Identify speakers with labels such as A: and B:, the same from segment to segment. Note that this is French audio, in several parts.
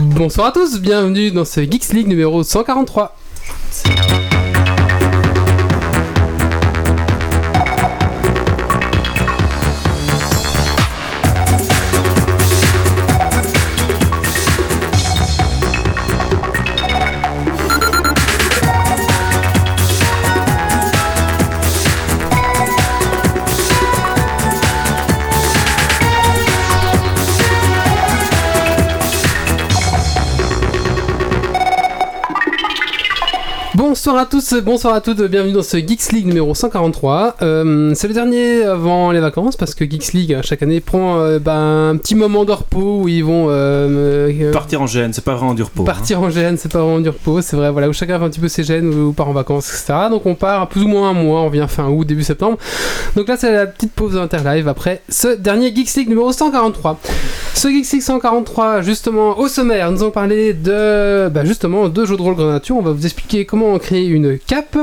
A: Bonsoir à tous, bienvenue dans ce Geeks League numéro 143. Bonsoir à tous, bonsoir à toutes, bienvenue dans ce Geeks League numéro 143. Euh, c'est le dernier avant les vacances parce que Geeks League chaque année prend euh, bah, un petit moment de repos où ils vont euh, euh,
B: Partir en GN, c'est pas vraiment du repos. hein.
A: partir en GN, c'est pas vraiment du repos, c'est vrai, voilà, où chacun fait un petit peu ses gènes ou, part en vacances, etc. Donc on part plus ou moins un mois, on vient fin août, début septembre. Donc là c'est la petite pause interlive après ce dernier Geeks League numéro 143. Ce Geeks League 143, justement, au sommaire, nous allons parler de, bah, justement, de jeux de rôle Grande Nature. On va vous expliquer comment créer une cape.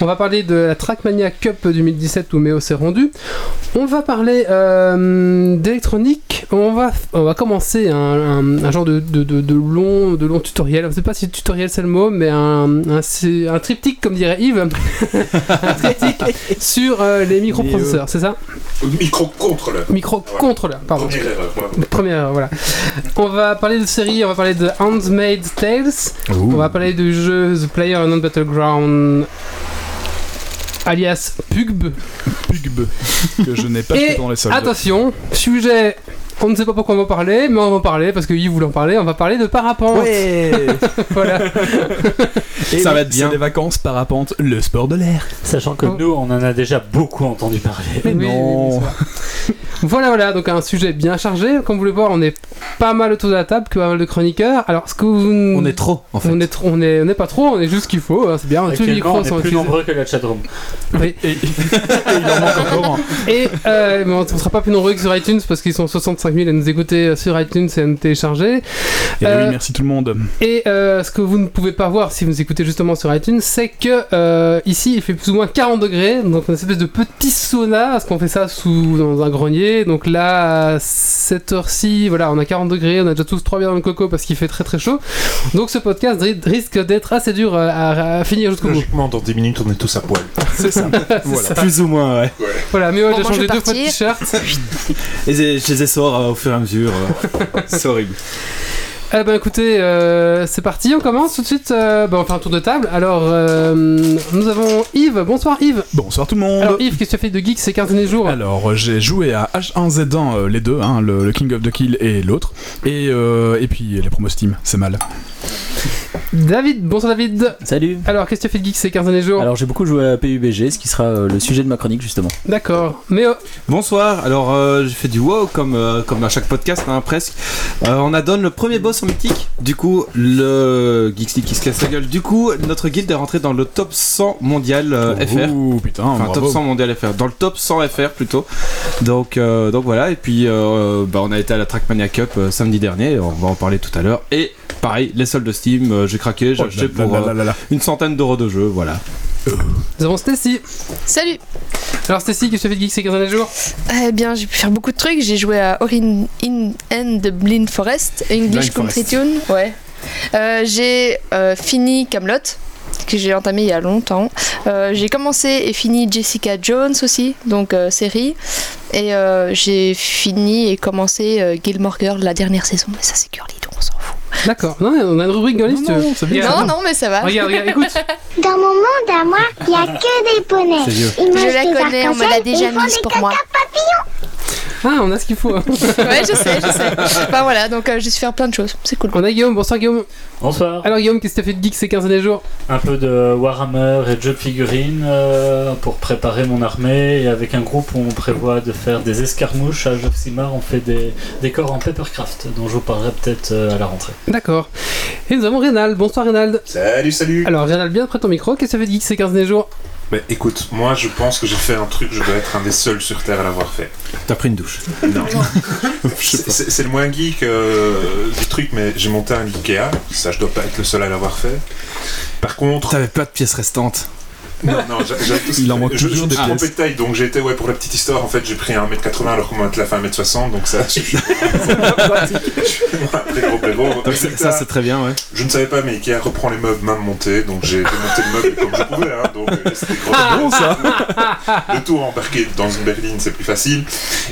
A: On va parler de la Trackmania Cup 2017 où Méo s'est rendu. On va parler euh, d'électronique. On va, on va commencer un, un- un genre de, de, de- de long, de long tutoriel. Je ne sais pas si tutoriel c'est le mot, mais un, un, triptyque, comme dirait Yves. un triptyque sur euh, les microprocesseurs, c'est ça?
C: Micro-contrôleur.
A: Microcontrôleur, pardon.
C: Première erreur, voilà.
A: Première, voilà. On va parler de série, on va parler de Handmaid's Tales. On va parler du jeu The Player Unknown Battleground alias PUGB.
D: Pugbe que je n'ai pas fait dans les soldes.
A: attention, sujet, on ne sait pas pourquoi on va en parler, mais on va en parler parce que Yves voulait en parler, on va parler de parapente.
D: Ouais
A: Voilà.
D: Et
B: Ça
D: oui,
B: va être bien.
D: Des vacances parapente, le sport de l'air.
E: Sachant que
A: Oh.
E: nous, on en a déjà beaucoup entendu parler.
A: Oui,
D: non.
A: oui, voilà, voilà, donc un sujet bien chargé. Comme vous le voyez, on est pas mal autour de la table, que pas mal de chroniqueurs. Alors, ce que vous.
B: On est trop, en fait.
A: On est, trop- on est, on est pas trop, on est juste ce qu'il faut, hein, c'est bien. Tous les
E: Actuellement,
A: micros
E: on
A: sont
E: est plus nombreux que la chatroom.
A: Oui.
D: Et, et il en manque encore.
A: Et euh, mais on ne sera pas plus nombreux que sur iTunes parce qu'ils sont 65 000 à nous écouter sur iTunes et à nous télécharger.
D: Et
A: Euh,
D: oui, merci tout le monde.
A: Et euh, ce que vous ne pouvez pas voir si vous écoutez justement sur iTunes, c'est que euh, ici il fait plus ou moins 40 degrés, donc une espèce de petit sauna, parce qu'on fait ça sous dans un grenier. Donc là, à cette heure-ci, voilà, on a 40 degrés, on a déjà tous trois bières dans le coco parce qu'il fait très très chaud. Donc ce podcast ri- risque d'être assez dur à, finir jusqu'au bout.
C: Logiquement, dans 10 minutes, on est tous à poil.
D: C'est ça.
A: C'est
D: voilà.
A: ça.
B: Plus ou moins, ouais.
A: Voilà, mais ouais,
F: Bon,
A: j'ai changé deux fois de t-shirt.
B: Et j'ai- je les ai sort euh, au fur et à mesure. c'est horrible.
A: Eh ben écoutez, euh, c'est parti, on commence tout de suite. euh, ben, on fait un tour de table. Alors, euh, nous avons Yves. Bonsoir Yves.
D: Bonsoir tout le monde.
A: Alors Yves, qu'est-ce que tu as fait de geek ces 15 derniers jours
D: Alors, j'ai joué à H1Z1, euh, les deux, hein, le, le King of the Kill et l'autre. Et, euh, et puis les promos Steam, c'est mal.
A: David, bonsoir David.
E: Salut
A: Alors, qu'est-ce que tu as fait de geek ces 15 derniers jours
E: Alors j'ai beaucoup joué à PUBG, ce qui sera euh, le sujet de ma chronique justement.
A: D'accord. Mais oh,
B: Bonsoir, alors euh, j'ai fait du WoW comme, euh, comme à chaque podcast, hein, presque. Euh, on adonne le premier boss en mythique. Du coup, le Geeks League qui se casse la gueule. Du coup, notre guilde est rentrée dans le top 100 mondial euh, FR.
D: Ouh, putain,
B: Enfin,
D: bravo.
B: top 100 mondial FR, dans le top 100 FR plutôt. Donc, euh, donc voilà, et puis euh, bah, on a été à la Trackmania Cup euh, samedi dernier, on va en parler tout à l'heure. Et pareil, les soldes de Steam, euh, j'ai craqué, j'ai
D: Oh
B: acheté
D: là
B: pour
D: là là
B: euh,
D: là là.
B: une centaine d'euros de jeu, voilà.
A: Nous avons Stacy.
F: Salut
A: Alors Stacy, qu'est-ce que tu as fait de geek ces 15 derniers jours?
F: Eh bien, j'ai pu faire beaucoup de trucs. J'ai joué à Orin in and the Blind Forest, English
B: Blind
F: Country. Tune. Ouais. Euh, j'ai euh, fini Camelot que j'ai entamé il y a longtemps. Euh, j'ai commencé et fini Jessica Jones aussi, donc euh, série. Et euh, j'ai fini et commencé euh, Gilmore Girl la dernière saison. Mais ça c'est girly, donc on s'en fout.
A: D'accord. Non, on a une rubrique tu veux.
D: Non, c'est bien.
A: Regarde.
F: Non, non, mais ça va.
A: Regarde, regarde, écoute.
G: Dans mon monde à moi, il n'y a que des poneys. Ils
F: Je la connais, on me l'a déjà mise pour moi.
A: Ah, on a ce qu'il faut.
F: Ouais, je sais, je sais. Enfin voilà, donc euh, j'ai su faire plein de choses. C'est cool.
A: On a Guillaume. Bonsoir Guillaume.
E: Bonsoir.
A: Alors Guillaume, qu'est-ce que tu as fait de geek ces 15 derniers jours?
E: Un peu de Warhammer et de jeux de figurines euh, pour préparer mon armée. Et avec un groupe, on prévoit de faire des escarmouches. À Sigmar, on fait des décors en papercraft, dont je vous parlerai peut-être euh, à la rentrée.
A: D'accord. Et nous avons Rénal. Bonsoir Rénal.
C: Salut, salut.
A: Alors Rénal, bien près ton micro. Qu'est-ce que tu as fait de geek ces 15 derniers jours?
C: Mais écoute, moi je pense que j'ai fait un truc, je dois être un des seuls sur Terre à l'avoir fait.
B: T'as pris une douche.
C: Non. C'est le moins geek euh, du truc, mais j'ai monté un Ikea. Ça, je dois pas être le seul à l'avoir fait. Par contre,
B: T'avais pas de pièces restantes.
C: Non, non, tout ce
D: Il en
C: qu'il
D: manque
C: je,
D: toujours
C: je
D: des
C: trompé de taille, donc j'ai été, ouais, pour la petite histoire, en fait, j'ai pris 1m80 alors qu'on m'a la fin 1m60, donc ça, je suis je suis un très gros prévôt.
H: Donc c'est-
C: Résultat,
H: ça c'est très bien, ouais.
C: Je ne savais pas, mais Ikea reprend les meubles main montée, donc j'ai démonté le meuble comme je pouvais, hein, donc euh, c'était gros.
D: Bon ça
C: Le tout embarqué dans une berline, c'est plus facile.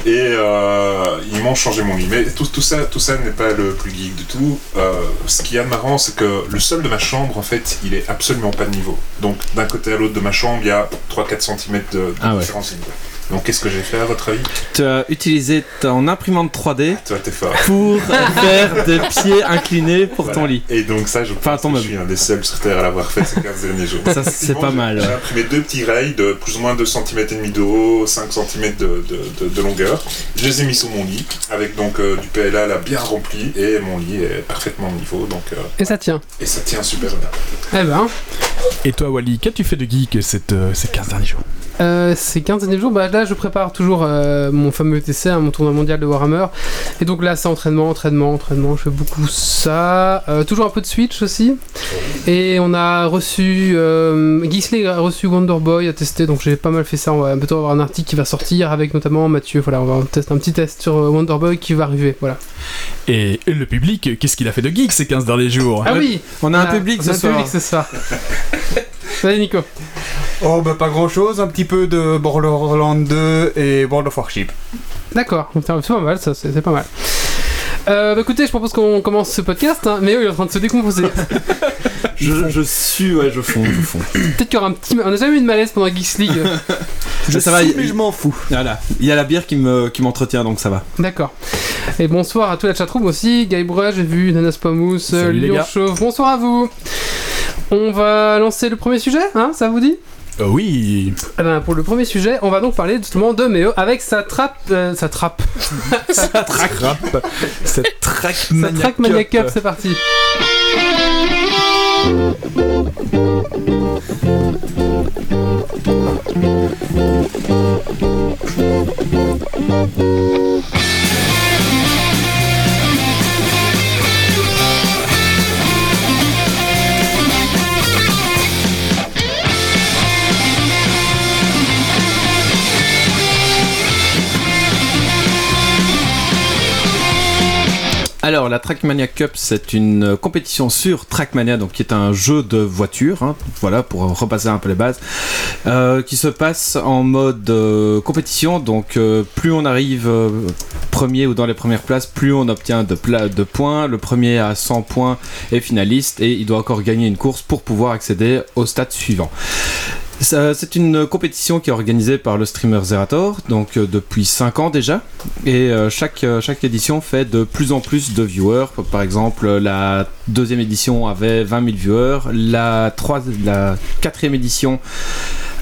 C: Et euh, ils m'ont changé mon lit. Mais tout, tout ça, tout ça n'est pas le plus geek du tout. Euh, ce qui est marrant, c'est que le sol de ma chambre, en fait, il est absolument pas de niveau. Donc d'un côté à l'autre de ma chambre, il y a 3-4 cm de, de
H: Ah ouais.
C: différence. niveau. Donc qu'est-ce que j'ai fait à votre avis
H: Tu as utilisé ton imprimante 3D
C: Toi, t'es fort.
H: pour faire des pieds inclinés pour ton lit.
C: Et donc ça, je
H: Enfin,
C: pense
H: ton
C: que je suis un des seuls sur Terre à l'avoir fait ces 15 derniers jours.
H: Ça, c'est pas
C: J'ai-
H: mal,
C: J'ai imprimé deux petits rails de plus ou moins 2 cm et demi de haut, 5 cm de, de, de- de longueur. Je les ai mis sur mon lit avec donc euh, du PLA là bien rempli et mon lit est parfaitement au niveau donc euh,
A: Et ça tient.
C: et ça tient super bien.
A: Eh ben,
D: Et toi Wally, qu'as-tu fait de geek cette, euh, ces 15 derniers jours?
A: Euh, ces 15 derniers jours, bah là je prépare toujours euh, mon fameux TC, hein, mon tournoi mondial de Warhammer. Et donc là c'est entraînement, entraînement, entraînement, je fais beaucoup ça. Euh, toujours un peu de Switch aussi. Et on a reçu, euh, a reçu Wonder Boy à tester, donc j'ai pas mal fait ça. On va bientôt avoir un article qui va sortir avec notamment Mathieu. Voilà, on va tester un petit test sur euh, Wonder Boy qui va arriver. Voilà.
D: et, le public, qu'est-ce qu'il a fait de geek ces 15 derniers jours?
A: Ah oui
H: On a un
A: on a public ce soir. Salut Nico.
I: Oh bah pas grand chose, un petit peu de Borderlands 2 et World of Warship.
A: D'accord, c'est pas mal, ça, c'est c'est pas mal. Euh, bah écoutez, je propose qu'on commence ce podcast, hein, mais oui, il est en train de se décomposer.
H: Je, je suis, ouais, je fonds, je fonds.
A: Peut-être qu'il y aura un petit. On a jamais eu de malaise pendant Geeks League.
H: Je ça
I: suis, mais je m'en fous.
H: Voilà. Il y a la bière qui me qui m'entretient donc ça va.
A: D'accord. Et bonsoir à toute la chatroom aussi. Guy Brush, j'ai vu Nanas
D: les
A: Lyon. Chauve. Bonsoir à vous. On va lancer le premier sujet, hein, ça vous dit?
D: Euh, Oui
A: Eh ben, Pour le premier sujet, on va donc parler justement de Méo avec sa trappe. euh, sa trappe. Sa
D: Mania
A: track Mania
D: Cup.
A: Cup, c'est parti.
H: Alors, la Trackmania Cup, c'est une euh, compétition sur Trackmania, donc qui est un jeu de voiture, hein, voilà, pour repasser un peu les bases, euh, qui se passe en mode euh, compétition. Donc, plus on arrive premier ou dans les premières places, plus on obtient de points. Le premier à 100 points est finaliste et il doit encore gagner une course pour pouvoir accéder au stade suivant. C'est une compétition qui est organisée par le streamer Zerator, donc euh, depuis 5 ans déjà. Et euh, chaque, euh, chaque édition fait de plus en plus de viewers. Par exemple, la deuxième édition avait 20 000 viewers, la, trois, la quatrième édition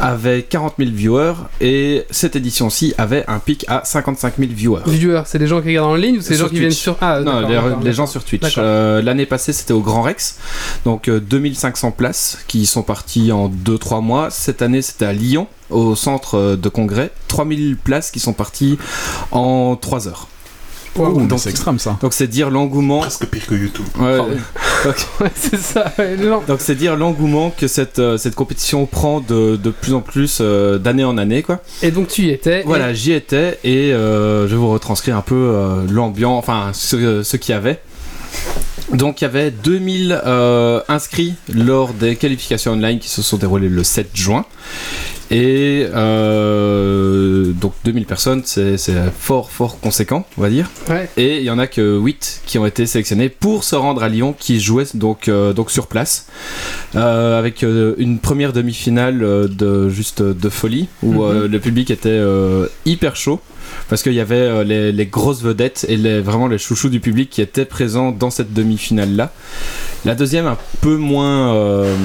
H: avait 40 000 viewers, et cette édition-ci avait un pic à 55 000 viewers.
A: Viewers, c'est les gens qui regardent en ligne ou c'est les
H: Sur
A: gens qui viennent sur. Ah,
H: Non, les, gens sur Twitch. Euh, L'année passée, c'était au Grand Rex. Donc euh, 2500 places qui sont parties en 2-3 mois. Cette année, c'était à Lyon, au centre euh, de congrès. 3000 places qui sont parties en 3 heures.
A: Wow.
H: Donc-
D: c'est extrême ça.
H: Donc c'est dire l'engouement.
C: Presque pire que YouTube.
H: Ouais,
A: Ouais, c'est ça, ouais, les gens.
H: donc c'est dire l'engouement que cette, euh, cette compétition prend de, de plus en plus euh, d'année en année quoi.
A: Et donc tu y étais. et-
H: Voilà, j'y étais et euh, je vais vous retranscrire un peu euh, l'ambiance, enfin ce, ce qu'il y avait. Donc il y avait 2000 euh, inscrits lors des qualifications online qui se sont déroulées le 7 juin. Et euh, donc 2000 personnes, c'est fort fort conséquent, on va dire.
A: Ouais.
H: Et il y en a que 8 qui ont été sélectionnés pour se rendre à Lyon, qui jouaient donc, euh, donc sur place, euh, avec une première demi-finale de juste de folie, où euh, le public était hyper chaud. Parce qu'il y avait les, les grosses vedettes et les, vraiment les chouchous du public qui étaient présents dans cette demi-finale-là. La deuxième, un peu moins... euh,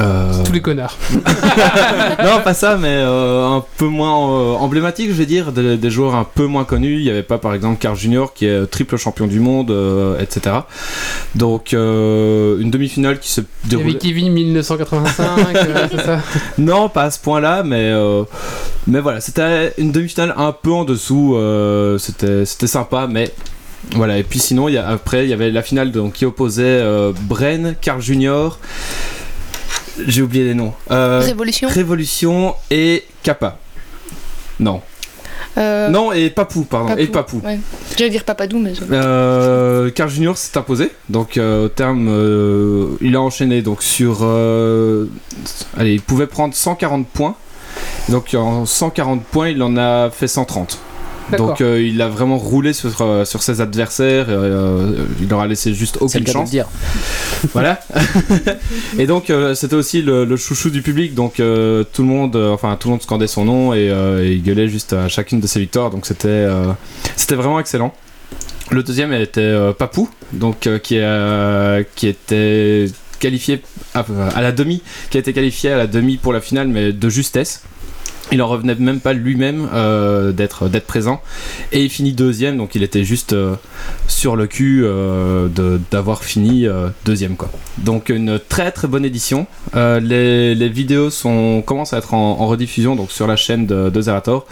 H: euh,
A: Tous les connards.
H: non, pas ça, mais euh, un peu moins euh, emblématique, je vais dire, des, des joueurs un peu moins connus. Il n'y avait pas, par exemple, Carl Junior qui est triple champion du monde, etc. Donc, une demi-finale qui se
A: Il y avait
H: déroule.
A: Kevin 1985, euh, c'est ça?
H: Non, pas à ce point-là, mais mais voilà, c'était une demi-finale un peu en dessous. c'était sympa, mais voilà. Et puis sinon, il y a, après, il y avait la finale donc qui opposait Bren, Carl Junior J'ai oublié les noms. Euh,
F: Révolution.
H: Révolution et Kappa. Non.
F: Euh,
H: Non, et Papou, pardon. Et Papou.
F: Ouais. J'allais dire Papadou, mais.
H: Euh, Carl Junior s'est imposé, donc euh, au terme, il a enchaîné donc sur, allez, il pouvait prendre 140 points, donc en 140 points, il en a fait 130. Donc euh, il a vraiment roulé sur, euh, sur ses adversaires, euh, il leur a laissé juste aucune chance.
J: dire.
H: Voilà. et donc c'était aussi le, le chouchou du public, donc tout le monde, enfin tout le monde scandait son nom et, et il gueulait juste à chacune de ses victoires, donc c'était c'était vraiment excellent. Le deuxième était Papou, donc qui, qui était qualifié à, à la demi, qui a été qualifié à la demi pour la finale, mais de justesse. Il en revenait même pas lui-même euh, d'être présent et il finit deuxième donc il était juste euh, sur le cul euh, d'avoir fini deuxième. Donc une très très bonne édition. Les, vidéos commencent à être en, rediffusion donc sur la chaîne de, Zerator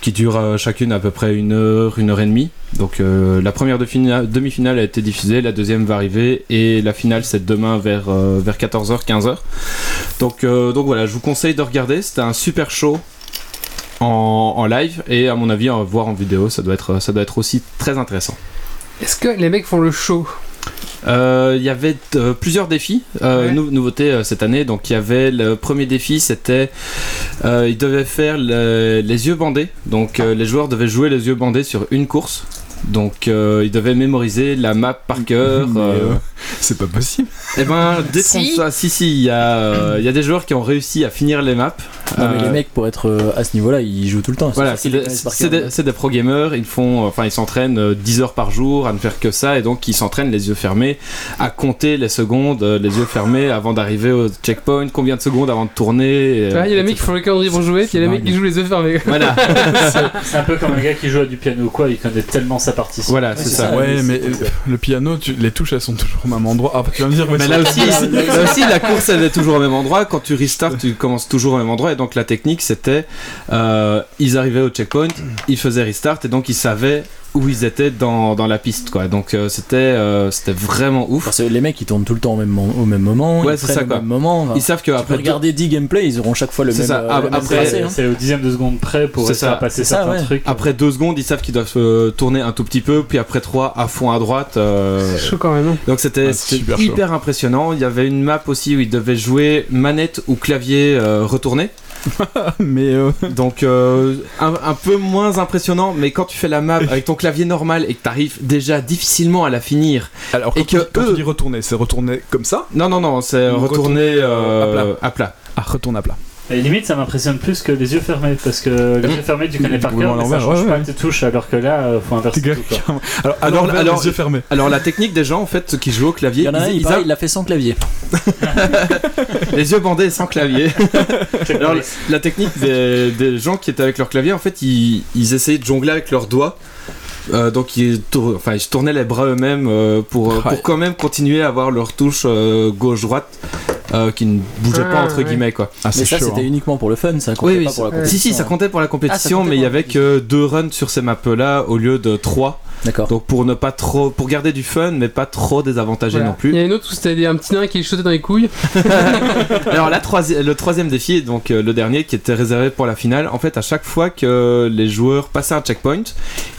H: qui dure chacune à peu près une heure une heure et demie. Donc la première de fina- demi-finale a été diffusée, la deuxième va arriver et la finale c'est demain vers vers 14h 15h. Donc donc voilà, je vous conseille de regarder, c'était un super show en, en live et à mon avis en voir en vidéo ça doit être ça doit être aussi très intéressant.
A: Est-ce que les mecs font le show?
H: Euh, Il y avait euh, plusieurs défis, euh,
A: Ouais.
H: nou- nouveautés euh, cette année. Donc il y avait le premier défi, c'était ils devaient faire le- les yeux bandés. Donc les joueurs devaient jouer les yeux bandés sur une course. Donc euh, ils devaient mémoriser la map par cœur. Euh,
D: euh, C'est pas possible.
H: Eh ben détrompe-toi. Si si, il y a euh, il y a des joueurs qui ont réussi à finir les maps.
J: Non, mais les mecs, pour être euh, à ce niveau-là, ils jouent tout le temps.
H: Voilà, c'est des,
J: cœur.
H: pro gamers, ils font, enfin ils s'entraînent euh, 10 heures par jour à ne faire que ça et donc ils s'entraînent les yeux fermés à compter les secondes, les yeux fermés avant d'arriver au checkpoint, combien de secondes avant de tourner.
A: Il y a les mecs qui font le calendrier pour jouer, puis il y a les mecs qui jouent les yeux fermés.
H: Voilà,
E: C'est un peu comme un gars qui joue à du piano ou quoi, il connaît tellement sa partition.
H: voilà, c'est ça.
D: Ouais, mais euh, le piano, tu- les touches elles sont toujours au même endroit. Ah, tu vas me dire,
H: Mais là aussi, là aussi, la course elle est toujours au même endroit. Quand tu restart, tu commences toujours au même endroit. Et donc la technique c'était, euh, ils arrivaient au checkpoint, ils faisaient restart et donc ils savaient où ils étaient dans, dans la piste quoi. Donc euh, c'était euh, c'était vraiment ouf.
J: Parce que les mecs, ils tournent tout le temps au même, au même moment.
H: Ouais, c'est ça,
J: au
H: quoi.
J: même moment. Enfin,
H: Ils savent
J: tu peux
H: qu'après
J: regarder 10 gameplays, ils auront chaque fois le
H: C'est
J: même,
H: ça.
J: euh,
H: Ah,
J: le même
H: après-
J: hein.
E: C'est au dixième de seconde près pour
H: C'est ça.
E: à passer
J: C'est ça,
E: certains
J: ouais.
E: trucs.
H: Après deux secondes, ils savent qu'ils doivent se tourner un tout petit peu, puis après trois à fond à droite. euh,
A: Chaud quand même. hein.
H: Donc c'était
D: Ah, c'est chaud.
H: hyper impressionnant. Il y avait une map aussi où ils devaient jouer manette ou clavier euh, retourné.
D: mais euh,
H: Donc euh, un, un peu moins impressionnant, mais quand tu fais la map avec ton clavier normal et que tu arrives déjà difficilement à la finir.
D: alors
H: Et
D: quand, tu-
H: que
D: quand
H: eux-
D: tu dis retourner, c'est retourner comme ça
H: Non, non, non, c'est
D: Ou
H: retourner
D: retourner,
H: euh,
D: euh,
H: à plat.
D: Ah, retourne à plat.
E: Et limite, ça m'impressionne plus que les yeux fermés, parce que les yeux fermés, tu connais par cœur, mais ça
D: l'envers,
E: change
D: ouais,
E: pas
D: ouais.
E: tes touches, alors que là, euh, faut inverser tout. quoi.
D: Alors,
H: Alors-
D: alors,
H: alors-
D: les yeux fermés.
H: Alors la technique des gens, en fait, ceux qui jouent au
J: Il
H: clavier,
J: y en a un,
H: ils-
J: il,
H: ils a-
J: il l'a fait sans clavier.
H: les yeux bandés sans clavier. Alors, la technique des, des gens qui étaient avec leur clavier, en fait, ils, ils essayaient de jongler avec leurs doigts. Euh, donc ils, tour- enfin, ils se tournaient les bras eux-mêmes euh, pour, euh,
D: Ouais.
H: pour quand même continuer à avoir leur touche euh, gauche-droite euh, qui ne bougeait pas
A: Ah,
H: entre guillemets quoi.
D: Ah,
J: Mais
D: c'est
J: ça,
D: chaud.
J: c'était
D: hein.
J: uniquement pour le fun, ça comptait
H: Oui, oui,
J: pas pour la compétition.
H: si si ça comptait pour la compétition
J: comptait
H: mais il y avait que deux runs sur ces maps là au lieu de trois
J: D'accord.
H: donc pour ne pas trop pour garder du fun mais pas trop désavantager
A: Voilà.
H: non
A: Il
H: plus
A: y a une autre où c'était un petit nain qui sautait dans les couilles.
H: Alors la troisi- le troisième défi, donc euh, le dernier qui était réservé pour la finale, en fait à chaque fois que les joueurs passaient un checkpoint,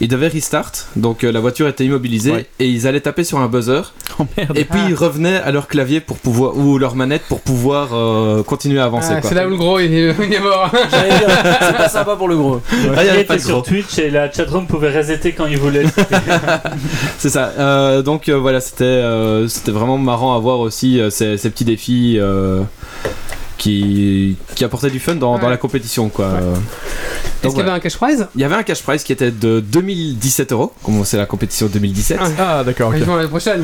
H: ils devaient restart, donc euh, la voiture était immobilisée
D: Ouais.
H: et ils allaient taper sur un buzzer
D: Oh merde.
H: et puis ils revenaient à leur clavier pour pouvoir ou leur manette pour pouvoir euh, continuer à avancer.
A: Ah,
H: quoi.
A: c'est là où le gros il est, il est mort.
J: J'allais dire, c'est pas sympa pour le gros.
H: Ah, il
E: Il était sur
H: gros.
E: Twitch et la chatroom pouvait resetter quand il voulait.
H: C'est ça. Euh, donc euh, voilà, c'était euh, c'était vraiment marrant à voir aussi ces petits défis. Qui, qui apportaient du fun dans, dans
A: Ouais.
H: la compétition quoi.
A: Ouais. Est-ce qu'il y avait un cash prize?
H: Il y avait un cash prize qui était de 2017 euros, comme c'est la compétition 2017.
A: Ah.
D: Ah, d'accord,
A: l'année prochaine.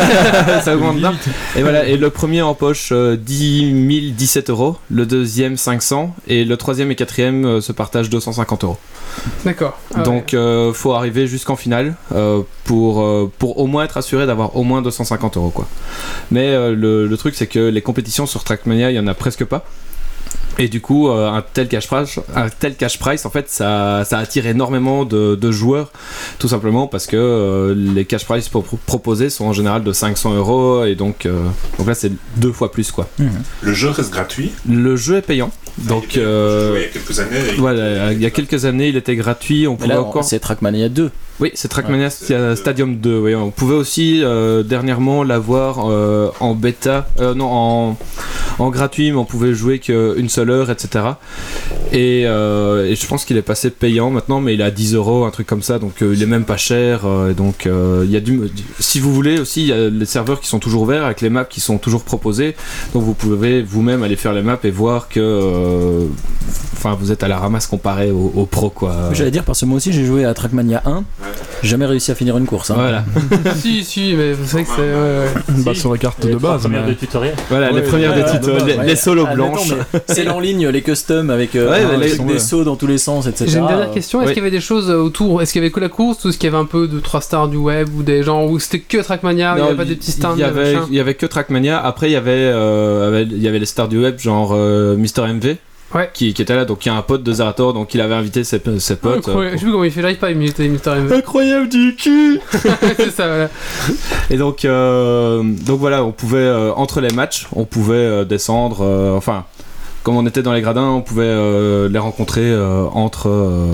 H: ça augmente bien. Et voilà, et le premier empoche euh, 10 017 euros, le deuxième 500, et le troisième et quatrième euh, se partagent 250 euros.
A: D'accord. Ah ouais.
H: Donc euh, faut arriver jusqu'en finale euh, pour, euh, pour au moins être assuré d'avoir au moins 250 euros quoi. Mais euh, le, le truc c'est que les compétitions sur Trackmania il y en a presque pas. Et du coup, euh, un tel cash price, un tel cash price, en fait, ça, ça attire énormément de, de joueurs, tout simplement parce que euh, les cash price pro- proposés sont en général de 500 euros, et donc, euh, donc là, c'est deux fois plus, quoi.
C: Le jeu reste gratuit?
H: Le jeu est payant, donc
C: Il
H: euh,
C: y a quelques années. et-
H: voilà, il y a quelques années, il était gratuit, on pouvait
J: là,
H: encore.
J: c'est Trackmania 2.
H: Oui, c'est Trackmania Sta- Stadium 2. Oui. On pouvait aussi euh, dernièrement l'avoir euh, en bêta, euh, non, en, en gratuit, mais on pouvait jouer qu'une seule etc. Et, euh, et je pense qu'il est passé payant maintenant, mais il est à 10 euros, un truc comme ça, donc euh, il est même pas cher. euh, et donc euh, il y a du, si vous voulez aussi, il y a les serveurs qui sont toujours ouverts avec les maps qui sont toujours proposées, donc vous pouvez vous-même aller faire les maps et voir que, euh, enfin, vous êtes à la ramasse comparé aux au pro, quoi.
J: J'allais dire parce que moi aussi j'ai joué à Trackmania 1. Jamais réussi à finir une course. hein.
H: Voilà.
A: si, si, mais vous savez que c'est. ouais, ouais.
D: Bah, sur les cartes
E: Les
D: de base.
E: premières
D: mais-
E: de tutoriel.
H: Voilà, les premières
D: ouais,
H: des
D: base,
H: les,
J: Ouais.
H: les solos
J: Ah,
H: blanches.
J: C'est en ligne, les customs avec, euh,
H: Ouais,
J: avec
H: les-
J: des sauts dans tous les sens, etc.
A: J'ai une dernière
J: Euh,
A: question. Est-ce
H: oui.
A: qu'il y avait des choses autour Est-ce qu'il y avait que la course ou est-ce qu'il y avait un peu de 3 stars du web ou des gens où c'était que Trackmania Il n'y
H: Non,
A: avait pas des petits stands
H: Il y avait, il y avait que Trackmania. Après, il y avait, euh, il y avait les stars du web, genre euh, Mister MV.
A: Ouais.
H: Qui, qui était là, donc il y a un pote de Zerator, donc il avait invité ses, ses potes.
A: Incroyable. Je sais plus comment il fait, j'arrive pas à imiter Mr. MV.
H: Incroyable du cul
A: c'est ça, voilà.
H: Et donc, euh, donc voilà, on pouvait, euh, entre les matchs, on pouvait euh, descendre, euh, enfin, comme on était dans les gradins, on pouvait euh, les rencontrer euh, entre, euh,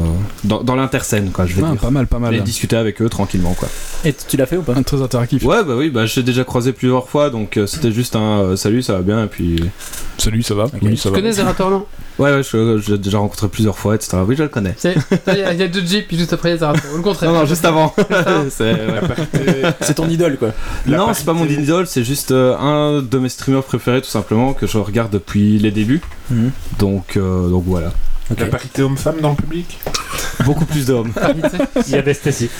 H: dans, dans l'interscène, quoi, je vais
D: Ah,
H: dire.
D: pas mal, pas mal.
H: Et discuter avec eux tranquillement, quoi.
J: Et tu l'as fait ou pas?
D: Très interactif.
H: Ouais, bah oui, bah j'ai déjà croisé plusieurs fois, donc euh, c'était juste un euh, salut, ça va bien, et puis.
D: Salut, ça va? Oui, ça
A: Tu
D: va.
A: connais Zerator, non?
H: Ouais, ouais, je- j'ai déjà rencontré plusieurs fois, etc. Oui, je le connais.
A: Il y, a- deux jeeps, puis juste après il y a Zerator. Ou le contraire.
H: Non, non, juste avant. C'est- ouais.
J: Ton idole quoi.
C: La
H: Non, c'est pas mon idole, c'est juste euh, un de mes streamers préférés, tout simplement, que je regarde depuis les débuts.
J: Mhm.
H: Donc, euh, donc voilà.
J: Ok.
C: La parité homme-femme dans le public
H: Beaucoup plus d'hommes.
E: Il y avait Stacy.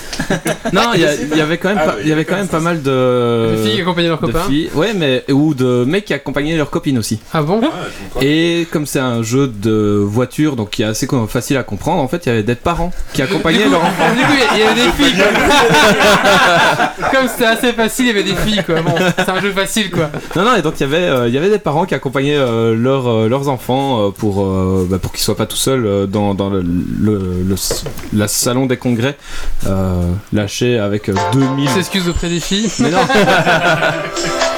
H: non, il y, a- il y avait quand même,
C: Ah,
H: pas,
C: oui,
H: il y avait quand même pas mal de.
A: Les filles qui accompagnaient leurs
H: de
A: copains.
H: filles. Ouais, mais. Ou de mecs qui accompagnaient leurs copines aussi.
A: Ah bon
C: Ah.
H: Et comme c'est un jeu de voiture, donc qui est assez facile à comprendre, en fait, il y avait des parents qui accompagnaient leurs enfants.
A: Du coup, il y avait des filles quoi. Comme c'était assez facile, il y avait des filles quoi. Bon, c'est un jeu facile quoi.
H: Non, non, et donc il y avait, euh, il y avait des parents qui accompagnaient euh, leurs, euh, leurs enfants euh, pour, euh, bah, pour qu'ils soient pas tout seuls euh, dans, dans le, le, salon des congrès, euh, lâché avec euh, 2000.
A: Ils s'excusent auprès des filles.
H: Mais non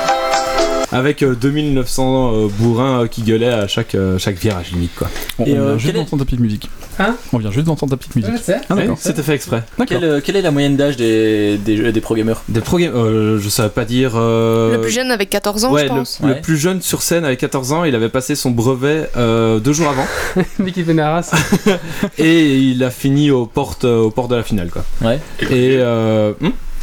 H: Avec euh, 2900 euh, bourrins euh, qui gueulaient à chaque, euh, chaque virage limite quoi.
D: On,
J: Et,
D: on
J: euh,
D: vient juste d'entendre ta petite musique.
A: Hein
D: On vient juste d'entendre ta petite musique. Ah.
H: C'était fait exprès.
J: Quelle, euh, quelle est la moyenne d'âge des, des, des pro gamers
H: Des pro euh, je savais pas dire. euh,
F: Le plus jeune avec 14 ans,
H: ouais,
F: je
H: le,
F: pense.
H: le
J: Ouais.
H: plus jeune sur scène avec 14 ans, il avait passé son brevet euh, deux jours avant
A: Mais qui fait une race.
H: et il a fini aux portes, euh, aux portes de la finale quoi.
J: Ouais.
C: Et le,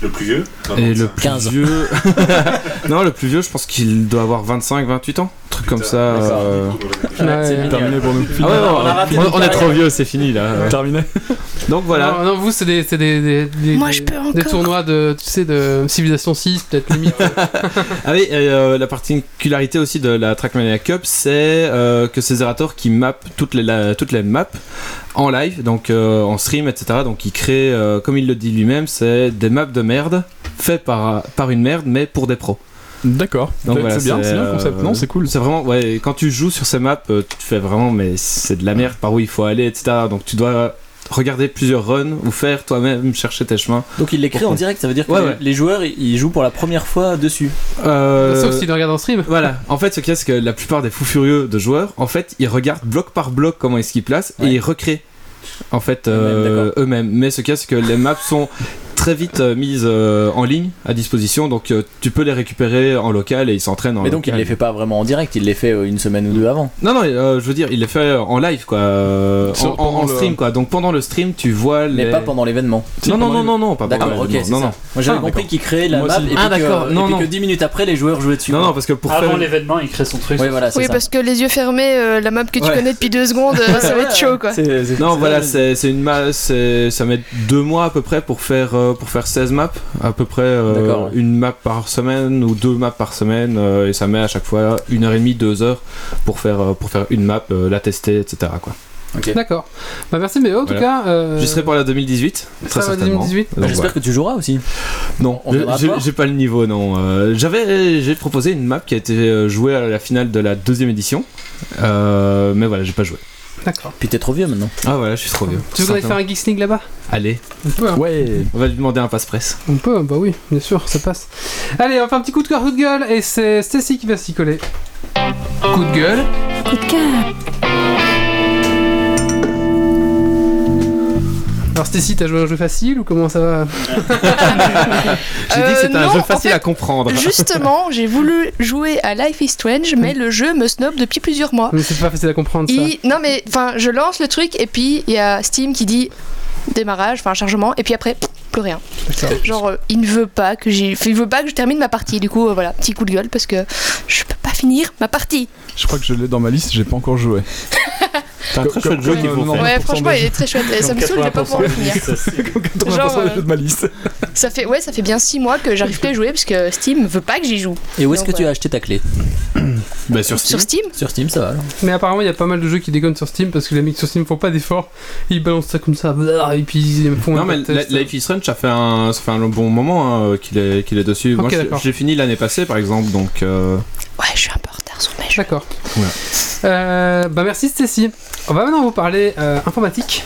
C: Le plus vieux Non,
H: et le plus
J: 15.
H: vieux. non, le plus vieux, je pense qu'il doit avoir 25, 28 ans. Un truc comme ça.
J: d'accord.
H: euh.
A: Ouais,
J: c'est
A: ouais.
D: Terminé pour nous.
H: Ah ouais,
J: On
H: est trop vieux, c'est fini là.
D: Terminé.
H: Donc voilà.
A: Non, non, vous, c'est des, c'est des, des, des-
F: Moi,
A: des-
F: je peux
A: des
F: encore.
A: tournois de, tu sais, de Civilisation 6, peut-être limite.
H: Ah oui, et, euh, la particularité aussi de la Trackmania Cup, c'est euh, que c'est Zerator qui map toutes les, la- toutes les maps en live, donc euh, en stream, etc. Donc il crée, euh, comme il le dit lui-même, c'est des maps de merde faites par, par une merde, mais pour des pros.
D: D'accord.
H: Donc
D: C'est
H: voilà,
D: bien,
H: c'est,
D: bien le concept.
H: euh,
D: Non, c'est cool.
H: C'est vraiment, ouais, quand tu joues sur ces maps, euh, tu te fais vraiment, mais c'est de la merde par où il faut aller, etc. Donc tu dois regarder plusieurs runs ou faire toi-même chercher tes chemins.
J: Donc il les crée en direct, ça veut dire que
H: Ouais,
J: les,
H: ouais.
J: les joueurs ils jouent pour la première fois dessus.
H: Euh,
A: Sauf s'ils le regardent en stream.
H: Voilà, en fait, ce qu'il y a, c'est que la plupart des fous furieux de joueurs, en fait, ils regardent bloc par bloc comment est-ce qu'ils placent et ils recréent en fait
J: Eux-mêmes,
H: euh. Mais ce qu'il y a, c'est que les maps sont très vite euh, mises euh, en ligne à disposition, donc euh, tu peux les récupérer en local et ils s'entraînent en
J: Mais donc il
H: local.
J: les fait pas vraiment en direct, il les fait euh, une semaine ou deux avant.
H: Non, non, euh, je veux dire, il les fait en live, quoi, euh, en,
D: le-
H: stream, quoi. Donc pendant le stream, tu vois les.
J: Mais pas pendant l'événement.
H: Non, non, non, non, non, pas pendant
J: D'accord, ok,
H: l'événement. non, non.
J: Moi j'avais
H: Ah,
J: compris
H: d'accord.
J: qu'il créait la
D: Moi
J: map et, puis
H: Ah,
J: que,
H: d'accord,
J: et
H: non,
J: puis
H: non.
J: que 10 minutes après les joueurs jouaient dessus.
H: Non, non, parce que pour
E: Avant
H: faire.
E: l'événement, il crée son truc.
J: Oui, voilà,
F: Oui, parce que les yeux fermés, euh, la map que tu
H: Ouais.
F: connais depuis deux secondes, ça va être chaud quoi.
H: Non, voilà, c'est c'est une ma c'est ça met deux mois à peu près pour faire euh, pour faire 16 maps, à peu près euh,
J: ouais.
H: une map par semaine ou deux maps par semaine euh, et ça met à chaque fois une heure et demie, deux heures pour faire euh, pour faire une map, euh, la tester, etc. Quoi.
A: D'accord. Bah merci Méo en tout cas. euh,
B: Je serai pour la 2018,
A: ça
B: très certainement.
A: 2018.
B: Donc,
J: J'espère
B: voilà.
J: que tu joueras aussi.
B: Non, j'ai- pas le niveau, non. Euh, J'avais, j'ai proposé une map qui a été jouée à la finale de la deuxième édition, Euh, mais voilà, j'ai pas joué.
A: D'accord.
J: Puis t'es trop vieux maintenant.
B: Ah voilà, je suis trop vieux.
A: Tu veux qu'on aille faire un League là-bas?
B: Allez,
A: On peut. hein.
D: Ouais.
B: on va lui demander un passe-presse.
A: On peut, bah oui, bien sûr, ça passe. Allez, on fait un petit coup de cœur, coup de gueule, et c'est Stacy qui va s'y coller. Coup de gueule.
F: Coup de cœur.
A: Alors Stacy, t'as joué à un jeu facile ou comment ça va
B: J'ai dit que c'était
F: Euh,
B: un
F: non,
B: jeu
F: en
B: facile
F: fait,
B: à comprendre.
F: Justement, j'ai voulu jouer à Life is Strange, mais le jeu me snob depuis plusieurs mois.
A: Mais c'est pas facile à comprendre ça.
F: Il- Non mais, enfin, je lance le truc et puis il y a Steam qui dit démarrage, enfin chargement, et puis après, plus rien. Genre, euh, il ne veut pas que j'ai, il veut pas que je termine ma partie. Du coup, euh, voilà, petit coup de gueule parce que je peux pas finir ma partie.
D: Je crois que je l'ai dans ma liste, j'ai pas encore joué.
B: C'est un très chouette jeu qu'il faut faire.
F: Ouais,
D: 90%
F: franchement, il est très chouette. Et ça me saoule de pas pouvoir le finir.
D: 80%
F: Genre,
D: des
F: euh,
D: de ma liste.
F: Ça fait, ouais, ça fait bien 6 mois que j'arrive plus à jouer parce que Steam veut pas que j'y joue.
J: Et où est-ce que tu as acheté ta clé?
B: Bah, sur Steam.
F: Sur Steam?
J: Sur Steam, ça va alors.
A: Mais apparemment, il y a pas mal de jeux qui déconnent sur Steam parce que les mecs sur Steam font pas d'efforts. Ils balancent ça comme ça, et puis ils font
B: Non mais
A: de
B: Life is Strange ça fait un, ça fait un bon moment hein, qu'il est, qu'il est dessus. Moi
A: Ok,
B: je-
A: d'accord.
B: j'ai fini l'année passée par exemple donc euh,
F: Ouais, je suis un peu
A: D'accord.
B: Voilà.
A: Euh, bah merci Stacy. On va maintenant vous parler euh, informatique.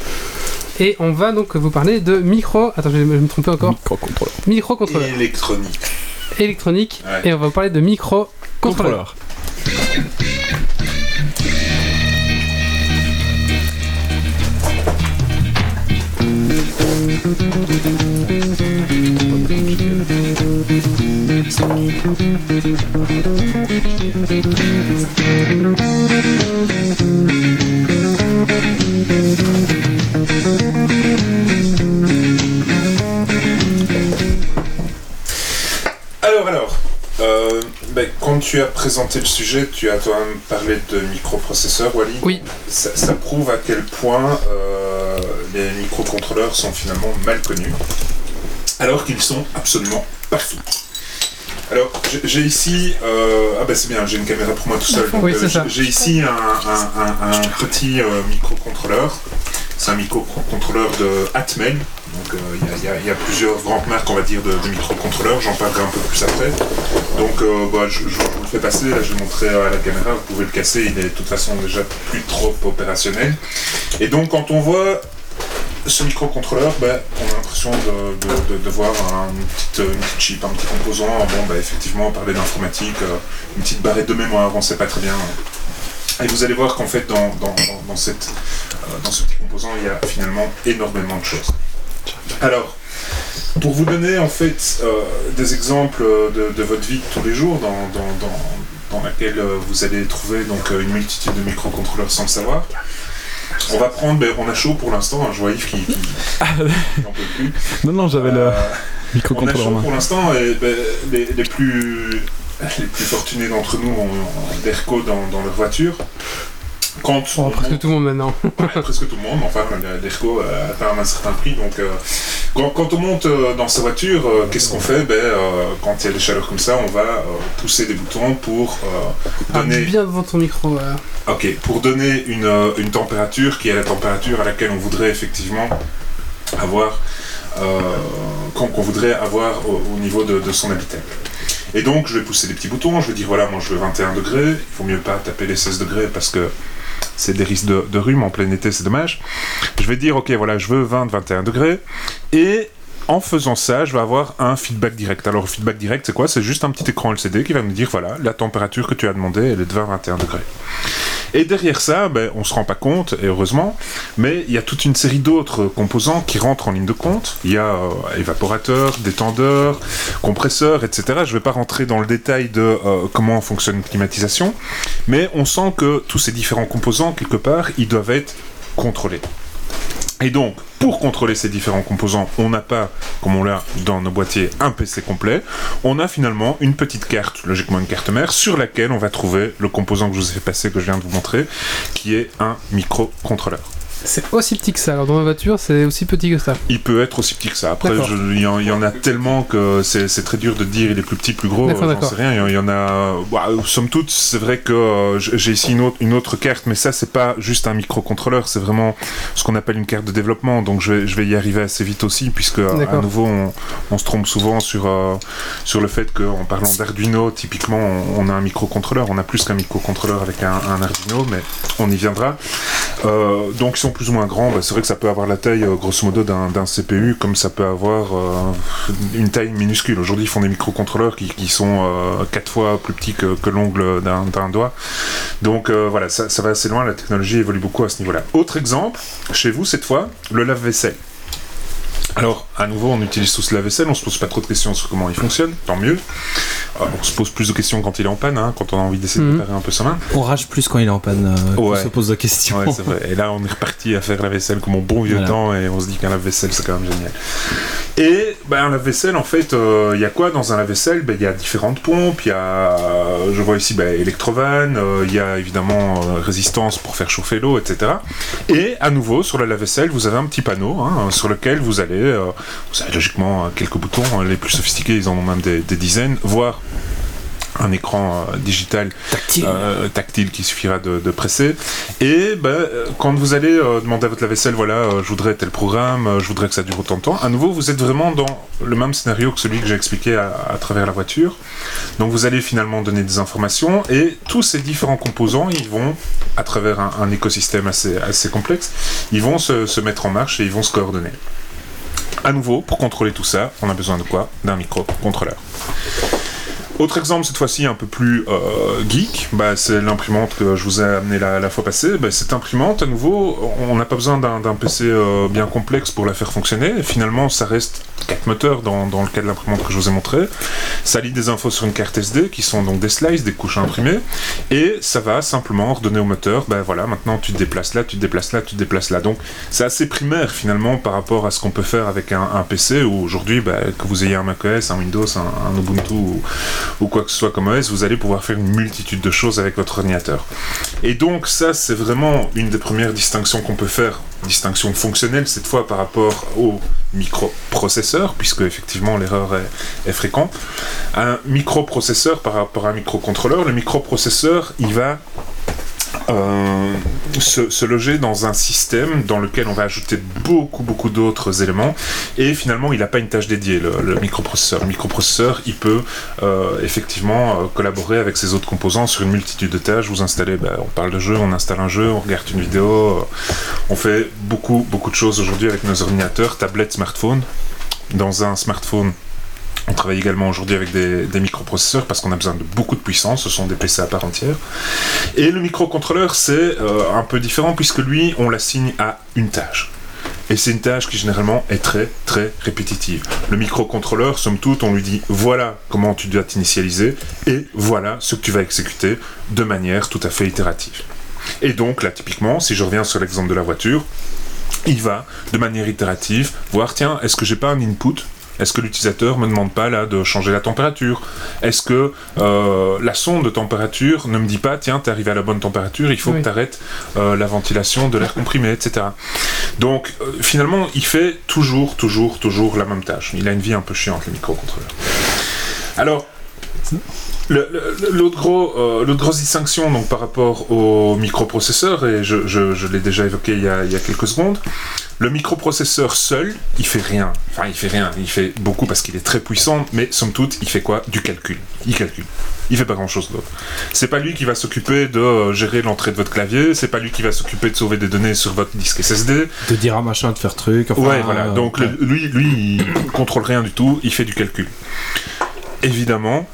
A: Et on va donc vous parler de micro. Attends, je vais me tromper encore.
D: Microcontrôleur.
A: Microcontrôleur
C: Électronique.
A: électronique.
C: Ouais.
A: Et on va vous parler de micro contrôleur.
C: Alors, alors, euh, ben, quand tu as présenté le sujet, tu as toi même parlé de microprocesseurs, Wally.
A: Oui.
C: Ça, ça prouve à quel point euh, les microcontrôleurs sont finalement mal connus, alors qu'ils sont absolument partout. Alors, j'ai- ici, euh, ah ben c'est bien, j'ai une caméra pour moi tout seul.
A: Oui,
C: euh, j'ai- ici un, un- un- un petit euh, microcontrôleur. C'est un microcontrôleur de Atmel. Donc il y a- y, y plusieurs grandes marques, on va dire, de, de microcontrôleurs. J'en parlerai un peu plus après. Donc bah, je, je vous le fais passer. Là, je vais le montrer à la caméra. Vous pouvez le casser. Il est de toute façon déjà plus trop opérationnel. Et donc quand on voit ce microcontrôleur, ben, on a l'impression de, de- de- un petit, une petite chip, un petit composant. Bon, ben, effectivement, on parlait d'informatique, euh, une petite barrette de mémoire, on ne sait pas très bien. Et vous allez voir qu'en fait, euh, dans ce petit composant, il y a finalement énormément de choses. Alors, pour vous donner en fait euh, des exemples de, votre vie de tous les jours, dans, laquelle euh, vous allez trouver donc euh, une multitude de microcontrôleurs sans le savoir. On va prendre, ben, on a chaud pour l'instant, hein, je vois Yves qui, qui, qui n'en peut plus.
D: Non, non, j'avais le
C: Euh, on a chaud
D: main.
C: pour l'instant et ben, les, les plus, les plus fortunés d'entre nous ont, ont d'ERCO dans, dans leur voiture. Quand
A: Oh, presque
C: monte-
A: tout le monde maintenant.
C: Ouais, presque tout le monde, enfin l'ERCO a atteint un certain prix. Donc, euh, quand, quand on monte euh, dans sa voiture, euh, qu'est-ce qu'on fait? Ben, euh, Quand il y a des chaleurs comme ça, on va pousser des boutons pour
A: Ah,
C: donner,
A: bien devant ton micro. voilà.
C: ok, pour donner une, une température qui est la température à laquelle on voudrait effectivement avoir, qu'on voudrait avoir au, au niveau de, de son habitacle. Et donc, je vais pousser des petits boutons, je vais dire voilà, moi je veux 21 degrés, il faut mieux pas taper les 16 degrés parce que c'est des risques de, rhume en plein été, c'est dommage. Je vais dire ok, voilà, je veux 20-21 degrés, et en faisant ça, je vais avoir un feedback direct. Alors, feedback direct, c'est quoi? C'est juste un petit écran LCD qui va me dire voilà, la température que tu as demandé, elle est de 20-21 degrés. Et derrière ça, ben, on se rend pas compte, et heureusement, mais il y a toute une série d'autres composants qui rentrent en ligne de compte. Il y a euh, évaporateur, détendeur, compresseur, etc. Je vais pas rentrer dans le détail de euh, comment fonctionne une climatisation, mais on sent que tous ces différents composants, quelque part, ils doivent être contrôlés. Et donc, pour contrôler ces différents composants, on n'a pas, comme on l'a dans nos boîtiers, un PC complet. On a finalement une petite carte, logiquement une carte mère, sur laquelle on va trouver le composant que je vous ai fait passer, que je viens de vous montrer, qui est un microcontrôleur.
A: C'est aussi petit que ça. Alors dans la voiture, c'est aussi petit que ça.
C: Il peut être aussi petit que ça. Après, il y, en- il y en a tellement que c'est très dur de dire il est plus petit, plus gros. Euh, J'en sais rien. Il y en- il y en a. bah, somme toute, c'est vrai que euh, j'ai ici une autre, une autre carte, mais ça, c'est pas juste un microcontrôleur, c'est vraiment ce qu'on appelle une carte de développement. Donc, je vais, je vais y arriver assez vite aussi, puisque à
A: D'accord.
C: nouveau, on, on se trompe souvent sur, euh, sur le fait qu'en parlant d'Arduino, typiquement, on, on a un microcontrôleur. On a plus qu'un microcontrôleur avec un, un Arduino, mais on y viendra. Euh, donc ils sont plus ou moins grands. Bah, c'est vrai que ça peut avoir la taille, euh, grosso modo, d'un CPU, comme ça peut avoir euh, une taille minuscule. Aujourd'hui, ils font des microcontrôleurs qui, sont euh, quatre fois plus petits que, l'ongle d'un doigt. Donc voilà, ça, ça va assez loin. La technologie évolue beaucoup à ce niveau-là. Autre exemple, chez vous cette fois, le lave-vaisselle. Alors, à nouveau, on utilise tous le lave-vaisselle, on se pose pas trop de questions sur comment il fonctionne, tant mieux. Euh, on se pose plus de questions quand il est en panne, hein, quand on a envie d'essayer de
A: Mhm.
C: réparer un peu sa main.
J: On rage plus quand il est en panne. euh,
C: Ouais.
J: On se pose la question.
C: Ouais, vrai. Et là, on est reparti à faire la vaisselle comme au bon vieux
J: Voilà.
C: temps et on se dit qu'un lave-vaisselle, c'est quand même génial. Et ben, un lave-vaisselle, en fait, euh, il y a quoi dans un lave-vaisselle? Ben, Il y a différentes pompes, il y a, je vois ici, ben, Electrovan, euh, il y a évidemment résistance pour faire chauffer l'eau, etc. Et à nouveau, sur le lave-vaisselle, vous avez un petit panneau hein, sur lequel vous allez, vous avez logiquement euh, quelques boutons, hein, les plus sophistiqués, ils en ont même des, des dizaines, voire un écran euh, digital
J: Tactile.
C: euh, tactile qui suffira de, de presser. Et ben, euh, quand vous allez euh, demander à votre lave-vaisselle, voilà, euh, je voudrais tel programme, euh, je voudrais que ça dure autant de temps, à nouveau, vous êtes vraiment dans le même scénario que celui que j'ai expliqué à, à travers la voiture. Donc vous allez finalement donner des informations et tous ces différents composants, ils vont, à travers un, un écosystème assez, assez complexe, ils vont se, se mettre en marche et ils vont se coordonner. À nouveau, pour contrôler tout ça, on a besoin de quoi? D'un microcontrôleur. Autre exemple, cette fois-ci un peu plus euh, geek, bah, c'est l'imprimante que je vous ai amené la, fois passée. Bah, cette imprimante, à nouveau, on n'a pas besoin d'un PC euh, bien complexe pour la faire fonctionner. Finalement, ça reste quatre moteurs dans, le cas de l'imprimante que je vous ai montré. Ça lit des infos sur une carte SD qui sont donc des slices, des couches à imprimer. Et ça va simplement ordonner au moteur, ben voilà, maintenant tu te déplaces là, tu te déplaces là, tu te déplaces là. Donc c'est assez primaire finalement par rapport à ce qu'on peut faire avec un, PC où aujourd'hui, ben, que vous ayez un macOS, un Windows, un, un Ubuntu ou, ou quoi que ce soit comme OS, vous allez pouvoir faire une multitude de choses avec votre ordinateur. Et donc ça, c'est vraiment une des premières distinctions qu'on peut faire, distinction fonctionnelle cette fois par rapport au microprocesseur, puisque effectivement l'erreur est, est fréquente. Un microprocesseur par rapport à un microcontrôleur, le microprocesseur, il va euh, se, loger dans un système dans lequel on va ajouter beaucoup beaucoup d'autres éléments et finalement il n'a pas une tâche dédiée le, microprocesseur. Le microprocesseur il peut euh, effectivement euh, collaborer avec ses autres composants sur une multitude de tâches. Vous installez, ben, on parle de jeu, on installe un jeu, on regarde une vidéo, on fait beaucoup beaucoup de choses aujourd'hui avec nos ordinateurs, tablettes, smartphones. Dans un smartphone on travaille également aujourd'hui avec des, microprocesseurs parce qu'on a besoin de beaucoup de puissance, ce sont des PC à part entière. Et le microcontrôleur, c'est euh, un peu différent puisque lui, on l'assigne à une tâche. Et c'est une tâche qui généralement est très très répétitive. Le microcontrôleur, somme toute, on lui dit voilà comment tu dois t'initialiser et voilà ce que tu vas exécuter de manière tout à fait itérative. Et donc là, typiquement, si je reviens sur l'exemple de la voiture, il va de manière itérative voir tiens, est-ce que j'ai pas un input est-ce que l'utilisateur me demande pas là de changer la température? Est-ce que euh, la sonde de température ne me dit pas tiens t'es arrivé à la bonne température, il faut
A: Oui.
C: que tu arrêtes la ventilation de l'air comprimé, etc. Donc euh, finalement il fait toujours, toujours, toujours la même tâche. Il a une vie un peu chiante le microcontrôleur. Alors L'autre gros, euh, grosse distinction donc, par rapport au microprocesseur, et je, je- je l'ai déjà évoqué il y, a, il y a quelques secondes, le microprocesseur seul, il fait rien. Enfin, il fait rien, il fait beaucoup parce qu'il est très puissant, mais somme toute, il fait quoi? Du calcul. Il calcule. Il fait pas grand chose d'autre. C'est pas lui qui va s'occuper de euh, gérer l'entrée de votre clavier, c'est pas lui qui va s'occuper de sauver des données sur votre disque SSD,
B: De dire à machin de faire truc. Enfin,
C: ouais, voilà.
B: euh,
C: Donc le- lui, lui, il contrôle rien du tout, il fait du calcul. Évidemment,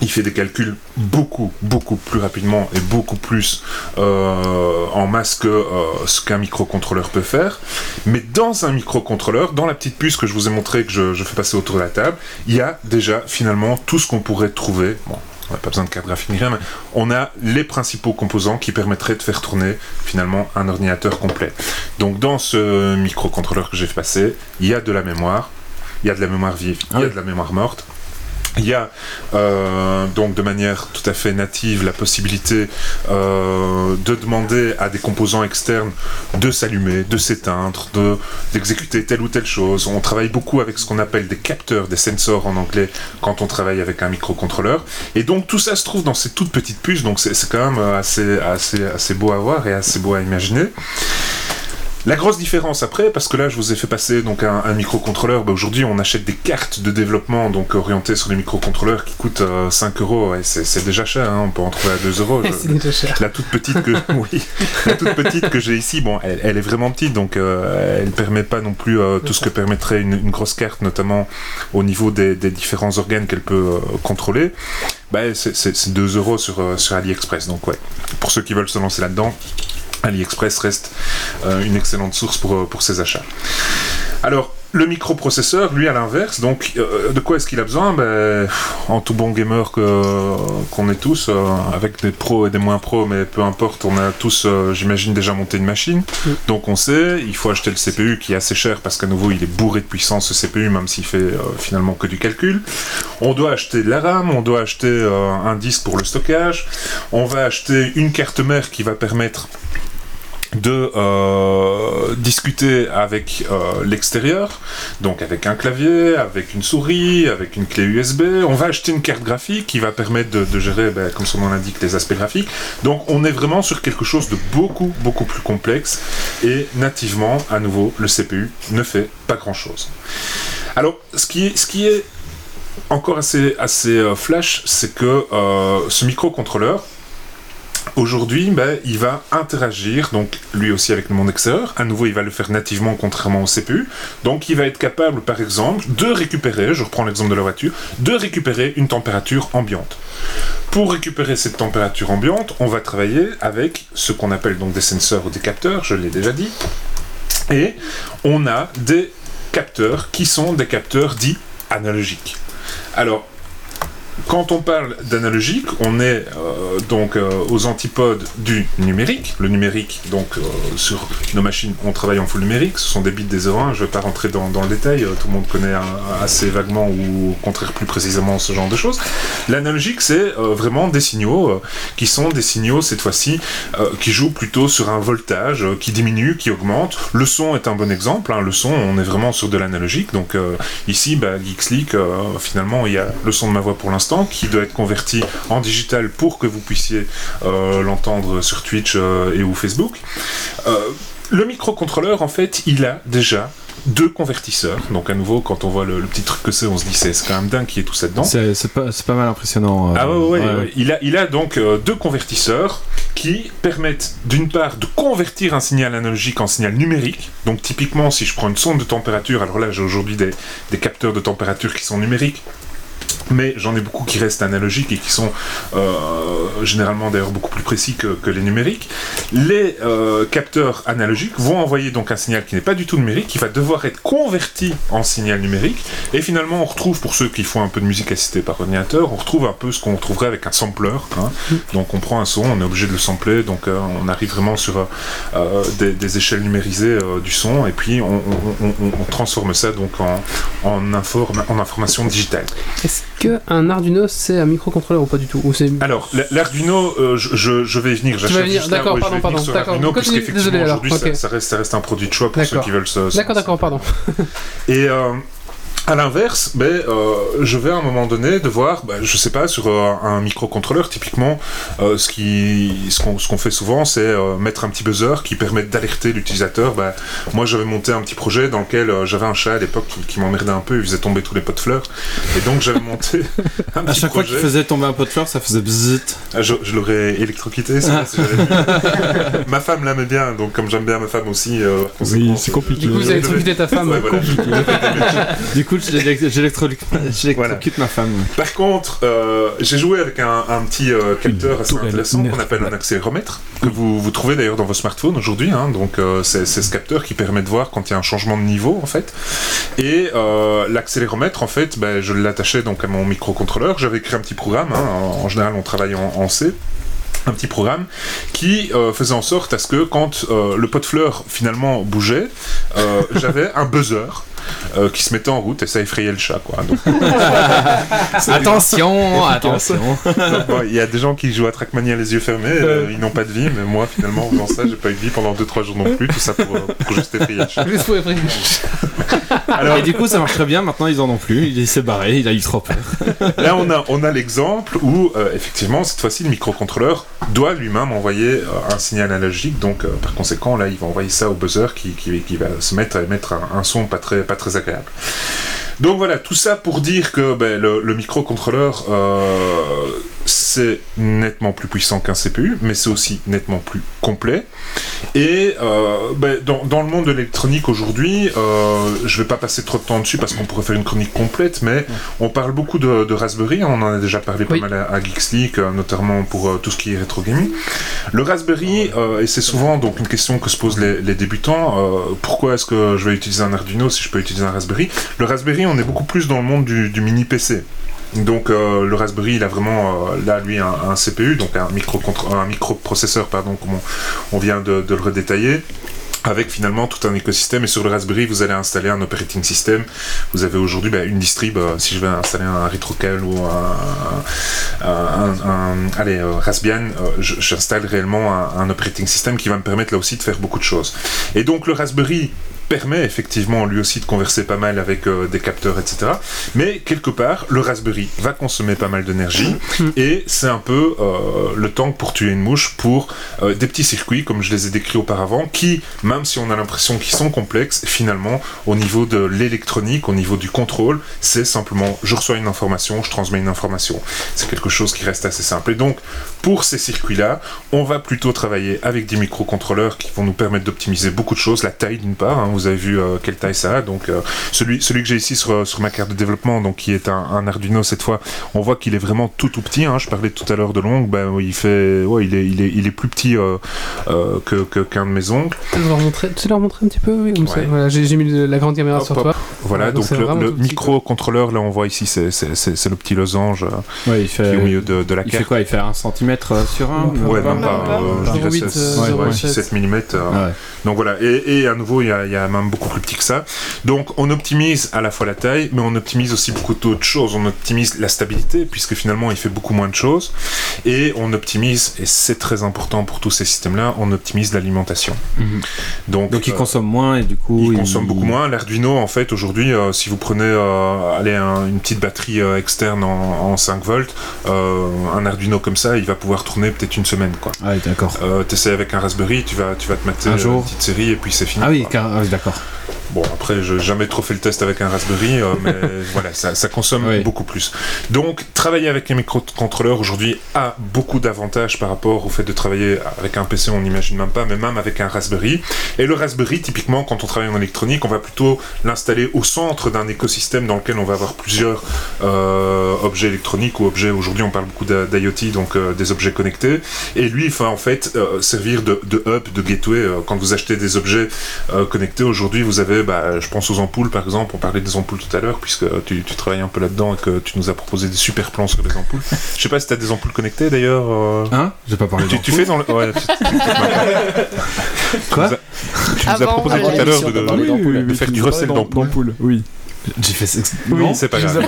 C: il fait des calculs beaucoup, beaucoup plus rapidement et beaucoup plus euh, en masse que euh, ce qu'un microcontrôleur peut faire. Mais dans un microcontrôleur, dans la petite puce que je vous ai montré, que je, je fais passer autour de la table, il y a déjà finalement tout ce qu'on pourrait trouver. Bon, on n'a pas besoin de carte graphique ni rien, mais on a les principaux composants qui permettraient de faire tourner finalement un ordinateur complet. Donc dans ce microcontrôleur que j'ai fait passer, il y a de la mémoire, il y a de la mémoire vive, il y a de la mémoire morte. Il y a euh, donc de manière tout à fait native la possibilité euh, de demander à des composants externes de s'allumer, de s'éteindre, de d'exécuter telle ou telle chose. On travaille beaucoup avec ce qu'on appelle des capteurs, des sensors en anglais, quand on travaille avec un microcontrôleur. Et donc tout ça se trouve dans ces toutes petites puces, donc c'est c'est quand même assez, assez, assez beau à voir et assez beau à imaginer. La grosse différence après, parce que là je vous ai fait passer donc un, un microcontrôleur, bah, aujourd'hui on achète des cartes de développement donc orientées sur les microcontrôleurs qui coûtent euh, 5 euros, et c'est déjà cher, hein, on peut en trouver à 2 euros. Je-
A: C'est déjà cher.
C: la toute petite que oui, la toute petite que j'ai ici, bon, elle, elle est vraiment petite, donc euh, elle permet pas non plus euh, tout ce que permettrait une, une grosse carte, notamment au niveau des, des différents organes qu'elle peut euh, contrôler. Bah, c'est- c'est c'est 2 euros sur, sur AliExpress, donc ouais. Pour ceux qui veulent se lancer là-dedans, AliExpress reste euh, une excellente source pour, euh, pour ses achats. Alors, le microprocesseur, lui, à l'inverse, donc, euh, de quoi est-ce qu'il a besoin? Ben, En tout bon gamer que- qu'on est tous, euh, avec des pros et des moins pros, mais peu importe, on a tous, euh, j'imagine, déjà monté une machine. Donc, on sait, il faut acheter le CPU qui est assez cher parce qu'à nouveau, il est bourré de puissance, ce CPU, même s'il fait finalement que du calcul. On doit acheter de la RAM, on doit acheter un disque pour le stockage. On va acheter une carte mère qui va permettre de euh, discuter avec euh, l'extérieur, donc avec un clavier, avec une souris, avec une clé USB. On va acheter une carte graphique qui va permettre de, gérer, ben, comme son nom l'indique, les aspects graphiques. Donc on est vraiment sur quelque chose de beaucoup, beaucoup plus complexe. Et nativement, à nouveau, le CPU ne fait pas grand-chose. Alors, ce qui est, encore assez, euh, flash, c'est que ce microcontrôleur, Aujourd'hui, ben, il va interagir, donc lui aussi avec le monde extérieur. À nouveau, il va le faire nativement, contrairement au CPU. Donc, il va être capable, par exemple, de récupérer, je reprends l'exemple de la voiture, de récupérer une température ambiante. Pour récupérer cette température ambiante, on va travailler avec ce qu'on appelle donc des senseurs ou des capteurs, je l'ai déjà dit. Et on a des capteurs qui sont des capteurs dits analogiques. Alors, quand on parle d'analogique, on est euh, donc euh, aux antipodes du numérique. Le numérique, donc euh, sur nos machines, on travaille en full numérique. Ce sont des bits des 0 Je ne vais pas rentrer dans, le détail. tout le monde connaît assez vaguement ou au contraire plus précisément ce genre de choses. L'analogique, c'est vraiment des signaux qui sont des signaux cette fois-ci qui jouent plutôt sur un voltage qui diminue, qui augmente. Le son est un bon exemple. hein. Le son, on est vraiment sur de l'analogique. Donc ici, bah, Geeksleek, euh, finalement, il y a le son de ma voix pour l'instant qui doit être converti en digital pour que vous puissiez euh, l'entendre sur Twitch euh, et ou Facebook. Euh, le microcontrôleur, en fait, il a déjà deux convertisseurs. Donc à nouveau, quand on voit le, le petit truc que c'est, on se dit c'est quand même dingue qu'il y ait tout ça dedans.
B: C'est pas, mal impressionnant. euh,
C: Ah ouais, ouais, ouais, ouais. Il, a, il a donc euh, deux convertisseurs qui permettent d'une part de convertir un signal analogique en signal numérique. Donc typiquement, si je prends une sonde de température, alors là j'ai aujourd'hui des, des capteurs de température qui sont numériques. Mais j'en ai beaucoup qui restent analogiques et qui sont euh, généralement d'ailleurs beaucoup plus précis que, les numériques. Les euh, capteurs analogiques vont envoyer donc un signal qui n'est pas du tout numérique, qui va devoir être converti en signal numérique. Et finalement, on retrouve, pour ceux qui font un peu de musique assistée par ordinateur, on retrouve un peu ce qu'on retrouverait avec un sampler. hein. Donc on prend un son, on est obligé de le sampler, donc euh, on arrive vraiment sur des, échelles numérisées du son, et puis on, transforme ça donc en information digitale.
A: Est-ce que un Arduino c'est un microcontrôleur ou pas du tout Ou
C: Alors, l'Arduino, euh, je, je- vais y venir.
A: venir,
C: juste
A: d'accord,
C: ouais, je
A: pardon,
C: vais
A: pardon,
C: l'Arduino, puisqu'effectivement, aujourd'hui, ça- reste, ça reste un produit de choix pour ceux qui veulent se.
A: D'accord, d'accord, pardon.
C: Et euh, à l'inverse, ben, euh, je vais à un moment donné devoir, ben, je sais pas, sur euh, un microcontrôleur, typiquement, euh, ce qui, ce qu'on, ce qu'on fait souvent, c'est euh, mettre un petit buzzer qui permet d'alerter l'utilisateur. Ben, moi, j'avais monté un petit projet dans lequel euh, j'avais un chat à l'époque qui, qui m'emmerdait un peu, il faisait tomber tous les pots de fleurs, et donc j'avais monté un
B: À chaque fois
C: projet.
B: qu'il faisait tomber un pot de fleurs, ça faisait bzzzt.
C: Ah, je, je l'aurais électrocuté, si pu. ma femme l'aimait bien, donc comme j'aime bien ma femme aussi. euh,
D: Oui, c'est compliqué.
A: Du coup, vous avez électrocuté ta femme.
C: Ouais, voilà.
B: Du coup, j'élect- j'électrocute
C: Voilà.
B: ma femme.
C: Par contre, euh, j'ai joué avec un, un petit euh, capteur assez intéressant qu'on appelle un accéléromètre, que vous, vous trouvez d'ailleurs dans vos smartphones aujourd'hui. hein. donc euh, c'est ce capteur qui permet de voir quand il y a un changement de niveau en fait. Et l'accéléromètre en fait, ben, je l'attachais donc à mon microcontrôleur. J'avais écrit un petit programme. hein. en, en général, on travaille en, en C un petit programme qui euh, faisait en sorte à ce que quand euh, le pot de fleurs finalement bougeait, euh, j'avais un buzzer euh, qui se mettait en route et ça effrayait le chat. Quoi. Donc,
B: Attention, attention.
C: bon, il y a des gens qui jouent à Trackmania les yeux fermés, euh, ils n'ont pas de vie, mais moi finalement en faisant ça, j'ai pas eu de vie pendant 2-3 jours non plus, tout ça pour, euh, pour juste effrayer le chat.
A: Juste pour effrayer.
C: Alors,
B: Et du coup, ça marche très bien. Maintenant, ils en ont plus. Il s'est barré. Il a eu trop peur.
C: Là, on a, on a l'exemple où, euh, effectivement, cette fois-ci, le microcontrôleur doit lui-même envoyer euh, un signal analogique. Donc, euh, par conséquent, là, il va envoyer ça au buzzer qui, qui, qui va se mettre à émettre un, un son pas très, pas très agréable. Donc voilà, tout ça pour dire que ben, le, le microcontrôleur, euh, c'est nettement plus puissant qu'un CPU, mais c'est aussi nettement plus complet. Et euh, ben, dans, dans le monde de l'électronique aujourd'hui, euh, je vais pas passer trop de temps dessus parce qu'on pourrait faire une chronique complète, mais on parle beaucoup de, de Raspberry, on en a déjà parlé pas mal à, à Geeks League, euh, notamment pour euh, tout ce qui est rétro gaming. Le Raspberry, et c'est souvent donc une question que se posent les, les débutants, pourquoi est-ce que je vais utiliser un Arduino si je peux utiliser un Raspberry? Le Raspberry, on est beaucoup plus dans le monde du, du mini PC. Donc euh, le Raspberry, il a vraiment euh, là lui un, CPU, donc un, micro un microprocesseur, pardon, comme on, vient de, le redétailler. Avec finalement tout un écosystème et sur le Raspberry vous allez installer un operating system. Vous avez aujourd'hui bah, une distrib. euh, si je vais installer un RetroCal ou un, un, allez Raspbian, j'installe réellement un operating system qui va me permettre là aussi de faire beaucoup de choses. Et donc le Raspberry permet effectivement lui aussi de converser pas mal avec euh, des capteurs, etc. Mais quelque part, le Raspberry va consommer pas mal d'énergie et c'est un peu euh, le tank pour tuer une mouche pour euh, des petits circuits, comme je les ai décrits auparavant, qui, même si on a l'impression qu'ils sont complexes, finalement, au niveau de l'électronique, au niveau du contrôle, c'est simplement je reçois une information, je transmets une information. C'est quelque chose qui reste assez simple. Et donc, pour ces circuits-là, on va plutôt travailler avec des microcontrôleurs qui vont nous permettre d'optimiser beaucoup de choses. La taille d'une part, hein, vous avez vu euh, quelle taille ça a. Donc euh, celui, celui que j'ai ici sur, sur ma carte de développement, donc qui est un, un Arduino cette fois, on voit qu'il est vraiment tout tout petit. hein. Je parlais tout à l'heure de l'ongle, ben, il fait, ouais, il est, il est, il est plus petit euh, euh, que que- qu'un de mes ongles.
A: Tu leur montrer, tu leur montrer un petit peu oui, comme ça. Voilà, j'ai j'ai mis la grande caméra
C: Hop,
A: sur
C: hop.
A: toi.
C: Voilà,
A: Ouais, donc
C: le, le microcontrôleur, là on voit ici, c'est c'est- c'est- c'est le petit losange euh,
B: Ouais, il
C: qui est au milieu de, de la
B: Il
C: carte.
B: fait quoi? Il fait un centimètre euh, sur un
A: Ouais,
C: Ouais,
A: Même
F: pas.
C: pas. euh, je dirais
A: 0,8,
C: c'est-
A: euh,
C: ouais, ouais,
A: 0,7.
C: 7 mm. Donc voilà, et, et à nouveau, il y, a, il y a même beaucoup plus petit que ça. Donc on optimise à la fois la taille, mais on optimise aussi beaucoup d'autres choses. On optimise la stabilité, puisque finalement il fait beaucoup moins de choses. Et on optimise, et c'est très important pour tous ces systèmes-là, on optimise l'alimentation.
B: Mhm.
C: Donc,
B: Donc il
C: euh,
B: consomme moins et du coup.
C: il consomme beaucoup moins. L'Arduino, en fait, aujourd'hui, euh, si vous prenez euh, allez, un- une petite batterie euh, externe en, en 5 volts, un Arduino comme ça, il va pouvoir tourner peut-être une semaine. quoi.
B: Ah oui, d'accord.
C: Euh, T'essayes avec un Raspberry, tu vas, tu vas te mettre
B: Un jour.
C: une petite série et puis c'est fini.
B: Ah oui, car... d'accord.
C: Bon, après, je n'ai jamais trop fait le test avec un Raspberry, euh, mais voilà, ça, ça consomme
B: Oui.
C: beaucoup plus. Donc, travailler avec les microcontrôleurs aujourd'hui a beaucoup d'avantages par rapport au fait de travailler avec un PC, on n'imagine même pas, mais même avec un Raspberry. Et le Raspberry, typiquement, quand on travaille en électronique, on va plutôt l'installer au centre d'un écosystème dans lequel on va avoir plusieurs euh, objets électroniques ou objets. Aujourd'hui, on parle beaucoup d'IoT, donc euh, des objets connectés. Et lui, il va en fait servir de, de hub, de gateway. Quand vous achetez des objets connectés, aujourd'hui, vous avez, bah, je pense aux ampoules par exemple. On parlait des ampoules tout à l'heure, puisque tu, tu travailles un peu là-dedans et que tu nous as proposé des super plans sur les ampoules. Je sais pas si tu as des ampoules connectées d'ailleurs. euh,
B: Hein? J'ai pas parlé
C: tu, tu fais dans le. Ouais, tu-
B: Quoi?
C: Tu nous as proposé tout à l'heure de, de- faire du recel d'ampoules.
D: d'ampoule. Oui.
B: J'ai fait.
C: Oui,
B: Non
C: c'est pas grave.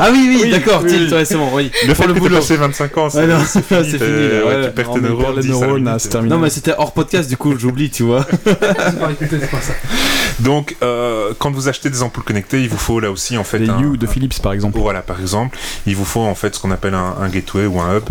B: Ah oui, oui,
D: Oui,
B: d'accord,
D: oui, oui.
B: ouais, c'est bon, oui.
C: Le fait que t'aies
B: boulot.
C: passé 25 ans,
B: Ouais,
C: c'est
B: non,
C: c'est
B: c'est
C: fini.
B: fini, là,
C: ouais,
B: ouais.
C: tu perds tes neurones.
D: les
C: 10 à la
D: neurones.
B: Non, mais c'était hors podcast, du coup, j'oublie, tu vois.
A: C'est pas écouté, c'est pas ça.
C: Donc, euh, quand vous achetez des ampoules connectées, il vous faut là aussi en fait
D: Des
C: un,
D: U de Philips par exemple.
C: Voilà, par exemple, il vous faut en fait ce qu'on appelle un, un gateway ou un hub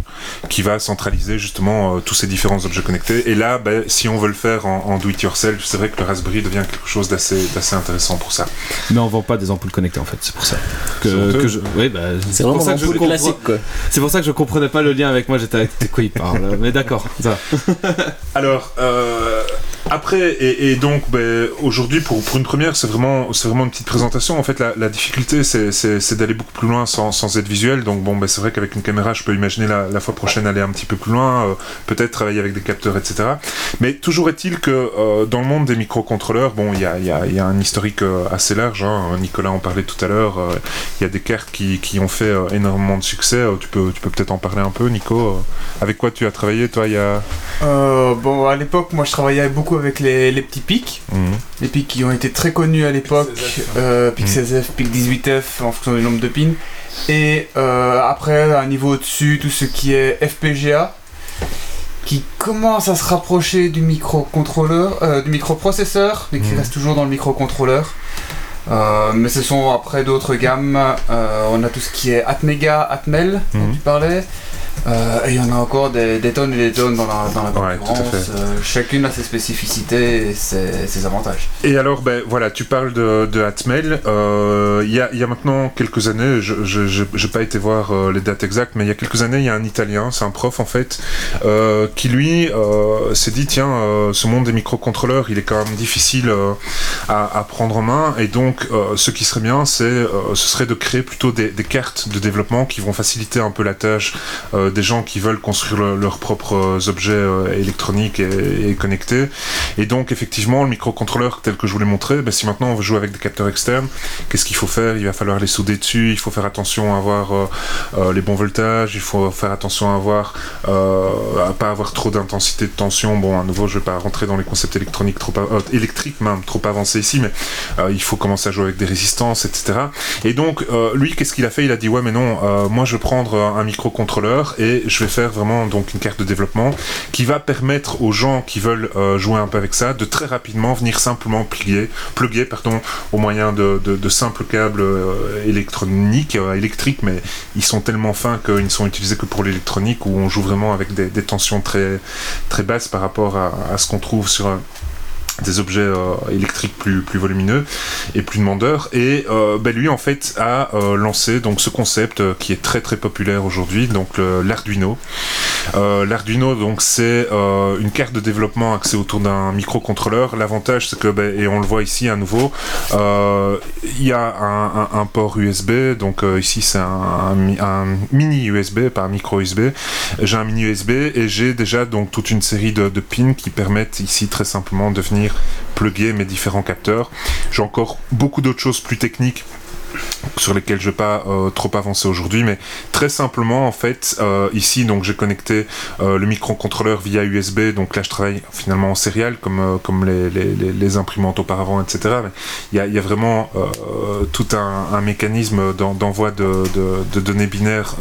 C: qui va centraliser justement euh, tous ces différents objets connectés. Et là, ben, si on veut le faire en, en do it yourself, c'est vrai que le Raspberry devient quelque chose d'assez intéressant pour ça.
B: Mais on vend pas des ampoules connectées en fait, c'est pour ça.
C: C'est
B: Que, je... Oui, bah,
J: C'est
B: pour
J: vraiment
B: ça que je comprends-
J: classique quoi.
B: C'est pour ça que je comprenais pas le lien avec moi, j'étais avec de quoi il parle. Mais d'accord, ça.
C: Alors, euh, après, et, donc, ben, aujourd'hui, pour, pour une première, c'est vraiment, vraiment une petite présentation. En fait, la, difficulté, c'est, d'aller beaucoup plus loin sans, sans être visuel. Donc, bon, ben, c'est vrai qu'avec une caméra, je peux imaginer la, fois prochaine aller un petit peu plus loin, euh, peut-être travailler avec des capteurs, etc. Mais toujours est-il que euh, dans le monde des microcontrôleurs, bon, il y a, y, y a un historique euh, assez large. hein. Nicolas en parlait tout à l'heure. Il y a des cartes qui, qui ont fait énormément de succès. Tu peux, tu peux peut-être en parler un peu, Nico. Avec quoi tu as travaillé, toi, il y a?
I: Bon, à l'époque, moi je travaillais beaucoup beaucoup avec les, les petits pics.
C: Mhm.
I: Les pics qui ont été très connus à l'époque. Euh, pic 16F, pic 18F en fonction du nombre de pins. Et euh, après, à un niveau au-dessus, tout ce qui est FPGA qui commence à se rapprocher du microcontrôleur, euh, du microprocesseur, mais qui
C: Mhm.
I: reste toujours dans le microcontrôleur. Euh, mais ce sont après d'autres gammes. Euh, on a tout ce qui est Atmega, Atmel, dont
C: Mhm.
I: tu parlais. Euh, et il y en a encore des, des tonnes et des tonnes dans la, dans la
C: Ouais,
I: concurrence. Euh, chacune a ses spécificités et ses, ses avantages.
C: Et alors, ben voilà, tu parles de, de Atmel. Euh, Il y, a, il y a maintenant quelques années, je n'ai pas été voir les dates exactes, mais il y a quelques années, il y a un Italien, c'est un prof en fait, qui lui s'est dit tiens, ce monde des microcontrôleurs, il est quand même difficile à, à prendre en main, et donc ce qui serait bien, c'est ce serait de créer plutôt des, des cartes de développement qui vont faciliter un peu la tâche euh, des gens qui veulent construire le- leurs propres objets euh, électroniques et, connectés. Et donc, effectivement, le microcontrôleur tel que je vous l'ai montré, ben, si maintenant on veut jouer avec des capteurs externes, qu'est-ce qu'il faut faire? Il va falloir les souder dessus, il faut faire attention à avoir euh, euh, les bons voltages, il faut faire attention à avoir euh, à pas avoir trop d'intensité de tension. Bon, à nouveau, je vais pas rentrer dans les concepts électroniques trop euh, électriques même trop avancés ici, mais euh, il faut commencer à jouer avec des résistances, etc. Et donc, euh, lui, qu'est-ce qu'il a fait? Il a dit ouais, mais non, euh, moi, je vais prendre euh, un microcontrôleur et je vais faire vraiment donc une carte de développement qui va permettre aux gens qui veulent euh, jouer un peu avec ça de très rapidement venir simplement plier, plugger pardon, au moyen de, simples câbles euh, électroniques, euh, électriques, mais ils sont tellement fins qu'ils ne sont utilisés que pour l'électronique où on joue vraiment avec des, tensions très, basses par rapport à, ce qu'on trouve sur euh, des objets euh, électriques plus, plus volumineux et plus demandeurs et euh, ben, lui en fait a euh, lancé donc ce concept qui est très très populaire aujourd'hui donc l'Arduino L'Arduino, donc, c'est une carte de développement axée autour d'un microcontrôleur. L'avantage, c'est que, ben, et on le voit ici à nouveau, il y a un, port USB. Donc, ici, c'est un, un mi- un mini USB, pas un micro USB. J'ai un mini USB et j'ai déjà donc toute une série de pins qui permettent ici très simplement de venir plugger mes différents capteurs. J'ai encore beaucoup d'autres choses plus techniques sur lesquels je vais pas euh, trop avancer aujourd'hui, mais très simplement en fait euh, ici donc j'ai connecté euh, le microcontrôleur via USB, donc là je travaille finalement en sérial comme comme les, imprimantes auparavant, etc. Il y a, vraiment tout un, mécanisme d'en- d'envoi de, données binaires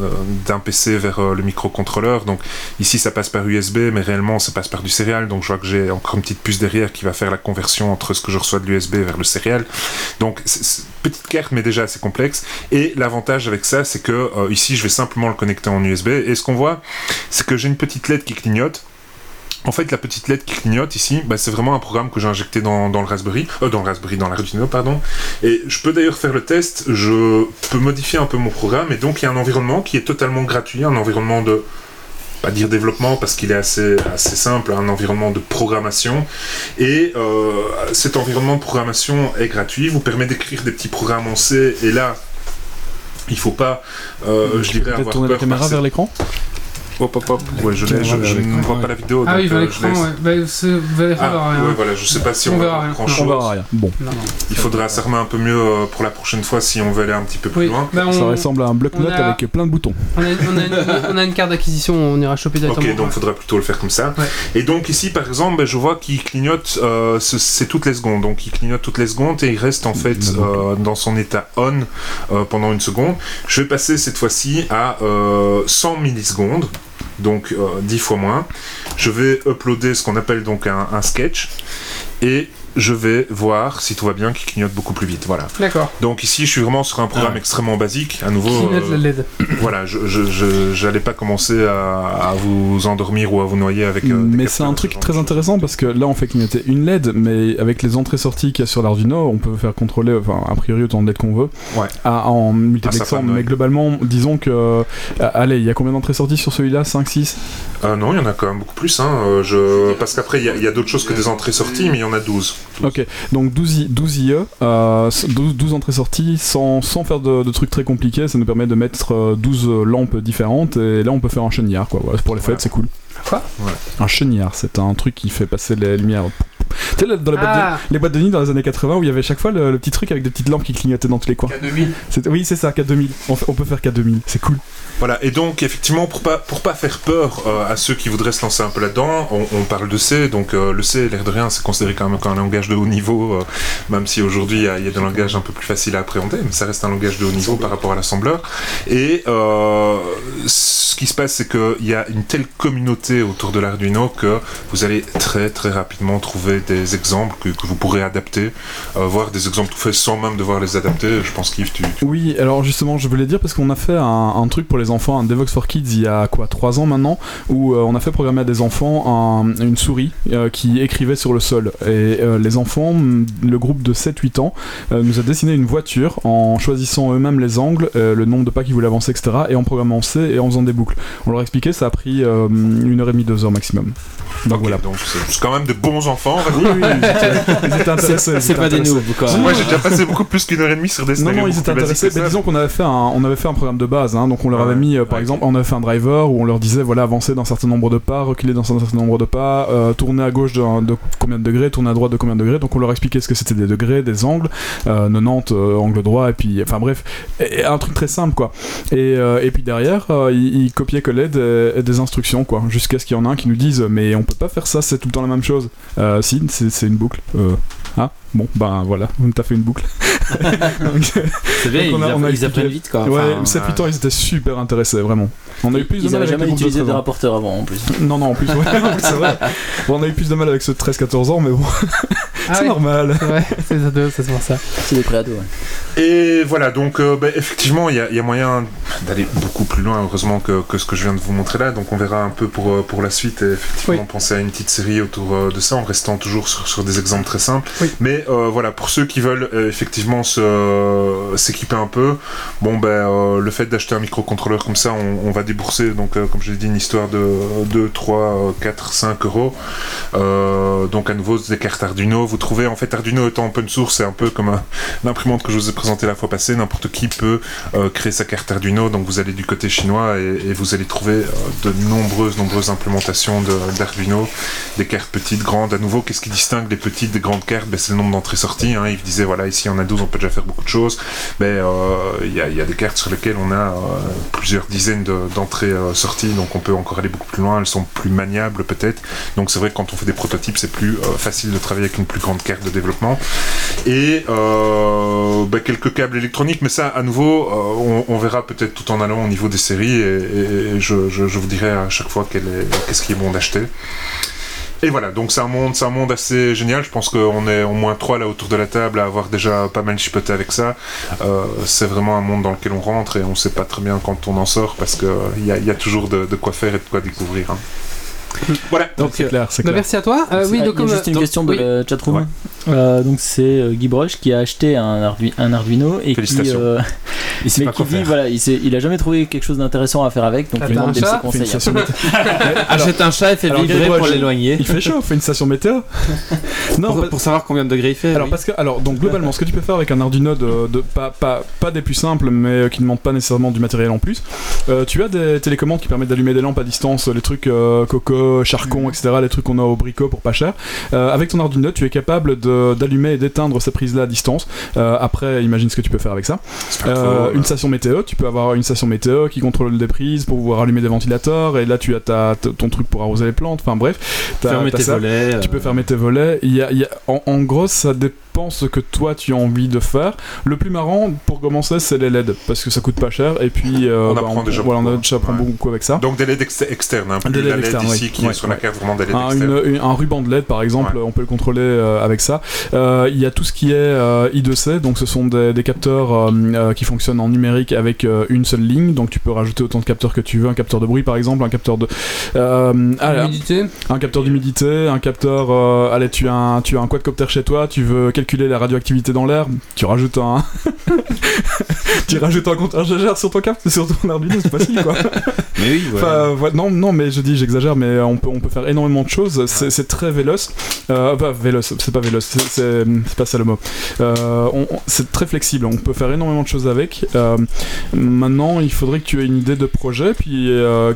C: d'un PC vers le microcontrôleur. Donc ici ça passe par USB, mais réellement ça passe par du sérial. Donc je vois que j'ai encore une petite puce derrière qui va faire la conversion entre ce que je reçois de l'USB vers le sérial. Donc petite carte, mais déjà assez complexe. Et l'avantage avec ça, c'est que euh, ici, je vais simplement le connecter en USB. Et ce qu'on voit, c'est que j'ai une petite LED qui clignote. En fait, la petite LED qui clignote ici, bah, c'est vraiment un programme que j'ai injecté dans, le Raspberry, euh, dans le Raspberry, dans l'Arduino, pardon. Et je peux d'ailleurs faire le test. Je peux modifier un peu mon programme. Et donc, il y a un environnement qui est totalement gratuit, un environnement de pas dire développement parce qu'il est assez, assez simple, un environnement de programmation. Et euh, cet environnement de programmation est gratuit, vous permet d'écrire des petits programmes en C. Et là, il faut pas, euh, je dirais, avoir
D: tourner
C: peur
D: la caméra vers l'écran?
C: Hop, hop, hop. Ouais, je, l'ai- ne vois pas la vidéo.
A: Ah
C: donc,
A: oui, vers
C: euh, je
A: l'écran,
C: laisse-
A: ouais. Bah, c'est- vous allez
C: Ah,
A: voir rien.
C: ouais, voilà, je sais pas si
A: On
C: on,
A: verra
C: va
A: rien.
C: grand
A: On
C: chose.
D: On verra rien. Bon,
A: Non, non.
C: Il faudra s'armer un peu mieux euh, pour la prochaine fois si on veut aller un petit peu plus
A: Oui,
C: loin.
A: bah, on,
D: ça ressemble à un bloc-notes
A: a-
D: avec plein de boutons.
A: on a, on a une, on a une carte d'acquisition, on ira choper directement.
C: Ok, donc il faudra plutôt le faire comme ça.
A: Ouais.
C: Et donc ici, par exemple, ben, je vois qu'il clignote, euh, ce- c'est toutes les secondes. Donc il clignote toutes les secondes et il reste en fait euh, dans son état on euh, pendant une seconde. Je vais passer cette fois-ci à euh, 100 millisecondes, donc euh, 10 fois moins. Je vais uploader ce qu'on appelle donc un, un sketch et je vais voir si tout va bien qu'il clignote beaucoup plus vite. Voilà.
A: D'accord.
C: Donc ici, je suis vraiment sur un programme
D: Ah.
C: extrêmement basique. À nouveau,
A: Clignote
C: euh,
A: la LED.
C: voilà, je je- je- j'allais pas commencer à, à vous endormir ou à vous noyer avec. euh,
D: mais c'est un truc
C: genre
D: très intéressant parce que là on fait clignoter une LED, mais avec les entrées-sorties qu'il y a sur l'Arduino, on peut faire contrôler, enfin a priori autant de LED qu'on veut,
C: Ouais.
D: à- en multiplexant.
C: Noël.
D: mais globalement, disons que. euh, allez, il y a combien d'entrées-sorties sur celui-là? 5, 6
C: Euh, non, il y en a quand même beaucoup plus. Hein. euh, je... Parce qu'après, il y a, il y a d'autres choses que des entrées-sorties, mais il y en a 12.
D: Ok, donc 12, I- 12 IE, euh, 12, 12 entrées-sorties sans, sans faire de, de trucs très compliqués, ça nous permet de mettre euh, 12 lampes différentes et là on peut faire un chenillard quoi. Voilà, pour les
C: Voilà.
D: fêtes, c'est cool.
A: Quoi?
C: Ouais.
D: Un chenillard, c'est un truc qui fait passer les lumières. Tu sais, là, dans les, boîtes
A: Ah.
D: de, les boîtes de nuit dans les années 80 où il y avait chaque fois le, le petit truc avec des petites lampes qui clignotaient dans tous les coins.
I: K2000.
D: C'est- Oui, c'est ça, K2000. On, fait- on peut faire K2000, c'est cool.
C: Voilà, et donc effectivement, pour pas, pour pas faire peur euh, à ceux qui voudraient se lancer un peu là-dedans, on, on parle de C, donc euh, le C, l'air de rien, c'est considéré quand même comme un langage de haut niveau, euh, même si aujourd'hui il y, y a des langages un peu plus faciles à appréhender, mais ça reste un langage de haut niveau par rapport à l'assembleur. Et euh, ce qui se passe, c'est qu'il y a une telle communauté autour de l'Arduino que vous allez très très rapidement trouver des exemples que, que vous pourrez adapter, euh, voir des exemples tout faits sans même devoir les adapter. Je pense qu'Yves, tu, tu
D: Oui, alors justement, je voulais dire parce qu'on a fait un, un truc pour les enfants, un Devox for Kids, il y a quoi, 3 ans maintenant, où euh, on a fait programmer à des enfants un- une souris euh, qui écrivait sur le sol. Et les enfants, le groupe de 7-8 ans, nous a dessiné une voiture en choisissant eux-mêmes les angles, le nombre de pas qu'ils voulaient avancer, etc. Et en programmant C et en faisant des boucles. On leur a expliqué, ça a pris une heure et demie, deux heures maximum. Donc voilà.
C: donc c'est quand même de bons enfants,
D: Oui, ils étaient, intéressés.
J: C'est pas des noobs, quoi.
C: Moi j'ai déjà passé beaucoup plus qu'une heure et demie sur des
D: Non, non, ils étaient intéressés. Mais disons qu'on avait fait un, on avait fait un programme de base, hein, donc on leur avait mis, euh, par exemple, on avait fait un driver où on leur disait, voilà, avancer d'un certain nombre de pas, reculer d'un certain nombre de pas, euh, tourner à gauche de, de combien de degrés, tourner à droite de combien de degrés. Donc on leur expliquait ce que c'était des degrés, des angles, euh, 90 euh, angle droit, et puis, enfin bref, et- et un truc très simple, quoi. Et, euh, et puis derrière, euh, ils, ils copiaient-collaient des, des instructions, quoi, jusqu'à ce qu'il y en a un qui nous dise, mais on peut pas faire ça, c'est tout le temps la même chose. Euh, si, c'est une boucle. Euh, ah, bon, ben voilà, t'as fait une boucle.
H: C'est bien,
D: on a-
H: ils,
D: on a
H: ils apprennent vite quoi.
D: ouais,
H: Enfin,
D: 7-8 ans, ils étaient super intéressés, vraiment. On a eu plus de
J: Ils
D: mal
J: avaient
D: avec
J: jamais
D: de
J: utilisé de
D: 13 ans.
J: rapporteur avant en plus.
D: Non, non, en plus, ouais, c'est vrai. Bon, on a eu plus de mal avec ceux de 13-14 ans, mais bon,
A: Ah
D: c'est
A: ouais.
D: normal.
A: Ouais, c'est ça, doit- c'est pour ça.
J: C'est des préados, ouais.
C: Et voilà, donc euh, bah, effectivement, il y, a- il y a moyen d'aller beaucoup plus loin, heureusement, que, que ce que je viens de vous montrer là. Donc on verra un peu pour, euh, pour la suite, et effectivement,
A: Oui.
C: penser à une petite série autour euh, de ça, en restant toujours sur, sur des exemples très simples.
A: Oui.
C: Mais euh, voilà, pour ceux qui veulent euh, effectivement se- s'équiper un peu, bon, ben, euh, le fait d'acheter un microcontrôleur comme ça, on, va débourser, donc, euh, comme je l'ai dit, une histoire de 2, 3, 4, 5 euros. Euh, donc à nouveau, des cartes Arduino. Vous trouvez, en fait, Arduino étant open source, c'est un peu comme l'imprimante que je vous ai présentée la fois passée. N'importe qui peut euh, créer sa carte Arduino. Donc vous allez du côté chinois et, vous allez trouver euh, de nombreuses, nombreuses implémentations d'Arduino. Des cartes petites, grandes. À nouveau, qu'est-ce qui distingue les petites des grandes cartes? Ben, C'est le nombre d'entrées-sorties. Hein. Disait, voilà, ici on a 12, on peut déjà faire beaucoup de choses. Ben, euh, Il y, a, des cartes sur lesquelles on a euh, plusieurs dizaines de- d'entrées-sorties. donc on peut encore aller beaucoup plus loin. Elles sont plus maniables peut-être. Donc c'est vrai que quand on fait des prototypes, c'est plus euh, facile de travailler avec une plus grande carte de développement. Et euh, bah, quelques câbles électroniques, mais ça, à nouveau, euh, on, verra peut-être tout en allant au niveau des séries, et, je, vous dirai à chaque fois qu'est-ce qui est bon d'acheter. Et voilà, donc c'est un monde, c'est un monde assez génial. Je pense qu'on est au moins trois là autour de la table à avoir déjà pas mal chipoté avec ça. Euh, c'est vraiment un monde dans lequel on rentre et on sait pas très bien quand on en sort parce que il y, a- y a toujours de, de quoi faire et de quoi découvrir. hein. Voilà.
A: Donc,
D: C'est clair, c'est
A: bah,
D: clair.
A: merci à toi. Euh, oui,
J: Ah,
A: donc
J: il y a
A: comme
J: juste une
A: donc-
J: question de
A: oui.
J: la chatroom.
C: Ouais.
J: Euh, donc c'est euh, Guy Broche qui a acheté un, Ardu- un Arduino et qui, euh,
H: il sait
J: mais
H: pas
J: qui dit
H: faire.
J: voilà, il, sait- il a jamais trouvé quelque chose d'intéressant à faire avec, donc il demande
A: un
J: des conseils.
H: Achète un chat et fais vibrer pour l'éloigner.
D: Il fait chaud, fais une station météo. non,
H: Pour, savoir combien de degrés il fait.
D: Alors
H: oui.
D: parce que alors donc globalement ce que tu peux faire avec un Arduino de, de- pas, pas, pas des plus simples mais euh, qui ne demandent pas nécessairement du matériel en plus euh, tu as des télécommandes qui permettent d'allumer des lampes à distance les trucs euh, Coco, Charcon etc les trucs qu'on a au bricot pour pas cher Euh, avec ton Arduino tu es capable de- d'allumer et d'éteindre ces prises là à distance Euh, après imagine ce que tu peux faire avec ça Euh,
C: trop,
D: une
C: euh,
D: station météo, tu peux avoir une station météo qui contrôle des prises pour pouvoir allumer des ventilateurs et là tu as ta, ton truc pour arroser les plantes, enfin bref.
H: Fermer tes volets.
D: Tu peux fermer tes volets. Il y a, il y a- en, en gros, ça dépend ce que toi tu as envie de faire. Le plus marrant pour commencer, c'est les LED parce que ça coûte pas cher et puis euh,
C: On
D: bah,
C: apprend déjà
D: voilà, on déjà apprend
C: ouais.
D: beaucoup avec ça.
C: Donc des LED ex- externes, hein, plus
D: Des LED
C: la LED
D: externes,
C: ici
D: oui.
C: qui
D: Ouais,
C: est sur la
D: ouais.
C: carte vraiment des LED
D: Un,
C: externes.
D: une- une- un ruban de LED par exemple,
C: Ouais.
D: on peut le contrôler euh, avec ça. Euh, Il y a tout ce qui est euh, I2C, donc ce sont des, des capteurs euh, euh, qui fonctionnent en numérique avec euh, une seule ligne, donc tu peux rajouter autant de capteurs que tu veux, un capteur de bruit par exemple, un capteur de... euh, ah,
A: Humidité.
D: un capteur d'humidité, un capteur... euh, allez, tu as un, tu as un quadcopter chez toi, tu veux calculer la radioactivité dans l'air, tu rajoutes un... tu rajoutes un compteur GGR sur ton cap, sur ton Arduino, c'est facile quoi.
H: Mais oui, ouais.
D: Enfin, ouais, non, non, mais je dis, j'exagère, mais on peut, on peut faire énormément de choses. C'est c'est très véloce. Euh, pas véloce, c'est pas véloce, c'est- pas ça le mot. Euh, c'est très flexible. On peut faire énormément de choses avec. Euh, maintenant, il faudrait que tu aies une idée de projet, puis euh,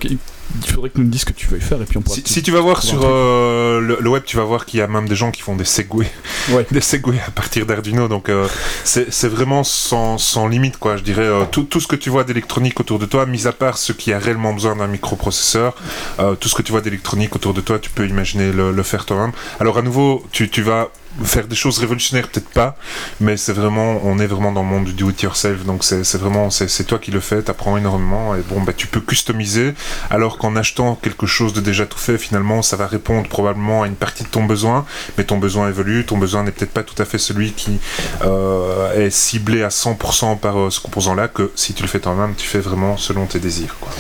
D: il faudrait que tu nous dises ce que tu veux faire et puis on pourra.
C: Si,
D: te-
C: si tu vas voir sur euh, le, le web, tu vas voir qu'il y a même des gens qui font des segways,
D: Ouais.
C: des segways à partir d'Arduino. Donc euh, c'est c'est vraiment sans, sans limite, quoi. Je dirais euh, tout, tout ce que tu vois d'électronique autour de toi, mis à part ce qui a réellement besoin d'un microprocesseur, euh, tout ce que tu vois d'électronique autour de toi, tu peux imaginer le, le faire toi-même. Alors à nouveau, tu, tu vas faire des choses révolutionnaires, peut-être pas, mais c'est vraiment, on est vraiment dans le monde du do-it-yourself, donc c'est vraiment, c'est toi qui le fais, t'apprends énormément, et bon, bah, tu peux customiser, alors qu'en achetant quelque chose de déjà tout fait, finalement, ça va répondre probablement à une partie de ton besoin, mais ton besoin évolue, ton besoin n'est peut-être pas tout à fait celui qui euh, est ciblé à 100% par euh, ce composant-là, que si tu le fais toi-même, tu fais vraiment selon tes désirs, quoi.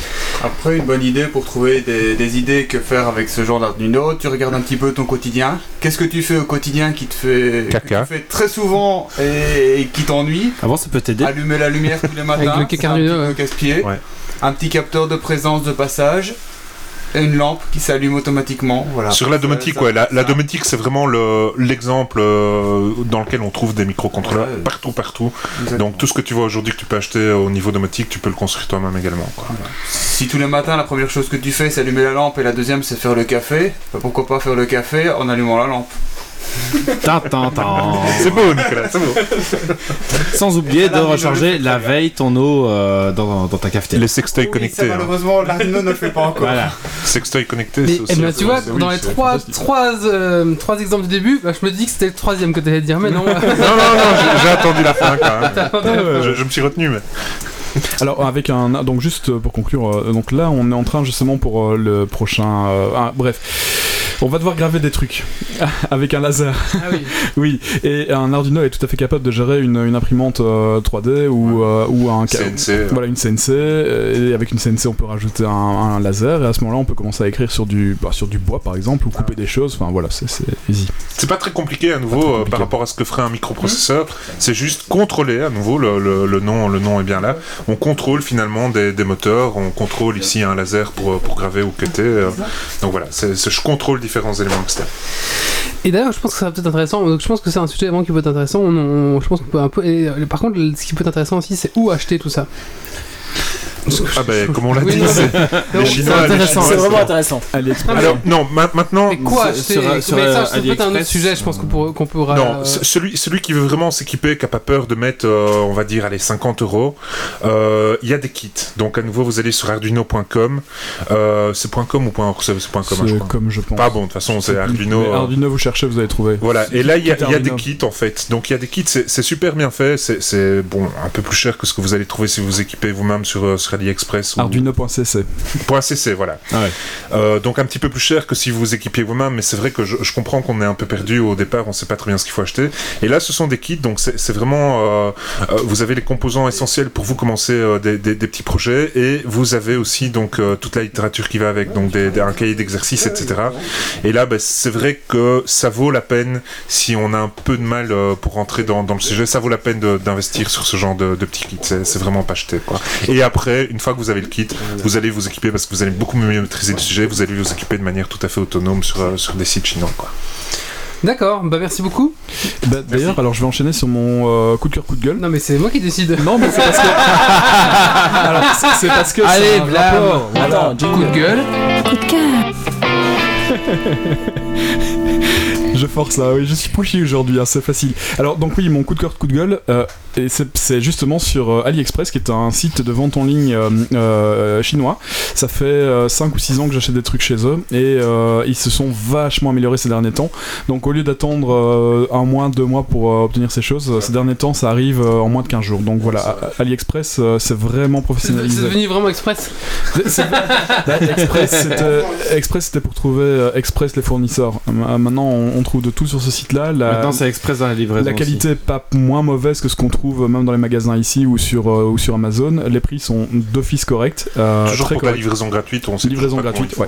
I: Après, une bonne idée pour trouver des, idées que faire avec ce genre d'Arduino, tu regardes un petit peu ton quotidien. Qu'est-ce que tu fais au quotidien qui te fait,
C: Caca.
I: que tu fais très souvent et, et qui t'ennuie
H: Avant, ça peut t'aider.
I: Allumer la lumière tous les matins,
A: Avec le
I: un petit peu
A: ouais.
I: casse-pied.
C: Ouais.
I: Un petit capteur de présence de passage. Et une lampe qui s'allume automatiquement. Voilà.
C: Sur la domotique, ouais, la, la domotique, c'est vraiment le- l'exemple euh, dans lequel on trouve des microcontrôleurs
I: Ouais.
C: partout, partout.
I: Exactement.
C: Donc tout ce que tu vois aujourd'hui que tu peux acheter au niveau domotique, tu peux le construire toi-même également. quoi.
I: Si tous les matins, la première chose que tu fais, c'est allumer la lampe et la deuxième, c'est faire le café, bah, pourquoi pas faire le café en allumant la lampe?
C: C'est beau, Nicolas, c'est beau.
H: Sans oublier de recharger la veille ton eau euh, dans, dans ta cafetière.
C: Les sextoys
I: Oui, ça,
C: connectés. hein.
I: malheureusement, l'Arduino ne le fait pas encore.
H: Voilà.
C: Sextoys connectés,
A: Mais
C: c'est aussi.
A: eh ben,
C: un
A: tu vois,
C: oui,
A: dans les
C: c'est
A: trois,
C: fantastique.
A: trois, euh, trois exemples du début, bah, je me dis que c'était le troisième que tu allais dire, mais non.
C: Non, non, non, j'ai- j'ai attendu la fin quand même. Je, je me suis retenu, mais.
D: Alors avec un donc juste pour conclure euh, donc là on est en train justement pour euh, le prochain euh, ah, bref on va devoir graver des trucs avec un laser
A: Ah oui.
D: oui et un Arduino est tout à fait capable de gérer une, une imprimante euh, 3D ou euh, ou un
C: CNC. euh,
D: voilà une CNC euh, et avec une CNC on peut rajouter un, un laser et à ce moment-là on peut commencer à écrire sur du bah, sur du bois par exemple ou couper des choses enfin voilà c'est easy
C: C'est pas très compliqué à nouveau euh,
D: compliqué.
C: par rapport à ce que ferait un microprocesseur. C'est juste contrôler à nouveau le, le- le nom. Le nom est bien là. On contrôle finalement des, des moteurs. On contrôle ici un laser pour, pour graver ou cutter. euh. Donc voilà, je contrôle différents éléments externes.
A: Et d'ailleurs, je pense que ça va peut-être intéressant. Donc, je pense que c'est un sujet vraiment qui peut être intéressant. On- je pense qu'on peut un peu. Euh, par contre, ce qui peut être intéressant aussi, c'est où acheter tout ça.
C: Ah ben, comme on l'a dit, c'est les Chinois.
A: intéressant.
J: C'est vraiment intéressant.
C: Alors non, ma- maintenant.
A: Mais quoi
H: sur- sur- euh,
A: c'est peut-être un autre
H: AliExpress,
A: sujet. Je pense qu'on pourra. qu'on pourra,
C: Non,
A: euh,
C: ce- celui, celui qui veut vraiment s'équiper, qui n'a pas peur de mettre, euh, on va dire, allez, 50 euros, euh, il y a des kits. Donc à nouveau, vous allez sur arduino.com. Euh, c'est .com ou .org C'est c'est .com, hein, je
D: c'est
C: crois.
D: comme je pense
C: Pas bon, de toute façon, c'est Arduino. Euh,
D: Arduino vous cherchez vous allez trouver
C: Voilà, et là il y a, il y a des
D: Arduino.
C: kits en fait. Donc il y a des kits, c'est c'est super bien fait. C'est- C'est bon, un peu plus cher que ce que vous allez trouver si vous équipez vous-même sur, euh, sur AliExpress ou
D: Arduino.cc
C: .cc, voilà.
H: Ah ouais.
C: Euh, donc un petit peu plus cher que si vous vous équipiez vous-même, mais c'est vrai que je, je comprends qu'on est un peu perdu au départ, on sait pas très bien ce qu'il faut acheter. Et là, ce sont des kits, donc c'est vraiment, euh, euh, vous avez les composants essentiels pour vous commencer des, des- des petits projets, et vous avez aussi donc toute la littérature qui va avec, donc des, des- un cahier d'exercice, etc. Et là, bah, c'est vrai que ça vaut la peine si on a un peu de mal pour rentrer dans, dans le sujet, ça vaut la peine d'investir sur ce genre de, de petits kits. C'est vraiment pas acheté, quoi. Et après, une fois que vous avez le kit, vous allez vous équiper parce que vous allez beaucoup mieux maîtriser le sujet. Vous allez vous équiper de manière tout à fait autonome sur, euh, sur des sites chinois, quoi.
A: D'accord, bah merci beaucoup.
D: Bah, D'ailleurs, alors je vais enchaîner sur mon euh, coup de cœur, coup de gueule.
A: Non, mais c'est moi qui décide.
D: Non, mais c'est parce que. alors, c'est- parce que.
A: Allez,
D: c'est un
A: blâme.
D: rapport. Voilà.
J: Attends,
A: Coup de gueule.
G: Coup de cœur.
D: Je force là, oui, je suis pushy aujourd'hui, hein, c'est facile. Alors, donc, oui, mon coup de cœur, coup de gueule, euh, et c'est justement sur euh, AliExpress, qui est un site de vente en ligne euh, euh, chinois. Ça fait 5 ou 6 ans que j'achète des trucs chez eux, et euh, ils se sont vachement améliorés ces derniers temps. Donc, au lieu d'attendre euh, un mois, deux mois pour euh, obtenir ces choses, ces derniers temps, ça arrive euh, en moins de 15 jours. Donc, voilà, AliExpress, euh, c'est vraiment professionnalisé.
A: c'est devenu vraiment express.
D: Express, c'était Express, c'était pour trouver euh, Express les fournisseurs. Euh, Maintenant, on, on trouve de tout sur ce site-là. La,
H: Maintenant, c'est express dans la livraison.
D: la qualité est pas moins mauvaise que ce qu'on trouve même dans les magasins ici ou sur, euh, ou sur Amazon. Les prix sont d'office corrects. euh,
C: Toujours
D: très
C: pour la livraison gratuite, on sait
D: Livraison
C: pas comment
D: gratuite,
C: ils font,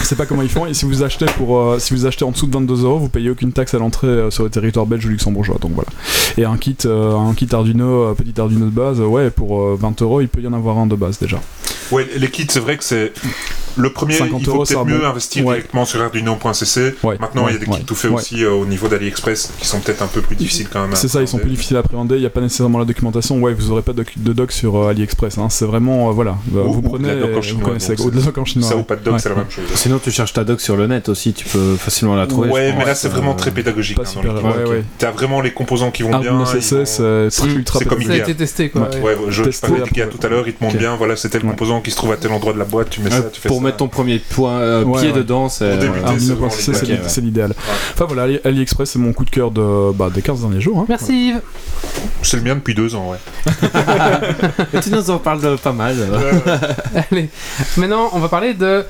D: Je sais pas comment ils font. Et si vous achetez pour, euh, si vous achetez en dessous de 22 euros, vous payez aucune taxe à l'entrée euh, sur le territoire belge ou luxembourgeois. Donc voilà. Et un kit, euh, un kit Arduino, euh, petit Arduino de base, euh, ouais, pour euh, 20 euros, il peut y en avoir un de base déjà.
C: Ouais, les kits, c'est vrai que c'est Le premier,
D: 50
C: il faut peut-être mieux
D: bon.
C: investir
D: Ouais.
C: directement sur arduino.cc.
D: Ouais,
C: Maintenant, il y a
D: ouais,
C: des kits
D: ouais,
C: tout
D: ouais.
C: aussi euh, au niveau d'AliExpress qui sont peut-être un peu plus difficiles quand même.
D: C'est ça, ils sont plus difficiles à appréhender, il n'y a pas nécessairement la documentation. Ouais, vous aurez pas de doc, de doc sur euh, AliExpress. hein. C'est vraiment, euh, voilà, bah,
C: Ou-
D: vous
C: ou de
D: prenez,
C: la doc en chinois,
D: vous connaissez,
C: donc
D: ou de la doc en chinois.
C: Ça
D: ouais.
C: ou pas de doc,
D: Ouais,
C: c'est la même chose.
H: Sinon, tu cherches ta doc sur le net aussi, tu peux facilement la trouver.
C: Ouais, mais là c'est vraiment très pédagogique. Hein. T'as vraiment les composants qui vont bien. Ils
D: CC,
C: vont-
D: c'est
A: Mm.
C: comme
A: Ça a été testé quoi.
D: Ouais.
C: je, parlais d'IKEA tout à l'heure, il te montre
D: Ok.
C: bien, voilà, c'est tel
D: Ouais.
C: composant qui se trouve à tel endroit de la boîte, tu mets ça, tu fais
H: pour mettre ton premier point, pied dedans, l'idéal.
D: c'est l'idéal. Enfin voilà, Ali- AliExpress, c'est mon coup de cœur de, bah, des 15 derniers jours. hein.
A: Merci Yves.
C: C'est le mien depuis deux ans, ouais.
H: Et tu nous en parles de pas mal.
A: Allez, maintenant on va parler de.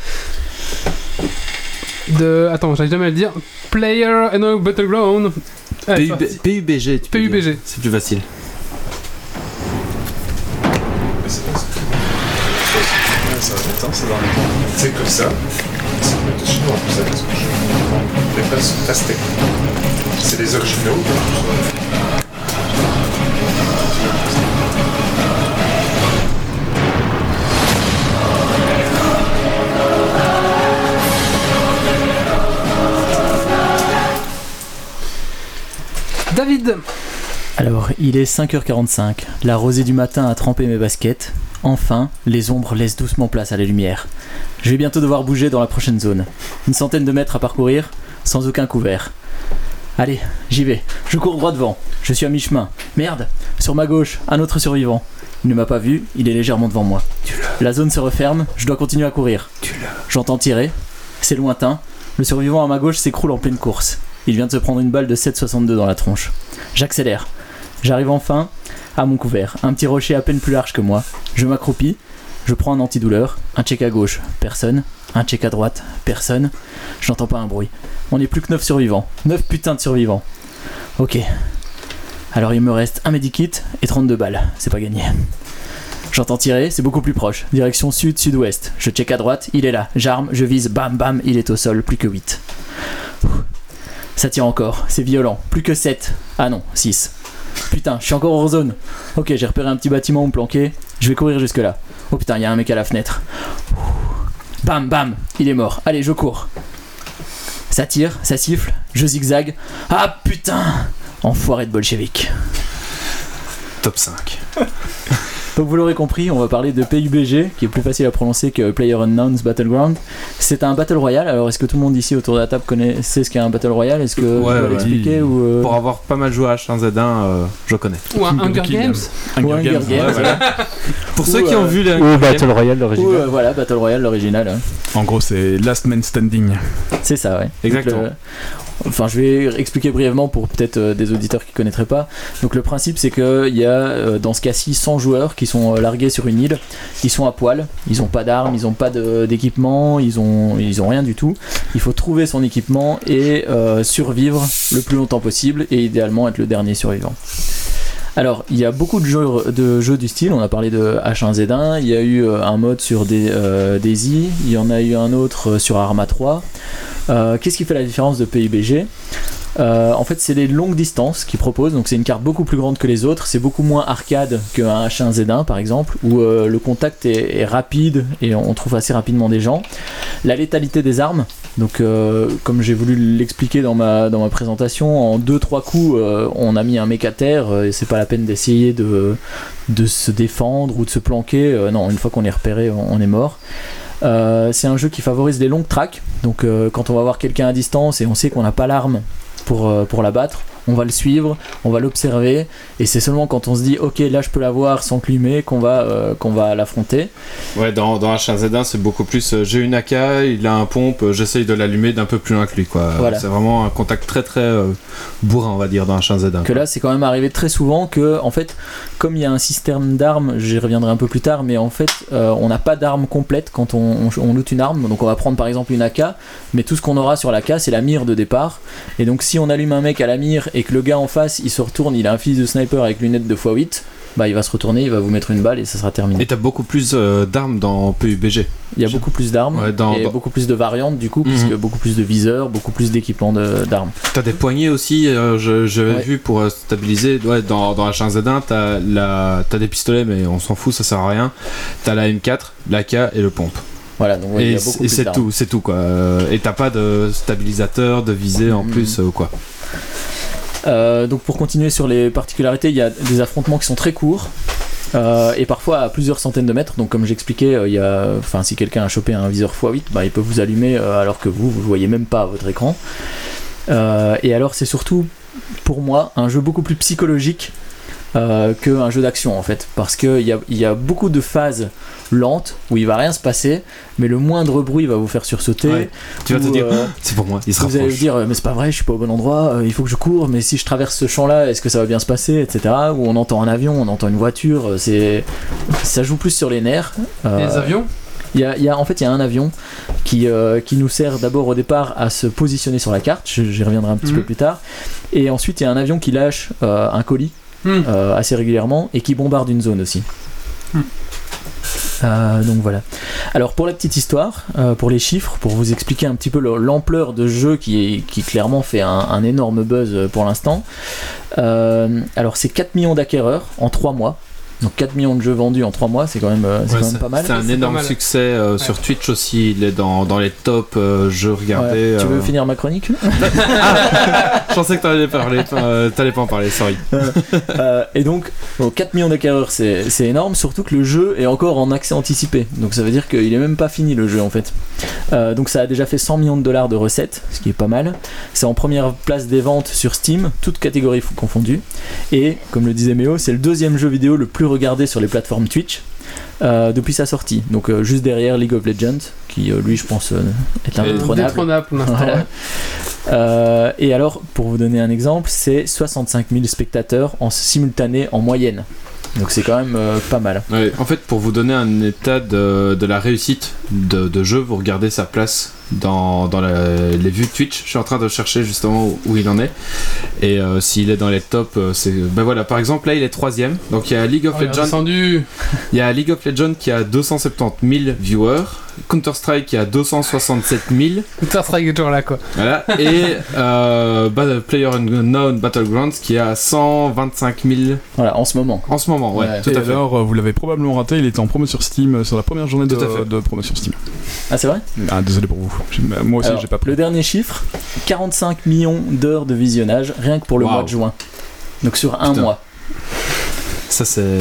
A: De. Attends, j'arrive jamais à le dire. Player and Battleground. Allez,
H: PUB-. PUBG, tu peux
A: PUBG.
H: C'est plus facile.
C: C'est que ça. C'est le chinois, Les places Aztec. C'est les originaux.
A: David
J: Alors, il est 5h45. La rosée du matin a trempé mes baskets. Enfin, les ombres laissent doucement place à la lumière. Je vais bientôt devoir bouger dans la prochaine zone. Une centaine de mètres à parcourir, sans aucun couvert. Allez, j'y vais. Je cours droit devant. Je suis à mi-chemin. Merde Sur ma gauche, un autre survivant. Il ne m'a pas vu, il est légèrement devant moi. La zone se referme, je dois continuer à courir. J'entends tirer. C'est lointain. Le survivant à ma gauche s'écroule en pleine course. Il vient de se prendre une balle de 7,62 dans la tronche. J'accélère. J'arrive enfin à mon couvert. Un petit rocher à peine plus large que moi. Je m'accroupis. Je prends un antidouleur. Un check à gauche. Personne. Un check à droite. Personne. Je n'entends pas un bruit. On n'est plus que 9 survivants. 9 putains de survivants. Ok. Alors il me reste un medikit et 32 balles. C'est pas gagné. J'entends tirer, c'est beaucoup plus proche. Direction sud-sud-ouest. Je check à droite, il est là. J'arme, je vise, bam bam, il est au sol, plus que 8. Ça tire encore, c'est violent. Plus que 7. Ah non, 6. Putain, je suis encore hors zone. Ok, j'ai repéré un petit bâtiment où me planquer. Je vais courir jusque là. Oh putain, il y a un mec à la fenêtre. Bam bam, il est mort. Allez, je cours. Ça tire, ça siffle, je zigzag. Ah putain Enfoiré de bolchevique.
H: Top 5.
J: Donc vous l'aurez compris, on va parler de PUBG, qui est plus facile à prononcer que PlayerUnknown's Battleground. C'est un Battle Royale, alors est-ce que tout le monde ici autour de la table connaît, sait ce qu'est un Battle Royale? Est-ce que je
H: Ouais, ouais.
J: l'expliquer ou... euh,
H: Pour avoir pas mal joué à H1Z1, euh, je connais.
A: Ou un Hunger. Games
J: Ou Hunger Games,
H: Ouais, voilà. Pour
J: Ou,
H: ceux qui
J: euh,
H: ont vu les
E: Ou Battle Royale
J: ou,
E: l'original.
J: euh, voilà, Battle Royale, l'original. hein.
D: En gros, c'est Last Man Standing.
J: C'est ça, ouais.
H: Exactement.
J: Donc, le- Enfin, je vais expliquer brièvement pour peut-être euh, des auditeurs qui connaîtraient pas. Donc, le principe, c'est qu'il y a euh, dans ce cas-ci 100 joueurs qui sont euh, largués sur une île. Ils sont à poil, ils ont pas d'armes, ils ont pas d'équipement, ils ont, ils ont rien du tout. Il faut trouver son équipement et survivre le plus longtemps possible et idéalement être le dernier survivant. Alors, il y a beaucoup de jeux, de du style. On a parlé de H1Z1. Il y a eu un mode sur des, Daisy. Il y en a eu un autre sur Arma 3. Euh, Qu'est-ce qui fait la différence de PUBG Euh, En fait, c'est les longues distances qu'ils proposent. Donc, c'est une carte beaucoup plus grande que les autres. C'est beaucoup moins arcade qu'un H1Z1 par exemple, où euh, le contact est, rapide et on trouve assez rapidement des gens. La létalité des armes. Donc, comme j'ai voulu l'expliquer dans ma, dans ma présentation, en 2-3 coups, on a mis un mec à terre et c'est pas la peine d'essayer de, de se défendre ou de se planquer. Non, une fois qu'on est repéré, on est mort. Euh, c'est un jeu qui favorise les longues tracks. Donc, euh, quand on va voir quelqu'un à distance et on sait qu'on n'a pas l'arme pour, euh, pour l'abattre, on va le suivre, on va l'observer, et c'est seulement quand on se dit ok là je peux l'avoir sans climer qu'on va, euh, qu'on va l'affronter.
H: Ouais, dans, dans H1Z1, c'est beaucoup plus. euh, j'ai une AK, il a un pompe, euh, j'essaye de l'allumer d'un peu plus loin que lui, quoi.
J: Voilà.
H: C'est vraiment un contact très très bourrin, on va dire, dans H1Z1.
J: Que là c'est quand même arrivé très souvent que en fait comme il y a un système d'armes, j'y reviendrai un peu plus tard, mais en fait on n'a pas d'arme complète quand on, on, on loot une arme, donc on va prendre par exemple une AK, mais tout ce qu'on aura sur l'AK c'est la mire de départ, et donc si on allume un mec à la mire et que le gars en face il se retourne, il a un fusil de sniper avec lunettes de x8, bah il va se retourner, il va vous mettre une balle et ça sera terminé.
H: Et t'as beaucoup plus euh, d'armes dans PUBG.
J: Il y a beaucoup plus d'armes
H: Ouais, dans-
J: et
H: dans-
J: beaucoup plus de variantes du coup,
H: Mhm.
J: puisque beaucoup plus de viseurs, beaucoup plus d'équipements de- d'armes.
H: T'as des poignées aussi, euh, je- j'avais
J: Ouais.
H: vu pour euh, stabiliser. Ouais, dans, dans H1Z1, t'as la- des pistolets, mais on s'en fout, ça sert à rien. T'as la M4, l'AK et le pompe.
J: Voilà, donc ouais,
H: Et, et c'est tout, c'est tout quoi. Et t'as pas de stabilisateur, de visée en
J: Mhm.
H: plus ou quoi.
J: Euh, donc pour continuer sur les particularités, il y a des affrontements qui sont très courts. euh, et parfois à plusieurs centaines de mètres. Donc comme j'expliquais, euh, enfin si quelqu'un a chopé un viseur x8, bah, il peut vous allumer alors que vous vous voyez même pas à votre écran. Et alors c'est surtout pour moi un jeu beaucoup plus psychologique qu'un jeu d'action en fait, parce qu'il y a beaucoup de phases lentes où il va rien se passer, mais le moindre bruit va vous faire sursauter.
H: Ouais. Tu vas te dire,
J: euh,
H: c'est pour moi, il se
J: vous allez vous dire, euh, mais c'est pas vrai, je suis pas au bon endroit, euh, il faut que je cours, mais si je traverse ce champ-là, est-ce que ça va bien se passer, etc. Ou on entend un avion, on entend une voiture, c'est, ça joue plus sur les nerfs. Euh,
A: Les avions?
J: Il y a, il y a- en fait, il y a un avion qui, euh, qui nous sert d'abord au départ à se positionner sur la carte, j'y reviendrai un petit
A: Mhm.
J: peu plus tard, et ensuite il y a un avion qui lâche euh, un colis euh, assez régulièrement et qui bombarde une zone aussi.
A: Hmm.
J: Euh, donc voilà. Alors pour la petite histoire, euh, pour les chiffres, pour vous expliquer un petit peu le- l'ampleur de jeu qui, clairement fait un, énorme buzz euh, pour l'instant. Alors c'est 4 millions d'acquéreurs en 3 mois. Donc 4 millions de jeux vendus en 3 mois, c'est quand même, euh, c'est
H: Ouais,
J: quand même pas mal.
H: C'est un énorme succès euh, sur Twitch aussi. Il est dans, dans les tops euh, jeux regardés.
J: Ouais. Tu veux
H: euh.
J: finir ma chronique
H: Je pensais que t'allais parler, t'allais pas en parler, sorry.
J: Euh, et donc, bon, 4 millions d'acquéreurs, c'est c'est énorme, surtout que le jeu est encore en accès anticipé. Donc ça veut dire qu'il est même pas fini le jeu en fait. Euh, donc ça a déjà fait 100 millions de dollars de recettes, ce qui est pas mal. C'est en première place des ventes sur Steam, toutes catégories confondues. Et comme le disait Méo, c'est le deuxième jeu vidéo le plus regardé sur les plateformes Twitch. euh, depuis sa sortie, donc euh, juste derrière League of Legends, qui euh, lui je pense est indétrônable. Voilà. et alors, pour vous donner un exemple, c'est 65 000 spectateurs en simultané en moyenne. Donc c'est quand même euh, pas mal.
H: Ouais, en fait, pour vous donner un état de, de la réussite de, de jeu, vous regardez sa place dans, dans la- les vues Twitch. Je suis en train de chercher justement où, où il en est. Et euh, s'il est dans les tops, euh, c'est. Ben voilà, par exemple, là il est troisième. Donc il y a League of
A: Oh,
H: Legends. Il y a League of Legends qui a 270 000 viewers. Counter-Strike qui a 267 000.
A: Counter Strike est toujours là quoi.
H: Voilà. Et euh, Battle- Player Unknown Battlegrounds qui a 125 000
J: Voilà, en ce moment.
H: en ce moment. Ouais,
J: Ouais.
H: tout
D: Et
H: à fait.
D: alors, euh, vous l'avez probablement raté, il était en promo sur Steam euh, sur la première journée de,
H: Tout à fait.
D: de promo sur Steam.
J: Ah, c'est vrai?
D: Ah, désolé pour vous. J'ai- Moi aussi, j'ai pas pris.
J: Le dernier chiffre 45 millions d'heures de visionnage rien que pour le mois de juin. Donc sur un
H: Putain.
J: mois.
H: Ça c'est.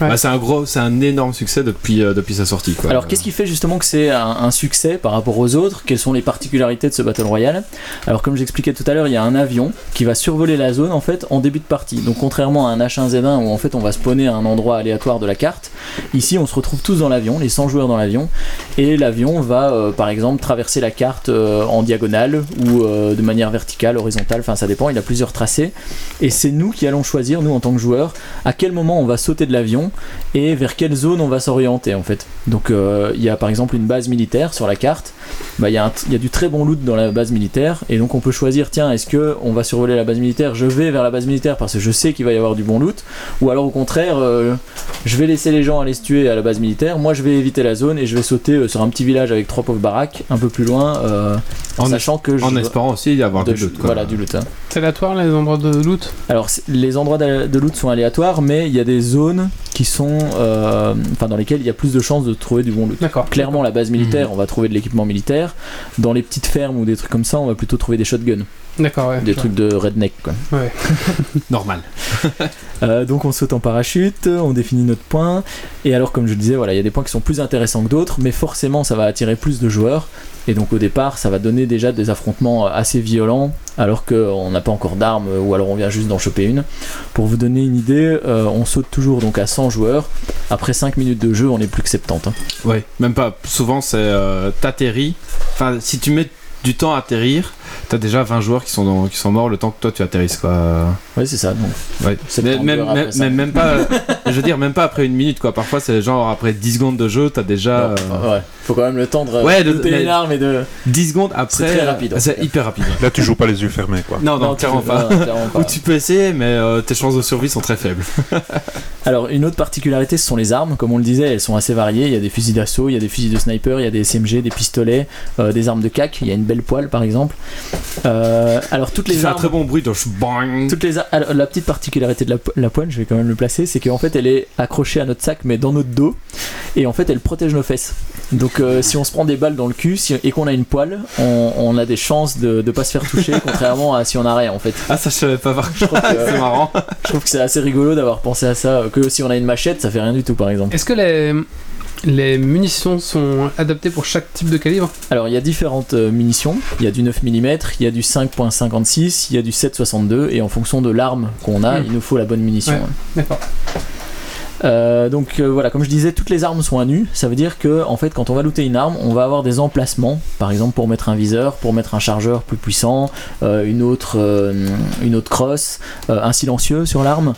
A: Ouais.
H: Bah, c'est un gros, c'est un énorme succès depuis, euh, depuis sa sortie. Quoi.
J: Alors, qu'est-ce qui fait justement que c'est un, un succès par rapport aux autres? Quelles sont les particularités de ce Battle Royale? Alors, comme j'expliquais tout à l'heure, il y a un avion qui va survoler la zone en fait en début de partie. Donc, contrairement à un H1Z1 où en fait on va spawner à un endroit aléatoire de la carte, ici on se retrouve tous dans l'avion, les 100 joueurs dans l'avion, et l'avion va euh, par exemple traverser la carte euh, en diagonale ou euh, de manière verticale, horizontale, enfin ça dépend, il a plusieurs tracés. Et c'est nous qui allons choisir, nous en tant que joueurs, à quel moment on va sauter de l'avion et vers quelle zone on va s'orienter en fait. Donc euh, il y a par exemple une base militaire sur la carte, bah, il y, a un- il y a du très bon loot dans la base militaire et donc on peut choisir tiens est-ce que on va survoler la base militaire, je vais vers la base militaire parce que je sais qu'il va y avoir du bon loot ou alors au contraire euh, je vais laisser les gens aller se tuer à la base militaire, moi je vais éviter la zone et je vais sauter euh, sur un petit village avec trois pauvres baraques un peu plus loin euh, en,
H: En
J: sachant que je
H: En espérant aussi y avoir
J: de-
H: du loot. Quoi.
J: voilà du loot. hein.
A: C'est aléatoire les endroits de loot?
J: Alors, les endroits de de loot sont aléatoires, mais il y a des zones qui sont, euh, enfin, dans lesquelles il y a plus de chances de trouver du bon loot. Clairement, la base militaire, on va trouver de l'équipement militaire. Dans les petites fermes ou des trucs comme ça, on va plutôt trouver des shotguns,
A: D'accord, ouais.
J: des trucs de redneck, quoi.
A: Ouais.
H: Normal.
J: Euh, donc, on saute en parachute, on définit notre point. Et alors, comme je le disais, voilà, il y a des points qui sont plus intéressants que d'autres, mais forcément, ça va attirer plus de joueurs. Et donc, au départ, ça va donner déjà des affrontements euh, assez violents, alors qu'on n'a pas encore d'armes, euh, ou alors on vient juste d'en choper une. Pour vous donner une idée, euh, on saute toujours donc à 100 joueurs. Après 5 minutes de jeu, on est plus que 70. hein.
H: Ouais. Même pas. Souvent c'est t'atterris. Enfin, si tu mets du temps à atterrir, t'as déjà 20 joueurs qui sont, dans- qui sont morts le temps que toi tu atterrisses quoi.
J: Ouais, c'est ça. Donc,
H: Ouais.
J: C'est
H: Mais-
J: 30
H: même, même,
J: ça.
H: même, même pas. je veux dire, même pas après une minute quoi. Parfois c'est genre après 10 secondes de jeu, t'as déjà.
J: non,
H: euh,
J: ouais. Faut quand même le temps de
H: Ouais, de-
J: une arme et de.
H: 10 secondes après.
J: C'est très rapide,
H: C'est hyper rapide.
C: Là, tu joues pas les yeux fermés, quoi.
H: Non, non,
J: tu-
H: clairement pas.
J: non, clairement pas.
H: Ou tu peux essayer, mais euh, tes chances de survie sont très faibles.
J: Alors, une autre particularité, ce sont les armes. Comme on le disait, elles sont assez variées. Il y a des fusils d'assaut, il y a des fusils de sniper, il y a des SMG, des pistolets, euh, des armes de cac. Il y a une belle poêle, par exemple. Euh, alors, toutes les
H: fait un
J: armes.
H: très bon bruit, bang.
J: Toutes les alors, la petite particularité de la, la poêle, je vais quand même le placer, c'est qu'en fait elle est accrochée à notre sac mais dans notre dos et en fait elle protège nos fesses. Donc euh, si on se prend des balles dans le cul si- et qu'on a une poêle, on, on a des chances de ne pas se faire toucher, contrairement à si on a rien en fait.
H: Ah, ça, je savais pas voir.
J: Je trouve que,
H: C'est marrant.
J: je trouve que c'est assez rigolo d'avoir pensé à ça, que si on a une machette, ça fait rien du tout par exemple.
A: Est-ce que les, les munitions sont adaptées pour chaque type de calibre
J: Alors il y a différentes euh, munitions, il y a du 9 mm, il y a du 5.56, il y a du 7.62 et en fonction de l'arme qu'on a,
A: Hmm.
J: il nous faut la bonne munition.
A: Ouais. D'accord.
J: Euh, donc euh, voilà, comme je disais, toutes les armes sont à nu. Ça veut dire que en fait, quand on va looter une arme, on va avoir des emplacements, par exemple pour mettre un viseur, pour mettre un chargeur plus puissant, euh, une autre, une autre crosse, un silencieux sur l'arme.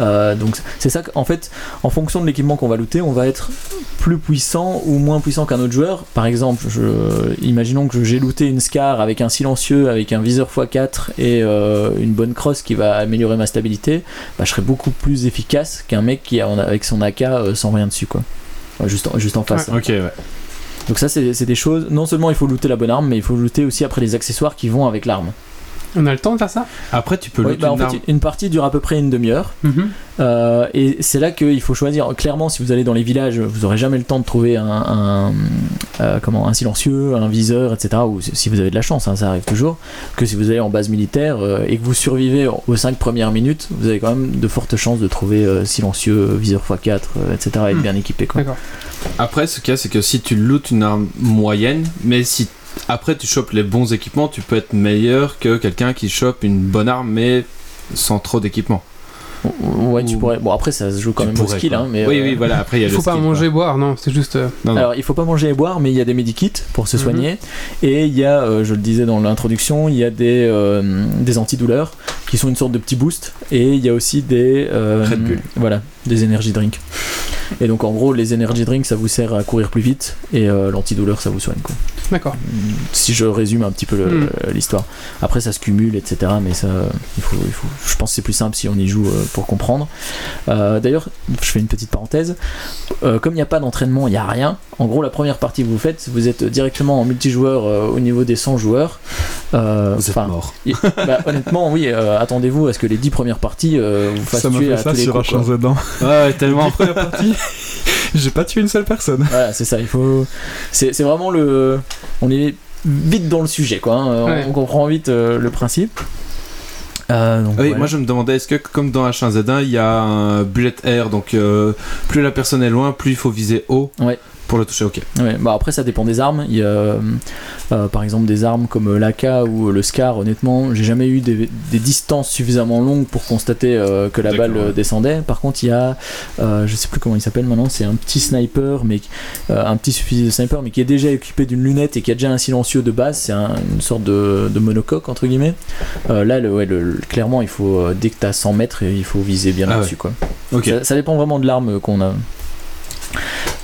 J: Euh, donc c'est ça qu'en fait, en fonction de l'équipement qu'on va looter, on va être plus puissant ou moins puissant qu'un autre joueur. Par exemple, je, imaginons que j'ai looté une Scar avec un silencieux, avec un viseur x4 et euh, une bonne crosse qui va améliorer ma stabilité, bah, je serais beaucoup plus efficace qu'un mec qui a avec son AK euh, sans rien dessus quoi. Juste en, juste en face.
H: Ok, ouais.
J: Donc ça c'est c'est des choses, non seulement il faut looter la bonne arme, mais il faut looter aussi après les accessoires qui vont avec l'arme.
A: On a le temps de faire ça
H: Après, tu peux
J: Ouais,
H: looter
J: bah, en
H: une
J: fait, une partie dure à peu près une demi-heure.
A: Mhm.
J: Euh, et c'est là qu'il faut choisir. Clairement, si vous allez dans les villages, vous aurez jamais le temps de trouver un, un, euh, comment, un silencieux, un viseur, etc. Ou si vous avez de la chance, hein, ça arrive toujours. Que si vous allez en base militaire euh, et que vous survivez aux 5 premières minutes, vous avez quand même de fortes chances de trouver euh, silencieux, viseur x4, euh, etc. et être
A: Hmm.
J: bien équipé. Quoi.
H: Après, ce qu'il y a, c'est que si tu lootes une arme moyenne, mais si après tu chopes les bons équipements, tu peux être meilleur que quelqu'un qui chope une bonne arme, mais sans trop d'équipement.
J: Ouais, tu
H: Ou-
J: pourrais. Bon, après, ça se joue quand
H: Tu
J: même au
H: pourrais,
J: skill.
H: quoi.
J: Hein, mais,
H: oui,
J: euh,
H: oui, voilà. Après, il y a le
A: faut pas
H: skill,
A: manger et boire, non, c'est juste. euh,
H: quoi. Non, non.
J: Alors, il faut pas manger et boire, mais il y a des medikits pour se
A: Mhm.
J: soigner. Et il y a, euh, je le disais dans l'introduction, il y a des, euh, des antidouleurs qui sont une sorte de petit boost. Et il y a aussi des. euh,
H: Red Bull.
J: Voilà, des energy drinks. Et donc, en gros, les energy drinks, ça vous sert à courir plus vite. Et euh, l'antidouleur, ça vous soigne. Quoi.
A: D'accord.
J: Si je résume un petit peu
A: Mhm.
J: l'histoire. Après, ça se cumule, etc. Mais ça, il faut, il faut, je pense que c'est plus simple si on y joue euh, pour comprendre. Euh, D'ailleurs, je fais une petite parenthèse. Euh, comme il n'y a pas d'entraînement, il n'y a rien. En gros, la première partie que vous faites, vous êtes directement en multijoueur euh, au niveau des 100 joueurs. Euh,
H: Vous êtes mort.
J: y- bah, honnêtement, oui, euh, attendez-vous à ce que les 10 premières parties euh, vous fassent
D: Ça
J: tuer
D: fait
J: à
D: ça
J: tous les
D: sur
J: coups. quoi.
D: H1Z1.
H: Ouais, tellement.
D: Première partie, j'ai pas tué une seule personne.
J: Voilà, c'est ça. Il faut. C'est vraiment le. On est vite dans le sujet, quoi. hein. On-
A: Ouais.
J: On comprend vite euh, le principe. Euh, donc,
H: Oui,
J: voilà.
H: moi je me demandais, est-ce que comme dans H1Z1, il y a un bullet air, donc euh, plus la personne est loin, plus il faut viser haut
J: Ouais.
H: Pour le toucher. Ok.
J: Ouais, bah après ça dépend des armes. Il y a euh, euh, par exemple des armes comme l'AK ou le Scar. Honnêtement, j'ai jamais eu des, des distances suffisamment longues pour constater euh, que la balle euh,
H: ouais.
J: descendait. Par contre, il y a, euh, je sais plus comment il s'appelle maintenant, c'est un petit sniper, mais euh, un petit fusil de sniper, mais qui est déjà équipé d'une lunette et qui a déjà un silencieux de base. C'est un- une sorte de, de monocoque entre guillemets. Euh, là, le, ouais, le- le- clairement, il faut euh, dès que tu as 100 mètres, il faut viser bien
H: Ah
J: là-dessus quoi.
H: Ok.
J: Ça, ça dépend vraiment de l'arme qu'on a.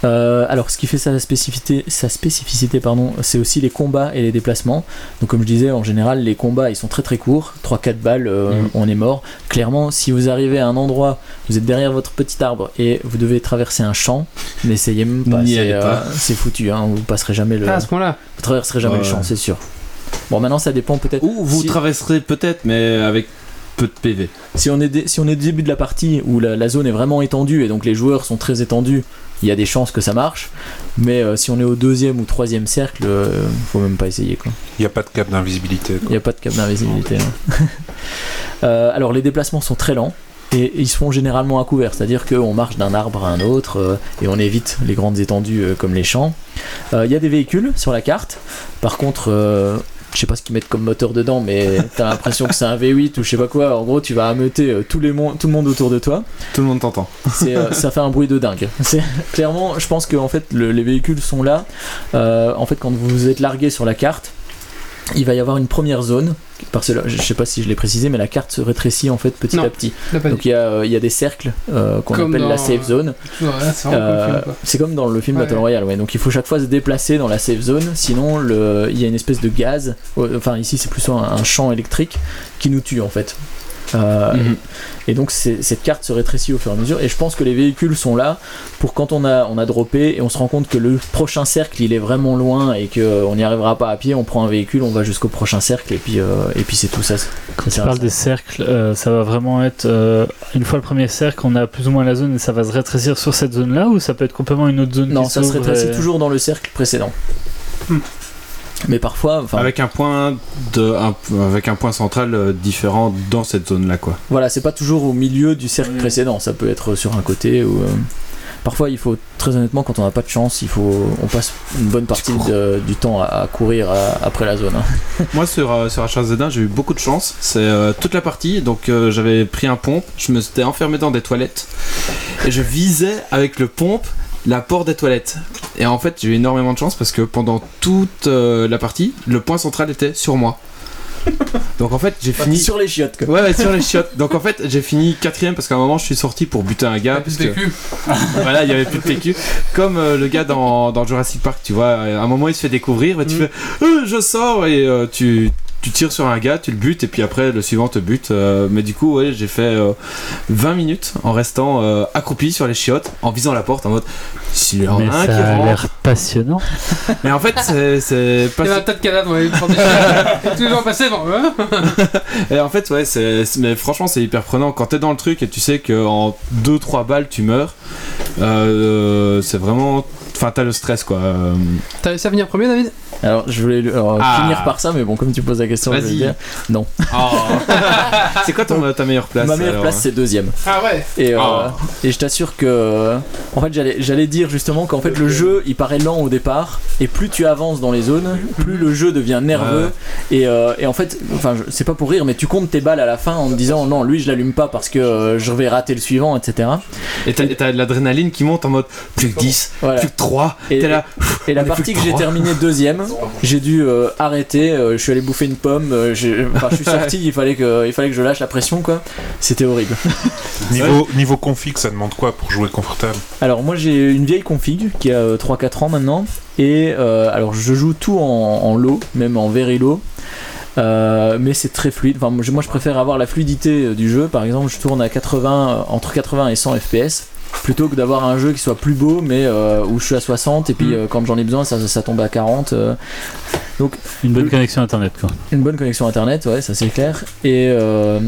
J: Euh, alors, ce qui fait sa spécificité, sa spécificité pardon, c'est aussi les combats et les déplacements. Donc, comme je disais, en général, les combats ils sont très très courts, 3-4 balles, euh,
H: Mhm.
J: on est mort. Clairement, si vous arrivez à un endroit, vous êtes derrière votre petit arbre et vous devez traverser un champ, n'essayez même pas, c'est euh, c'est foutu, hein, vous passerez jamais le,
A: Ah, à ce point-là.
J: vous traverserez jamais le champ, c'est sûr. Bon, maintenant ça dépend peut-être.
H: Ou vous
J: si-
H: traverserez peut-être, mais avec peu de PV.
J: Si on est, dé- si on est au début de la partie où la, la zone est vraiment étendue et donc les joueurs sont très étendus, il y a des chances que ça marche. Mais euh, si on est au deuxième ou troisième cercle, euh, faut même pas essayer. quoi.
C: Il n'y a pas de cap d'invisibilité.
J: Il n'y a pas de cap d'invisibilité. hein. Euh, alors les déplacements sont très lents. Et ils se font généralement à couvert, c'est-à-dire qu'on marche d'un arbre à un autre euh, et on évite les grandes étendues comme les champs. Il y a des véhicules sur la carte, par contre, je sais pas ce qu'ils mettent comme moteur dedans, mais t'as l'impression que c'est un V8 ou je sais pas quoi. En gros, tu vas ameuter euh, tous les mon- tout le monde autour de toi.
H: Tout le monde t'entend.
J: Euh, ça fait un bruit de dingue. Clairement, je pense que en fait, le- les véhicules sont là. Euh, en fait, quand vous êtes largué sur la carte, il va y avoir une première zone. Parce que je sais pas si je l'ai précisé, mais la carte se rétrécit en fait petit
A: Non.
J: à petit. Donc il y, a, euh, il y a des cercles euh, qu'on appelle la safe zone. Euh, c'est comme dans le film
A: Ouais.
J: Battle Royale, ouais. Donc il faut chaque fois se déplacer dans la safe zone, sinon le, il y a une espèce de gaz. Enfin ici c'est plutôt un, un champ électrique qui nous tue en fait. Euh,
H: Mhm.
J: Et donc cette carte se rétrécit au fur et à mesure. Et je pense que les véhicules sont là pour quand on a, on a droppé et on se rend compte que le prochain cercle il est vraiment loin et qu'on n'y arrivera pas à pied, on prend un véhicule, on va jusqu'au prochain cercle et puis, euh, et puis c'est tout ça.
E: Quand tu parles des cercles, euh, ça va vraiment être euh, une fois le premier cercle, on a plus ou moins la zone et ça va se rétrécir sur cette zone-là ou ça peut être complètement une autre zone
J: Non,
E: qui
J: ça se rétrécit
E: et-
J: toujours dans le cercle précédent.
A: Hmm.
J: Mais parfois, enfin,
H: Avec un point de, un- avec un point central euh, différent dans cette zone-là, quoi.
J: voilà, c'est pas toujours au milieu du cercle précédent, ça peut être sur un côté ou. euh, Parfois, il faut très honnêtement, quand on n'a pas de chance, il faut, on passe une bonne partie de- du temps à, à courir à- après la zone. hein.
H: Moi sur, euh, sur H1Z1 j'ai eu beaucoup de chance. C'est euh, toute la partie, donc euh, j'avais pris un pompe, je me suis enfermé dans des toilettes et je visais avec le pompe la porte des toilettes. Et en fait j'ai eu énormément de chance parce que pendant toute euh, la partie, le point central était sur moi. Donc en fait j'ai fini
J: sur les chiottes. Quoi.
H: Ouais, ouais, sur les chiottes. Donc en fait, j'ai fini quatrième parce qu'à un moment, je suis sorti pour buter un gars.
A: Plus
H: parce
A: de
H: que- voilà, il y avait plus de PQ. Comme euh, le gars dans, dans Jurassic Park, tu vois, à un moment il se fait découvrir, mais tu
A: Mm.
H: fais Euh, je sors et euh, tu, tu tires sur un gars, tu le butes et puis après le suivant te bute. Euh, mais du coup, ouais, j'ai fait euh, 20 minutes en restant euh, accroupi sur les chiottes, en visant la porte en mode s'il y en
E: Mais
H: a un
E: ça
H: qui
E: a
H: rentre.
E: l'air passionnant.
H: Mais en fait, c'est- pas
A: Il y a un tas de cadavres, ouais. Toujours passé, bon, hein.
H: Et en fait, ouais, c'est, mais franchement, c'est hyper prenant. Quand t'es dans le truc et tu sais qu'en 2-3 balles, tu meurs, euh, c'est vraiment. Enfin, t'as le stress, quoi. Euh,
A: T'as réussi à venir premier, David?
J: Alors, je voulais alors,
H: Ah.
J: finir par ça, mais bon, comme tu poses la question, je vais dire. Non.
H: c'est quoi ton, ta meilleure place
J: Ma meilleure
H: alors
J: place, c'est deuxième.
A: Ah ouais
J: Et, euh,
H: Oh.
J: et je t'assure que, en fait, j'allais, j'allais dire justement qu'en fait le jeu il paraît lent au départ, et plus tu avances dans les zones, plus le jeu devient nerveux. Et, euh, et en fait, enfin, c'est pas pour rire, mais tu comptes tes balles à la fin en te disant non, lui je l'allume pas parce que euh, je vais rater le suivant, etc.
H: Et t'as, et t'as de l'adrénaline qui monte en mode plus que 10,
J: Voilà.
H: plus que 3.
J: Et,
H: T'es là.
J: et la partie que
H: que
J: j'ai terminée deuxième, j'ai dû euh, arrêter. euh, je suis allé bouffer une pomme. euh, enfin, je suis sorti. il fallait que, il fallait que je lâche la pression, quoi. C'était horrible.
C: Niveau, niveau config, ça demande quoi pour jouer confortable?
J: Alors moi j'ai une vieille config qui a euh, 3-4 ans maintenant et euh, alors je joue tout en, en low, même en very low. Euh, mais c'est très fluide. Enfin, moi, je- préfère avoir la fluidité du jeu. Par exemple, je tourne à 80, euh, entre 80 et 100 FPS plutôt que d'avoir un jeu qui soit plus beau mais euh, où je suis à 60 et puis
A: Mm.
J: euh, quand j'en ai besoin ça, ça tombe à 40. euh. donc
E: Une bonne
J: Le-
E: connexion internet quoi.
J: une bonne connexion internet, ouais, ça c'est clair. Et, euh,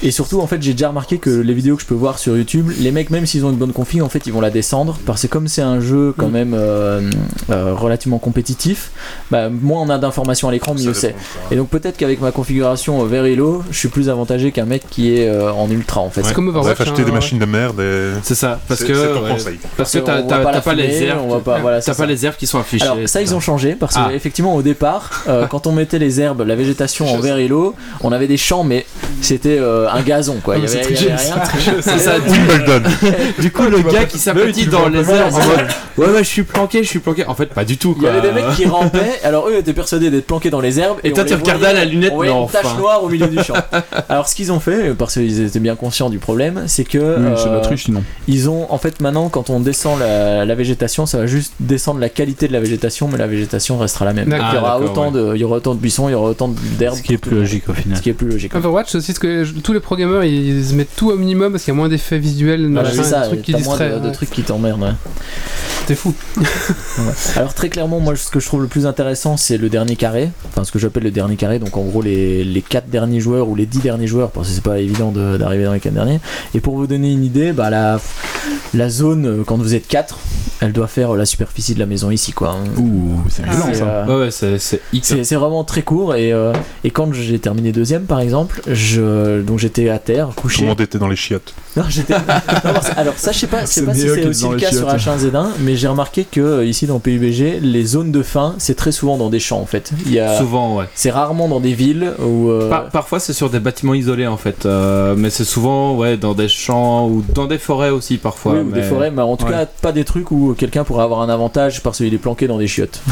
J: et surtout, en fait, j'ai déjà remarqué que les vidéos que je peux voir sur YouTube, les mecs, même s'ils ont une bonne config, en fait, ils vont la descendre. Parce que comme c'est un jeu quand
A: Mm.
J: même euh, euh, relativement compétitif, bah, moins on a d'informations à l'écran, mieux c'est. Et donc peut-être qu'avec ma configuration euh, very low, je suis plus avantagé qu'un mec qui est euh, en ultra en fait.
A: C'est comme
C: Bref,
A: Overwatch.
C: acheter
A: hein,
C: des
A: ouais.
C: machines de merde et...
H: C'est ça. Parce que.
C: c'est ton
H: ouais,
C: conseil.
H: Parce que t'as,
J: pas
H: les herbes.
J: on voit pas- voilà, c'est
H: t'as pas
J: ça.
H: les herbes qui sont affichées.
J: Alors ça ils ont changé parce que
H: Ah.
J: effectivement au départ euh, quand on mettait les herbes, la végétation en vert et l'eau, on avait des champs mais c'était euh, un gazon quoi. Il y
H: Ah,
J: avait, il y avait rien.
H: C'est ça.
C: Wimbledon
H: Du coup, le gars qui s'apprécie
J: tu
H: dans les airs en mode Ouais, ouais, je suis planqué, je suis planqué. En fait, pas du tout
J: Il y
H: quoi.
J: avait des mecs qui rampaient, alors eux étaient persuadés d'être planqués dans les herbes.
H: Et toi, tu regardais à la lunette,
J: une tache noire au milieu du champ. Alors ce qu'ils ont fait, parce qu'ils étaient bien conscients du problème, c'est que euh,
D: sinon.
J: Ils ont en fait maintenant quand on descend la, la végétation, ça va juste descendre la qualité de la végétation, mais la végétation restera la même. Il y aura autant de, il y aura autant de buissons, il y aura autant d'herbes.
E: Ce qui est plus logique au final.
J: Ce qui est plus logique.
A: Overwatch, c'est aussi ce que je- tous les programmeurs ils se mettent tout au minimum parce qu'il y a moins d'effets visuels,
J: Voilà,
A: machin,
J: c'est ça,
A: des trucs qui
J: moins de, de trucs qui t'emmerdent. ouais.
A: C'est fou.
J: Ouais. Alors très clairement, moi ce que je trouve le plus intéressant c'est le dernier carré, enfin ce que j'appelle le dernier carré, donc en gros les, les 4 derniers joueurs ou les 10 derniers joueurs, parce que c'est pas évident de- d'arriver dans les 4 derniers. Et pour vous donner une idée, bah, la, la zone, euh, quand vous êtes 4, elle doit faire la superficie de la maison ici quoi.
D: Ouh, c'est
A: Ah,
D: violent ça.
J: euh,
H: Ouais, ouais, c'est,
J: vraiment très court et, euh, et quand j'ai terminé deuxième par exemple, je, donc j'étais à terre,
C: Tout
J: couché.
C: le monde était dans les chiottes.
J: Non, j'étais. alors ça, je sais pas, je sais
D: C'est
J: pas si c'est aussi le cas sur
D: chiottes.
J: H1Z1, mais j'ai remarqué que euh, ici dans PUBG, les zones de fin, c'est très souvent dans des champs en fait. Il y a,
H: Souvent, ouais.
J: c'est rarement dans des villes où. euh,
H: Par- parfois, c'est sur des bâtiments isolés en fait, euh, mais c'est souvent ouais dans des champs ou dans des forêts aussi parfois.
J: oui, ou des forêts, mais en tout
H: ouais.
J: cas pas des trucs où quelqu'un pourrait avoir un avantage parce qu'il est planqué dans des chiottes.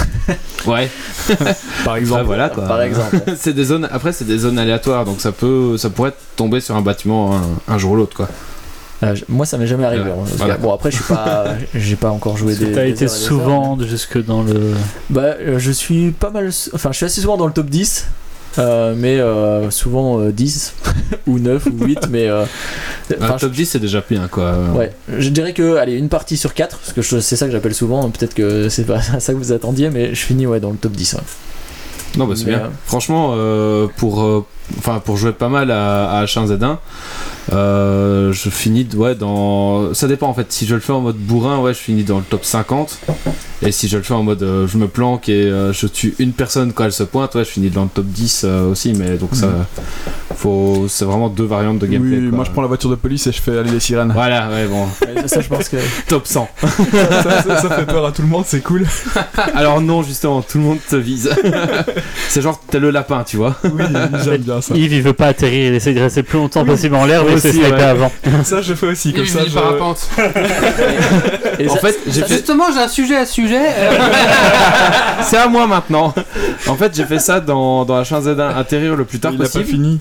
H: Ouais.
D: Par exemple.
H: Ouais, voilà quoi.
J: Par exemple.
H: c'est des zones. Après, c'est des zones aléatoires, donc ça peut, ça pourrait tomber sur un bâtiment un, un jour ou l'autre quoi.
J: Euh, je- moi, ça m'est jamais arrivé.
H: Ouais,
J: hein,
H: voilà.
J: bon, après, je suis pas, j'ai pas encore joué des.
E: T'as été souvent jusque dans le.
J: Bah, euh, je suis pas mal. Enfin, je suis assez souvent dans le top 10. euh, mais euh, souvent euh, 10 ou 9 ou 8, mais euh,
H: Un top 10 c'est déjà bien quoi.
J: Ouais, je dirais que allez une partie sur 4 parce que c'est ça que j'appelle souvent. Peut-être que c'est pas ça que vous attendiez, mais je finis ouais dans le top 10. ouais.
H: Non bah c'est bien.
J: euh,
H: Franchement euh, pour euh, enfin pour jouer pas mal à, à H1Z1, euh, je finis ouais dans ça dépend en fait. Si je le fais en mode bourrin, ouais je finis dans le top 50. Et si je le fais en mode euh, je me planque et euh, je tue une personne quand elle se pointe, ouais je finis dans le top 10 euh, aussi. Mais donc ça faut c'est vraiment deux variantes de gameplay.
D: Oui,
H: quoi.
D: moi je prends la voiture de police et je fais aller les sirènes.
H: Voilà ouais bon
J: ça, je pense que
H: top 100.
D: ça, ça- ça fait peur à tout le monde, c'est cool.
H: Alors non justement tout le monde te vise. c'est genre t'es le lapin tu vois.
D: Oui, j'aime bien ça.
E: Yves, il veut pas atterrir, il essaie de rester le plus longtemps possible en l'air, mais c'est sniper
H: ouais.
E: avant.
D: Ça je fais aussi, comme
A: Il
D: ça. je-
A: parapente.
J: et
H: En
J: ça-
H: fait
A: Justement, j'ai un sujet à sujet.
H: C'est à moi maintenant. En fait, j'ai fait ça dans, dans H1Z1, atterrir le plus tard
D: Il a pas
H: possible.
D: fini.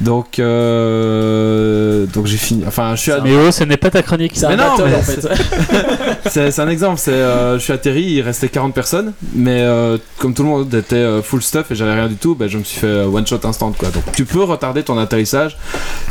H: Donc, euh, donc j'ai fini. Enfin, je suis. à-
E: Mais oh, ce n'est pas ta chronique.
J: c'est un
H: Mais non,
J: battle
H: mais
J: en fait.
H: C'est un exemple. C'est, euh, je suis atterri, il restait 40 personnes, mais euh, comme tout le monde était euh, full stuff et j'avais rien du tout, ben, je me suis fait one shot instant quoi. Donc, tu peux retarder ton atterrissage,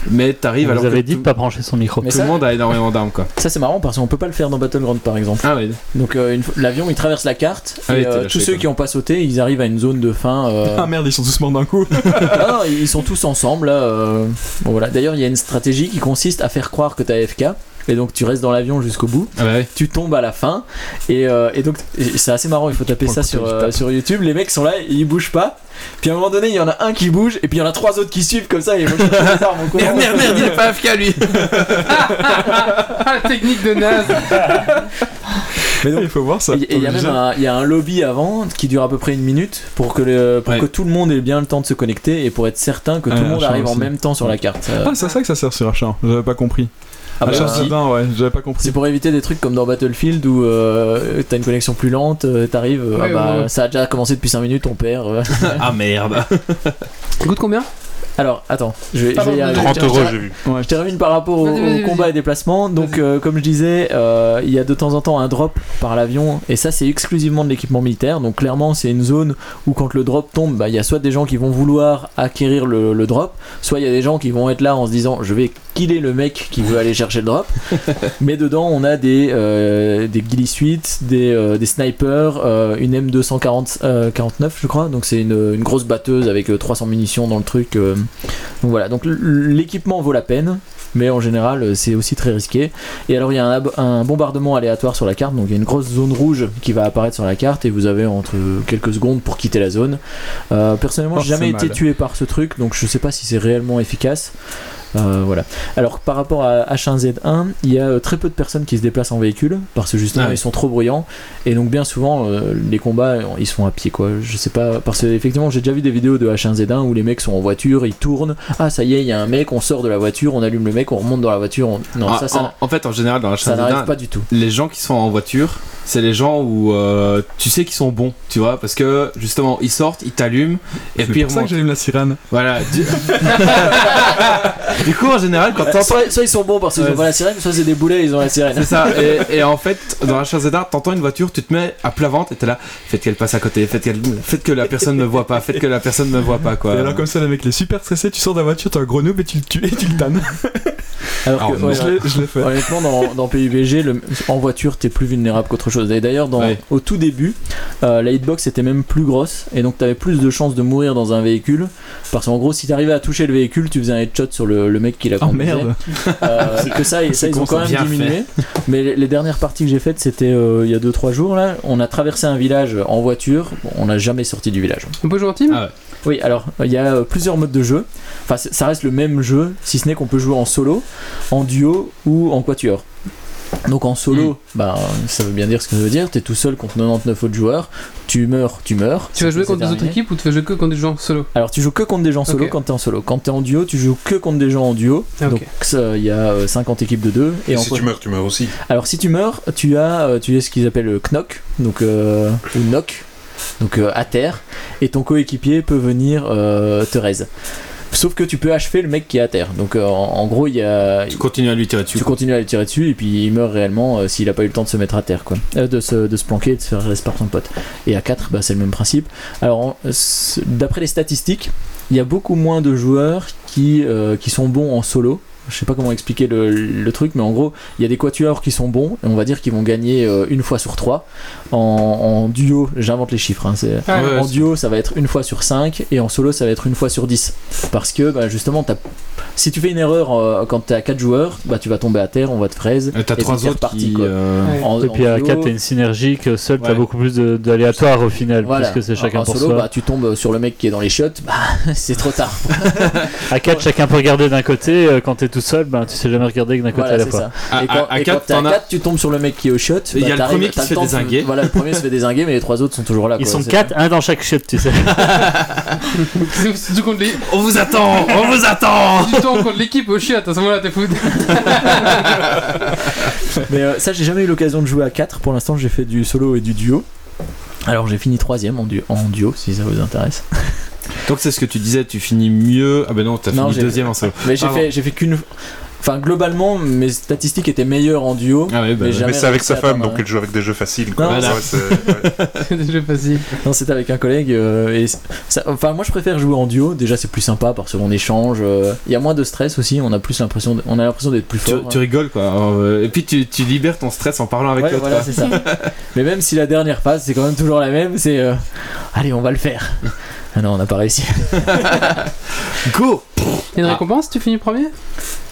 H: mais t'arrives alors
E: Vous avez dit de
H: tout,
E: pas brancher son micro.
J: Mais
H: tout
J: ça-
H: le monde a énormément d'armes quoi.
J: Ça c'est marrant parce qu'on peut pas le faire dans Battleground par exemple.
H: Ah oui.
J: Donc euh, une l'avion il traverse la carte
H: Ah
J: et
H: oui, t'es
J: euh,
H: lâché,
J: tous ceux
H: quoi.
J: qui ont pas sauté ils arrivent à une zone de fin. euh,
D: Ah merde, ils sont tous morts d'un coup.
J: Ah non, ils sont tous ensemble là. Euh, voilà. D'ailleurs, il y a une stratégie qui consiste à faire croire que t'as AFK. Et donc tu restes dans l'avion jusqu'au bout,
H: Ah bah
J: tu tombes à la fin, et, euh, et donc c'est assez marrant, il faut taper ça sur, euh, sur YouTube, les mecs sont là, ils bougent pas, puis à un moment donné il y en a un qui bouge, et puis il y en a trois autres qui suivent comme ça, et courant.
H: Merde, merde, merde, il est pas AFK lui.
A: Technique de naze.
J: Mais donc,
D: Il faut voir ça.
J: Et il y a même un, il y a un lobby avant qui dure à peu près une minute pour que, le, pour
H: Ouais.
J: que tout le monde ait bien le temps de se connecter et pour être certain que tout le monde
D: H1
J: arrive en même temps sur la carte.
D: Ah, c'est ça que ça sert sur H1, j'avais pas compris.
J: Ah bah,
D: H1Z1, ouais, j'avais pas compris.
J: C'est pour éviter des trucs comme dans Battlefield où euh, t'as une connexion plus lente, euh, t'arrives, euh,
A: Ouais,
J: ah bah,
A: ouais, ouais.
J: ça a déjà commencé depuis 5 minutes, on perd. euh.
H: Ah merde.
A: Coûte combien?
J: Alors, attends, je vais, je vais y arriver.
C: 30
J: Je-
C: euros, j'ai vu.
D: Ouais,
J: Je termine par rapport au, combat et déplacement. Donc, euh, comme je disais, euh, il y a de temps en temps un drop par l'avion, et ça, c'est exclusivement de l'équipement militaire. Donc, clairement, c'est une zone où, quand le drop tombe, bah, il y a soit des gens qui vont vouloir acquérir le, le drop, soit il y a des gens qui vont être là en se disant Je vais killer le mec qui veut aller chercher le drop. Mais dedans, on a des, euh, des ghillie suites, des, euh, des snipers, euh, une M249, euh, 49, je crois. Donc, c'est une, une grosse batteuse avec euh, 300 munitions dans le truc. Donc voilà, donc l'équipement vaut la peine, mais en général euh, c'est aussi très risqué. Et alors il y a un, bombardement aléatoire sur la carte, donc il y a une grosse zone rouge qui va apparaître sur la carte et vous avez entre quelques secondes pour quitter la zone. Euh, personnellement,
D: Oh,
J: j'ai jamais
D: c'est
J: été tué par ce truc, donc je sais pas si c'est réellement efficace. Euh, voilà. Alors par rapport à H1Z1, il y a euh, très peu de personnes qui se déplacent en véhicule parce que justement
H: Ah
J: ils sont trop bruyants et donc bien souvent euh, les combats ils se font à pied quoi. Je sais pas parce que effectivement j'ai déjà vu des vidéos de H1Z1 où les mecs sont en voiture, ils tournent, ah ça y est il y a un mec, on sort de la voiture, on allume le mec, on remonte dans la voiture, on- non
H: Ah,
J: ça ça,
H: en, en fait, en général, dans la
J: ça
H: chaîne
J: n'arrive pas du tout.
H: les gens qui sont en voiture, c'est les gens où euh, tu sais qu'ils sont bons, tu vois, parce que justement ils sortent, ils t'allument et
D: C'est
H: puis ils
D: pour ça que j'allume la sirène.
H: Voilà. Du... du coup, en général, quand t'entends
J: Soit, soit ils sont bons parce qu'ils
H: Ouais,
J: ont pas la sirène, soit c'est des boulets ils ont la sirène.
H: C'est ça. Et, et en fait, dans la chasse d'art, t'entends une voiture, tu te mets à plat ventre et t'es là. Faites qu'elle passe à côté. Faites, qu'elle- faites que la personne ne voit pas. Faites que la personne ne voit pas, quoi.
D: Et alors comme ça le mec il est super stressé, tu sors de la voiture, t'as un gros noob et tu le tues et tu le tannes.
J: Alors que,
H: Alors,
J: ouais,
D: je l'ai- je l'ai fait.
J: Honnêtement, dans, dans PUBG, le- en voiture, t'es plus vulnérable qu'autre chose. Et d'ailleurs, dans-
H: Ouais.
J: au tout début, euh, la hitbox était même plus grosse, et donc t'avais plus de chances de mourir dans un véhicule. Parce qu'en gros, si t'arrivais à toucher le véhicule, tu faisais un headshot sur le, le mec qui l'a
D: Oh
J: conduisait.
D: merde.
J: Euh, que ça, ils ont quand même diminué. Mais les, les dernières parties que j'ai faites, c'était euh, il y a 2-3 jours. Là, on a traversé un village en voiture. Bon, on n'a jamais sorti du village.
A: En team
H: Ah ouais.
J: Oui, alors il y a euh, plusieurs modes de jeu. Enfin, ça reste le même jeu, si ce n'est qu'on peut jouer en solo, en duo ou en quatuor. Donc en solo, bah, ça veut bien dire ce que ça veut dire. T'es tout seul contre 99 autres joueurs. Tu meurs, tu meurs.
A: Tu vas jouer contre des autres équipes ou tu vas jouer que contre des gens solo
J: Alors tu joues que contre des gens solo
A: Ok.
J: quand t'es en solo. Quand t'es en duo, tu joues que contre des gens en duo.
A: Ah.
J: Donc il y a euh, 50 équipes de deux. Et
C: Et
J: en
C: si
J: quoi-
C: tu meurs, tu meurs aussi.
J: Alors si tu meurs, tu as, euh, tu as ce qu'ils appellent le knock, donc euh, ou knock, donc euh, à terre, et ton coéquipier peut venir euh, te raise. Sauf que tu peux achever le mec qui est à terre. Donc euh, en, en gros, il y a,
H: Tu continues à lui tirer dessus.
J: tu continues à lui tirer dessus et puis il meurt réellement s'il a pas eu le temps de se mettre à terre, quoi, de, se, de se planquer et de se faire rester par son pote. Et à 4, bah, c'est le même principe. Alors d'après les statistiques, il y a beaucoup moins de joueurs qui, qui sont bons en solo. Je sais pas comment expliquer le, le truc, mais en gros, il y a des quatuors qui sont bons, et on va dire qu'ils vont gagner euh, une fois sur trois. En, en duo, j'invente les chiffres, hein, c'est-
A: Ah,
H: Ouais,
J: en duo, ça va être une fois sur 5 et en solo, ça va être une fois sur 10. Parce que bah, justement, t'as- si tu fais une erreur euh, quand t'es à 4 joueurs, bah, tu vas tomber à terre, on va te fraise.
H: Euh, T'as
J: et
H: trois
J: puis t'es
H: autres
J: reparti,
H: qui.
J: quoi.
H: euh,
A: Ouais.
J: En-
E: Et
J: en
E: puis à
J: duo,
E: 4, t'as une synergie que seul, t'as
H: Ouais.
E: beaucoup plus de- d'aléatoires au final,
J: voilà.
E: puisque c'est chacun
J: en
E: pour
J: solo,
E: soi.
J: bah, tu tombes sur le mec qui est dans les shots, bah, c'est trop tard.
E: À 4, chacun peut regarder d'un côté, quand t'es tout seul, ben, tu sais jamais regarder que d'un côté
J: Voilà,
E: à la fois.
J: et quand,
H: à- à
J: et quand
H: quatre,
J: t'es à
H: t'en as.
J: 4, tu tombes sur le mec qui est au shot.
H: Il y a le premier qui se fait dézinguer.
J: Voilà, le premier se fait désinguer, mais les trois autres sont toujours là.
E: Ils
J: quoi.
E: sont
J: C'est-
E: 4, un dans chaque shot, tu sais.
A: Surtout contre les.
H: On vous attend On vous attend
A: Du temps contre l'équipe au chiotte, à ce moment-là, t'es fou.
J: Mais euh, ça, j'ai jamais eu l'occasion de jouer à 4. Pour l'instant, j'ai fait du solo et du duo. Alors, j'ai fini troisième en, du- en duo, si ça vous intéresse.
H: Donc c'est ce que tu disais, tu finis mieux. Ah ben non, t'as fini deuxième en solo.
J: Mais j'ai fait, j'ai fait qu'une. Enfin, globalement, mes statistiques étaient meilleures en duo.
H: Ah ouais, bah,
J: Mais
H: ouais.
J: jamais
C: Mais c'est avec sa femme, donc elle joue avec des jeux faciles. Quoi.
J: Non,
H: voilà.
C: ouais.
A: Des jeux faciles.
J: Non, c'était avec un collègue. euh, et ça- enfin, moi, je préfère jouer en duo. Déjà, c'est plus sympa parce qu'on échange. euh, Il y a moins de stress aussi. On a plus l'impression, de- on a l'impression d'être plus
H: Tu,
J: fort.
H: tu
J: hein.
H: rigoles quoi. Alors, euh, et puis tu, tu libères ton stress en parlant avec
J: Ouais,
H: l'autre.
J: voilà,
H: quoi.
J: c'est ça. Mais même si la dernière phase, c'est quand même toujours la même, c'est euh, allez, on va le faire. Ah non, on n'a pas réussi.
H: Go
A: Il y a une
H: Ah.
A: récompense, tu finis premier?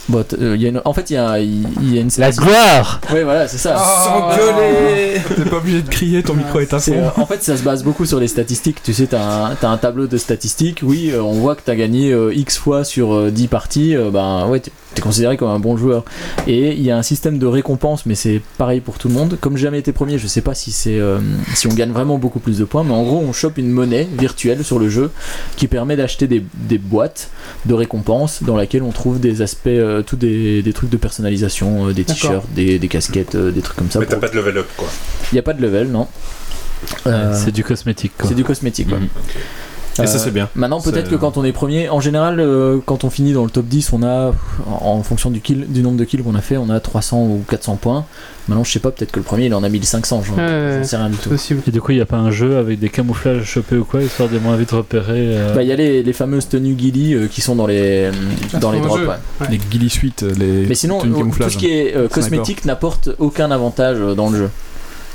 J: Bon, euh, il y a une- en fait, il y a, y une.
E: La gloire
J: Ouais, voilà, c'est ça.
H: S'engueuler
D: T'es pas obligé de crier, ton micro est à fond.
J: euh, en fait, ça se base beaucoup sur les statistiques. Tu sais, t'as un, un tableau de statistiques. Oui, euh, on voit que t'as gagné euh, X fois sur euh, 10 parties. euh, ben ouais, t'es, considéré comme un bon joueur. Et il y a un système de récompense, mais c'est pareil pour tout le monde. Comme j'ai jamais été premier, je sais pas si c'est euh, si on gagne vraiment beaucoup plus de points. Mais en gros, on chope une monnaie virtuelle sur le jeu qui permet d'acheter des, des boîtes de récompenses dans laquelle on trouve des aspects, euh, tous des, des trucs de personnalisation, euh, des t-shirts, des, des casquettes, euh, des trucs comme ça.
C: Mais t'as pas de level up, quoi.
J: Il n'y a pas de level, non. Euh,
E: C'est du cosmétique, quoi.
J: c'est du cosmétique. ouais.
H: Mhm. Et ça
J: Euh,
H: c'est bien.
J: Maintenant, peut-être que quand on est premier, en général, euh, quand on finit dans le top 10, on a, en, fonction du, kill, du nombre de kills qu'on a fait, on a 300 ou 400 points. Maintenant, je sais pas, peut-être que le premier, il en a 1500, j'en
A: Ouais,
J: j'en sais rien du tout.
A: possible.
E: Et du coup, il n'y a pas un jeu avec des camouflages chopés ou quoi, histoire de moins vite repérer euh,
J: Bah, il y a les, les fameuses tenues Gilly euh, qui sont dans les, dans les drops.
A: jeu.
J: ouais.
A: Ouais.
D: Les Gilly Suite, les.
J: Mais sinon,
D: tenues
J: tout ce qui est euh, cosmétique n'apporte aucun avantage dans le jeu.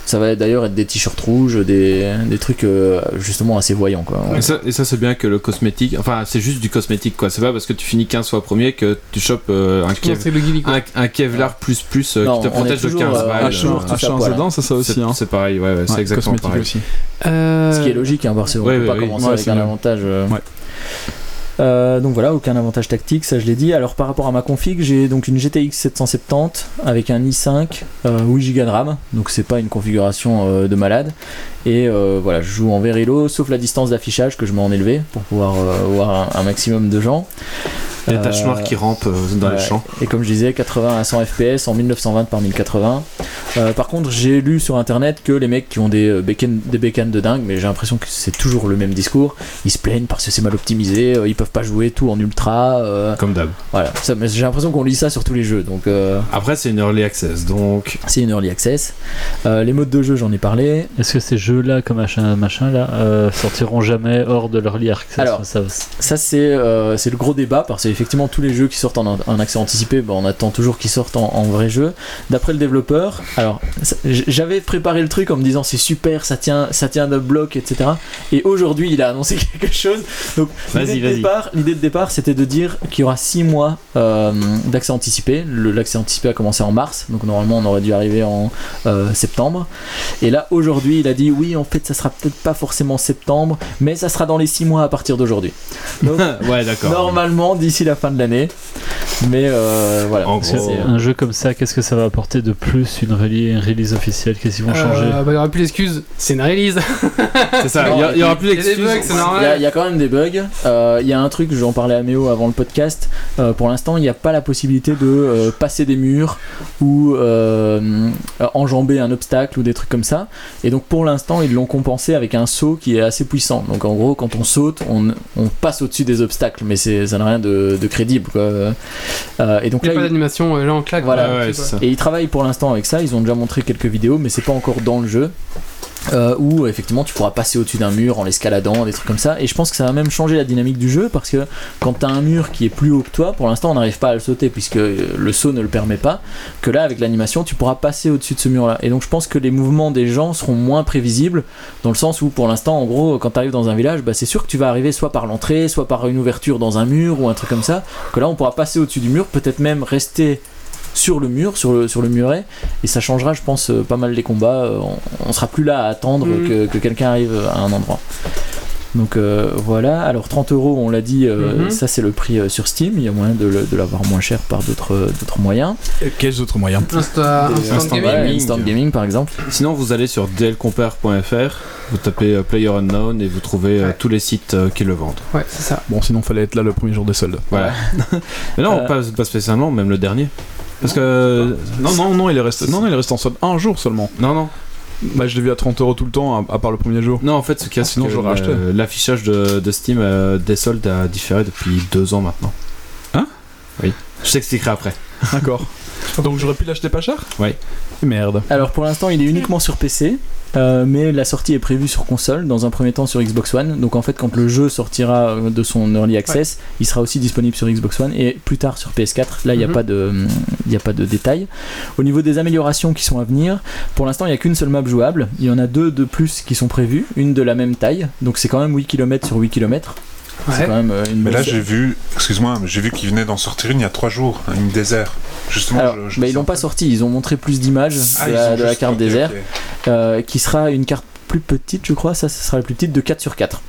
J: Ça va d'ailleurs être des t-shirts rouges, des, des trucs euh, justement assez voyants. Quoi.
H: Et ça, et ça, c'est bien que le cosmétique, enfin c'est juste du cosmétique quoi, c'est pas parce que tu finis 15 fois premier que tu chopes euh, un, Kev, Kevlar plus plus euh,
J: Non,
H: qui te protège de
J: toujours,
H: 15
J: euh,
H: balles.
J: à jour,
H: euh,
J: tout ça,
D: H1
J: voilà.
D: Z1, c'est ça aussi.
H: c'est
D: Hein.
H: c'est pareil, ouais, ouais, c'est
D: Ouais,
H: exactement pareil.
D: aussi.
A: Euh,
J: Ce qui est logique, hein, parce qu'on
H: Ouais,
J: peut
H: ouais,
J: pas
H: oui.
J: commencer
D: Ouais,
J: avec
D: c'est
J: un avantage. Euh. Donc voilà, aucun avantage tactique, ça je l'ai dit. Alors par rapport à ma config, j'ai donc une GTX 770 avec un i5, euh, 8 Go de RAM, donc c'est pas une configuration euh, de malade. Et euh, voilà, je joue en Verilo, sauf la distance d'affichage que je mets en élevé pour pouvoir voir un maximum de gens.
H: Les taches noires qui rampent euh, dans les champs.
J: Et comme je disais, 80 à 100 FPS en 1920 par 1080. Euh, par contre, j'ai lu sur internet que les mecs qui ont des, euh, bécanes, des bécanes de dingue, mais j'ai l'impression que c'est toujours le même discours. Ils se plaignent parce que c'est mal optimisé, ils peuvent pas jouer tout en ultra. euh,
H: Comme d'hab.
J: voilà, Ça, mais j'ai l'impression qu'on lit ça sur tous les jeux, donc euh,
H: Après, c'est une early access, donc
J: c'est une early access. Euh, les modes de jeu, j'en ai parlé.
E: Est-ce que ces jeux-là, comme machin, machin là, euh, sortiront jamais hors de leur access?
J: Alors,
E: ça,
J: Ça, c'est euh, c'est le gros débat parce que effectivement tous les jeux qui sortent en, en accès anticipé, ben, on attend toujours qu'ils sortent en, en vrai jeu. D'après le développeur, alors j'avais préparé le truc en me disant c'est super, ça tient, ça tient de bloc, etc. Et aujourd'hui, il a annoncé quelque chose. Donc l'idée de départ, l'idée de départ, c'était de dire qu'il y aura 6 mois euh, d'accès anticipé. Le- L'accès anticipé a commencé en mars, donc normalement on aurait dû arriver en euh, septembre. Et là aujourd'hui, il a dit oui, en fait, ça sera peut-être pas forcément septembre, mais ça sera dans les 6 mois à partir d'aujourd'hui. Donc
H: ouais, d'accord.
J: Normalement d'ici la fin de l'année. Mais euh, voilà.
H: En gros,
E: Un jeu comme ça, qu'est-ce que ça va apporter de plus une, release officielle? Qu'est-ce qu'ils vont changer?
A: Euh, bah, il y aura plus d'excuses, c'est une release.
H: C'est ça,
J: Non,
H: il y a- il y, aura plus d'excuses.
J: Il y, a, y quand même des bugs. Euh, il y a un truc, j'en parlais à Méo avant le podcast. euh, pour l'instant, il n'y a pas la possibilité de euh, passer des murs ou euh, enjamber un obstacle ou des trucs comme ça. Et donc pour l'instant, ils l'ont compensé avec un saut qui est assez puissant. Donc en gros, quand on saute, on, on passe au-dessus des obstacles, mais ça n'a rien de, de crédible. Quoi. Euh, et donc
A: Il n'y a
J: là,
A: pas
J: il-
A: d'animation, là on claque.
J: Voilà,
H: Ouais, ouais.
J: Et ils travaillent pour l'instant avec ça, ils ont déjà montré quelques vidéos, mais c'est pas encore dans le jeu. Euh, où effectivement tu pourras passer au-dessus d'un mur en l'escaladant, des trucs comme ça. Et je pense que ça va même changer la dynamique du jeu parce que quand tu as un mur qui est plus haut que toi, pour l'instant on n'arrive pas à le sauter puisque euh, le saut ne le permet pas, que là avec l'animation tu pourras passer au-dessus de ce mur-là. Et donc je pense que les mouvements des gens seront moins prévisibles dans le sens où pour l'instant en gros quand tu arrives dans un village, bah, c'est sûr que tu vas arriver soit par l'entrée, soit par une ouverture dans un mur ou un truc comme ça, que là on pourra passer au-dessus du mur, peut-être même rester sur le mur, sur le, sur le muret, et ça changera, je pense, euh, pas mal les combats. Euh, On, on sera plus là à attendre
A: Mhm.
J: que, que quelqu'un arrive à un endroit. Donc euh, voilà, alors 30 euros, on l'a dit, euh,
A: Mhm.
J: ça c'est le prix euh, sur Steam, il y a moyen de, de l'avoir moins cher par d'autres d'autres moyens.
D: Et Quels autres moyens?
A: Insta, Instant Gaming.
J: Instant Gaming par exemple.
H: Sinon, vous allez sur dlcompare.fr, vous tapez euh, Player Unknown et vous trouvez euh,
A: Ouais.
H: tous les sites euh, qui le vendent.
A: Ouais, c'est ça.
D: Bon, sinon, fallait être là le premier jour des soldes.
H: Voilà. Mais non,
J: Euh.
H: pas, pas spécialement, même le dernier. Parce que.
D: Non, non, non, il est resté, non, non, il est resté en solde un jour seulement.
H: Non, non.
D: Bah, je l'ai vu à 30 euros tout le temps, à, à part le premier jour.
H: Non, en fait, ce qu'il y a, c'est
D: Sinon,
H: que
D: j'aurais acheté.
H: le- l'affichage de, de Steam euh, des soldes a différé depuis deux ans maintenant.
D: Hein?
H: Oui. Je t'expliquerai après.
D: D'accord. Donc j'aurais pu l'acheter pas cher?
H: Ouais.
D: Merde.
J: Alors pour l'instant il est uniquement sur PC, euh, mais la sortie est prévue sur console, dans un premier temps sur Xbox One. Donc en fait quand le jeu sortira euh, de son early access, il sera aussi disponible sur Xbox One et plus tard sur PS4. Là il n'y a,
A: Mhm.
J: pas de- il a pas de détails. Au niveau des améliorations qui sont à venir, pour l'instant il n'y a qu'une seule map jouable. Il y en a deux de plus qui sont prévues, une de la même taille. Donc c'est quand même 8 km sur 8 km. C'est quand même euh, une
C: Mais là, j'ai vu, excuse-moi, j'ai vu qu'il venait d'en sortir une il y a trois jours, une désert. Justement,
J: Alors,
C: je,
J: bah, ils l'ont pas sorti, ils ont montré plus d'images
C: Ah,
J: de, la, de carte
C: ok,
J: désert. euh, qui sera une carte plus petite, je crois. Ça, ce sera la plus petite de 4 sur 4.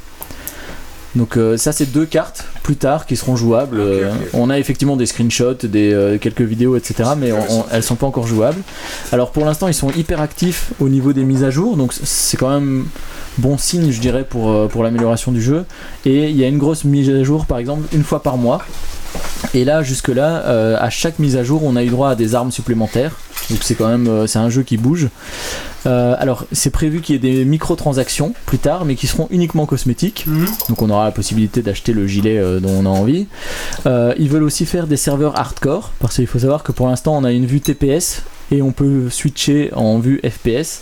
J: Donc euh, ça c'est deux cartes plus tard qui seront jouables. Euh. On a effectivement des screenshots, des euh, quelques vidéos, etc. Mais on- on- elles sont pas encore jouables. Alors pour l'instant ils sont hyper actifs au niveau des mises à jour, donc c'est quand même bon signe je dirais pour, euh, pour l'amélioration du jeu. Et il y a une grosse mise à jour par exemple une fois par mois. Et là jusque là à chaque mise à jour on a eu droit à des armes supplémentaires. Donc c'est quand même euh, c'est un jeu qui bouge. Euh, alors, c'est prévu qu'il y ait des microtransactions plus tard, mais qui seront uniquement cosmétiques.
A: Mhm.
J: Donc, on aura la possibilité d'acheter le gilet dont on a envie. Euh, ils veulent aussi faire des serveurs hardcore, parce qu'il faut savoir que pour l'instant, on a une vue TPS et on peut switcher en vue FPS.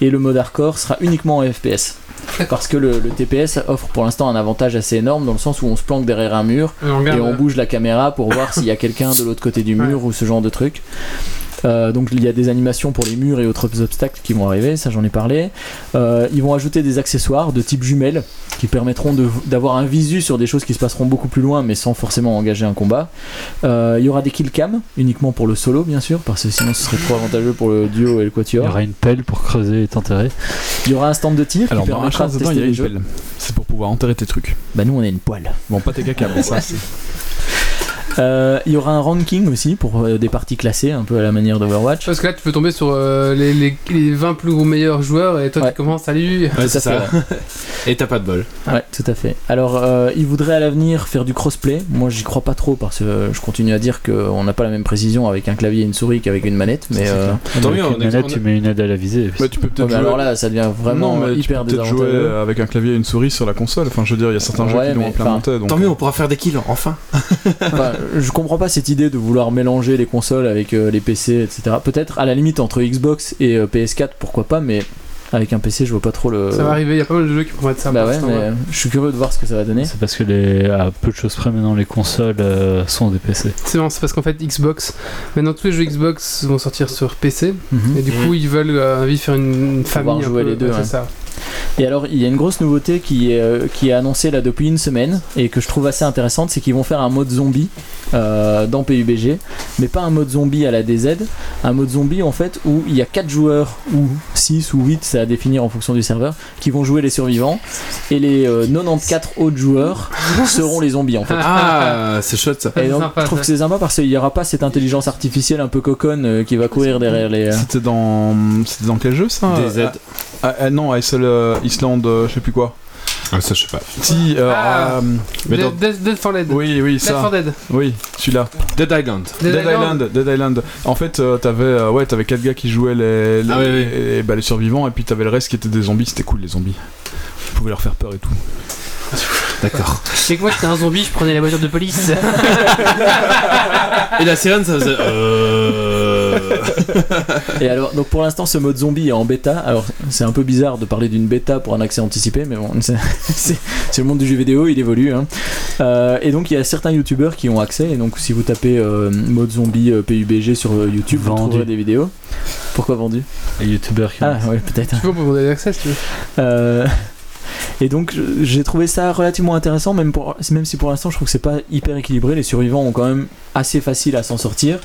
J: Et le mode hardcore sera uniquement en FPS. Parce que le, le TPS offre pour l'instant un avantage assez énorme dans le sens où on se planque derrière un mur
A: Et on regarde,
J: et on bouge la caméra pour voir s'il y a quelqu'un de l'autre côté du mur ou ce genre de truc. Euh, donc il y a des animations pour les murs et autres obstacles qui vont arriver, ça j'en ai parlé. Euh, ils vont ajouter des accessoires de type jumelles qui permettront de- d'avoir un visu sur des choses qui se passeront beaucoup plus loin mais sans forcément engager un combat. Euh, il y aura des kill cam uniquement pour le solo bien sûr parce que sinon ce serait trop avantageux pour le duo et le
E: Il y
J: quatuor.
E: aura une pelle pour creuser et t'enterrer.
J: Il y aura un stand de tir
D: Alors,
J: qui
D: dans un
J: permettra de
D: dedans, il y
J: tester
D: a
J: les
D: une
J: jeux.
D: pelle. C'est pour pouvoir enterrer tes trucs.
J: Bah nous on a une poêle.
D: Bon, pas tes caca, mais ça, c'est.
J: Euh, il y aura un ranking aussi pour euh, des parties classées un peu à la manière d'Overwatch.
A: Parce que là, tu peux tomber sur euh, les, les, les 20 plus gros meilleurs joueurs et toi,
J: Ouais.
A: tu commences, salut.
H: Ouais, c'est ça. Et t'as pas de bol.
J: Ouais, tout à fait. Alors, euh, ils voudraient à l'avenir faire du crossplay. Moi, j'y crois pas trop parce que je continue à dire qu'on n'a pas la même précision avec un clavier et une souris qu'avec une manette. Mais, euh.
H: Tant
E: Avec
H: mieux,
E: une
H: on est-
E: manette, tu mets une aide à la visée.
D: Bah, tu peux
J: ouais,
D: peut-être
J: mais
D: jouer.
J: alors là, ça devient vraiment
D: non, mais tu peux peut-être jouer avec un clavier et une souris sur la console. Enfin, je veux dire, il y a certains
J: Ouais,
D: jeux qui l'ont implémenté. Donc,
H: Tant mieux, on pourra faire des kills, enfin.
J: Je comprends pas cette idée de vouloir mélanger les consoles avec euh, les PC, etc. Peut-être à la limite entre Xbox et euh, PS4, pourquoi pas, mais avec un PC, je vois pas trop le.
A: Ça va arriver, il y a pas mal de jeux qui pourraient être ça.
J: Bah ouais, mais je suis curieux de voir ce que ça va donner.
E: C'est parce que les, à peu de choses près maintenant, les consoles euh, sont des PC.
A: C'est bon, c'est parce qu'en fait, Xbox, maintenant tous les jeux Xbox vont sortir sur PC.
J: Mhm.
A: Et du coup, ils veulent euh, envie de faire une famille. un
J: jouer
A: peu,
J: les deux,
A: ouais, c'est
J: ouais.
A: ça.
J: Et alors, il y a une grosse nouveauté qui est, euh, qui est annoncée là depuis une semaine et que je trouve assez intéressante, c'est qu'ils vont faire un mode zombie euh, dans PUBG, mais pas un mode zombie à la DZ, un mode zombie en fait où il y a 4 joueurs ou 6 ou 8, c'est à définir en fonction du serveur, qui vont jouer les survivants et les euh, 94 autres joueurs seront les zombies en fait.
H: Ah, c'est chouette ça.
J: Et
A: c'est
J: donc,
A: sympa,
J: je trouve
A: ça.
J: que c'est sympa parce qu'il n'y aura pas cette intelligence artificielle un peu coconne euh, qui va courir derrière les. euh,
D: C'était dans. C'était dans quel jeu ça?
H: DZ.
D: Ah, ah, non, Isle, euh, Island, euh, je sais plus quoi.
H: Ah, ça, je sais pas.
D: Si, euh,
A: Ah.
D: euh,
H: Mais
A: Dead,
H: dans
A: Dead- Dead for Dead.
D: oui, oui,
A: Dead for
D: ça.
A: Dead.
D: Oui, celui-là.
H: Dead Island.
A: Dead
D: Dead, Island. Dead Island. En fait, euh, t'avais euh, ouais, t'avais quatre gars qui jouaient les les,
H: Ah oui, oui.
D: les- bah, les survivants et puis t'avais le reste qui étaient des zombies. C'était cool les zombies. Tu pouvais leur faire peur et tout.
H: D'accord.
A: Et que moi, j'étais un zombie, je prenais la voiture de police.
H: Et la sirène, ça faisait. Euh.
J: Et alors, donc pour l'instant, ce mode zombie est en bêta. Alors, c'est un peu bizarre de parler d'une bêta pour un accès anticipé, mais bon, c'est c'est- c'est le monde du jeu vidéo, il évolue. hein. Euh, et donc, il y a certains youtubeurs qui ont accès. Et donc, si vous tapez euh, mode zombie euh, PUBG sur euh, YouTube, vous trouverez des vidéos. Pourquoi vendu?
E: Les youtubeurs qui ont
J: Ah, ouais, peut-être.
A: Tu peux pour demander l'accès si tu veux.
J: Euh, et donc j'ai trouvé ça relativement intéressant, même, pour, même si pour l'instant je trouve que c'est pas hyper équilibré. Les survivants ont quand même assez facile à s'en sortir,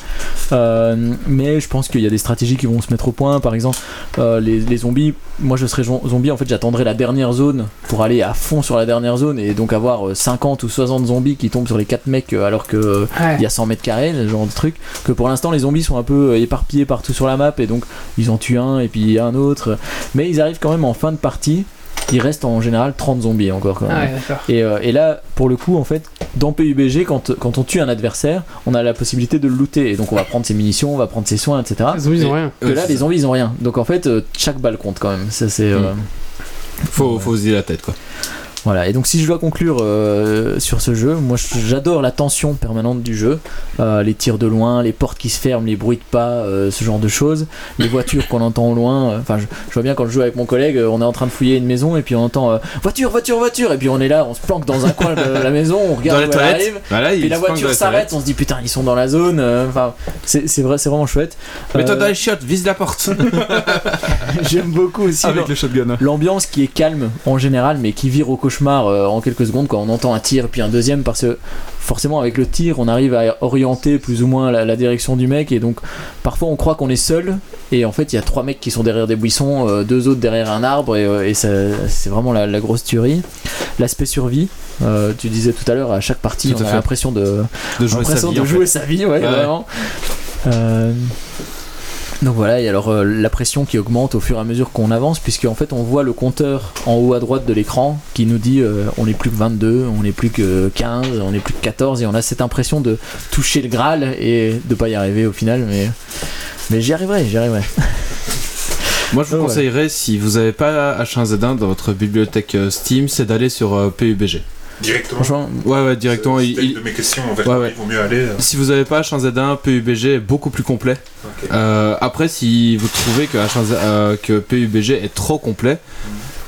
J: Euh, mais je pense qu'il y a des stratégies qui vont se mettre au point. Par exemple, euh, les, les zombies, moi je serais zo- zombie, en fait j'attendrais la dernière zone pour aller à fond sur la dernière zone et donc avoir euh, 50 ou 60 zombies qui tombent sur les 4 mecs euh, alors que euh,
A: Ouais.
J: il y a 100 mètres carrés, ce genre de truc. Que pour l'instant, les zombies sont un peu euh, éparpillés partout sur la map et donc ils en tuent un et puis un autre. Mais ils arrivent quand même en fin de partie. Il reste en général 30 zombies encore. Quand même.
A: Ah ouais.
J: Et, euh, et là, pour le coup, en fait, dans PUBG, quand, quand on tue un adversaire, on a la possibilité de le looter. Et donc on va prendre ses munitions, on va prendre ses soins, etc.
A: Les zombies ils ont rien.
J: Que là, les zombies, ils ont rien. Donc en fait, euh, chaque balle compte quand même. Ça, c'est. euh,
H: Faut, faut se dire la tête quoi.
J: Voilà, et donc si je dois conclure euh, sur ce jeu, moi j'adore la tension permanente du jeu, Euh, les tirs de loin, les portes qui se ferment, les bruits de pas, euh, ce genre de choses, les voitures qu'on entend au loin. Enfin, je, je vois bien quand je joue avec mon collègue, on est en train de fouiller une maison et puis on entend voiture, voiture, voiture, et puis on est là, on se planque dans un coin de la maison, on regarde où elle arrive.
H: Voilà,
J: la voiture s'arrête, on se dit putain ils sont dans la zone. Enfin, c'est vrai, c'est vraiment chouette.
H: Mets-toi
J: Euh,
H: dans les chiottes, vise la porte.
J: J'aime beaucoup aussi. L'ambiance qui est calme en général, mais qui vire au cauchemar euh, en quelques secondes quand on entend un tir puis un deuxième, parce que forcément avec le tir on arrive à orienter plus ou moins la, la direction du mec et donc parfois on croit qu'on est seul et en fait il y a trois mecs qui sont derrière des buissons, euh, deux autres derrière un arbre et, euh, et ça- c'est vraiment la, la grosse tuerie. L'aspect survie, tu disais tout à l'heure à chaque partie
H: Tout
J: on a l'impression de,
H: De jouer sa vie.
J: de
H: en
J: jouer
H: fait.
J: sa vie, ouais,
H: Ouais.
J: vraiment. Donc voilà, et alors euh, la pression qui augmente au fur et à mesure qu'on avance, puisque en fait on voit le compteur en haut à droite de l'écran qui nous dit euh, on n'est plus que 22, on n'est plus que 15, on n'est plus que 14, et on a cette impression de toucher le Graal et de pas y arriver au final, mais, mais j'y arriverai, j'y arriverai.
H: Moi, je vous conseillerais, si vous n'avez pas H1Z1 dans votre bibliothèque euh, Steam, c'est d'aller sur euh, PUBG.
C: Directement.
J: Franchement,
H: Ouais, ouais, directement.
C: C'est
H: il-
C: une de mes questions, en fait.
H: Ouais, ouais.
C: Il vaut mieux aller. euh,
H: Si vous n'avez pas H1Z1, PUBG est beaucoup plus complet. Euh, après, si vous trouvez que, H1Z, euh, que PUBG est trop complet,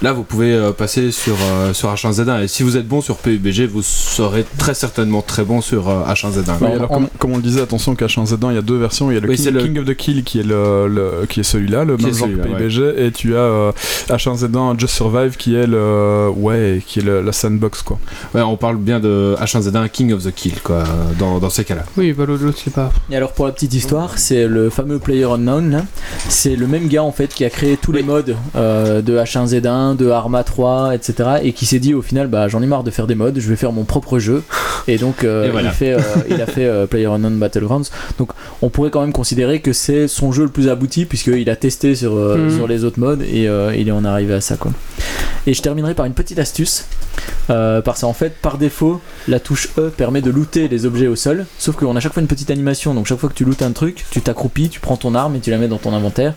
H: là vous pouvez euh, passer sur, euh, sur H1Z1. Et si vous êtes bon sur PUBG, vous serez très certainement très bon sur euh, H1Z1.
D: Oui,
J: Bon,
D: alors,
J: on-
D: comme, comme on le disait, attention qu'à H1Z1, il y a deux versions. Il y a le,
H: Oui,
D: King,
H: c'est le-
D: King of the Kill qui est, le, le- qui est celui-là, le
H: Qui
D: même genre que PUBG, et tu as euh, H1Z1 Just Survive qui est le, ouais, qui est le- la sandbox quoi.
H: Ouais, on parle bien de H1Z1 King of the Kill, quoi, dans, dans ces cas-là.
A: Oui, bah l'autre, sais pas.
J: Et alors pour la petite histoire, c'est le fameux Player Unknown là. C'est le même gars en fait qui a créé tous les modes euh, de H1Z1, de Arma 3, etc. Et qui s'est dit au final bah j'en ai marre de faire des modes, je vais faire mon propre jeu. Et donc euh,
H: Et voilà.
J: il, fait, euh, il a fait euh, Player Unknown Battlegrounds. Donc on pourrait quand même considérer que c'est son jeu le plus abouti puisqu'il a testé sur, euh,
A: Mhm.
J: sur les autres modes et il est en arrivé à ça quoi. Et je terminerai par une petite astuce. Parce qu'en fait, par défaut, la touche E permet de looter les objets au sol. Sauf qu'on a chaque fois une petite animation. Donc chaque fois que tu lootes un truc, tu t'accroupis, tu prends ton arme et tu la mets dans ton inventaire.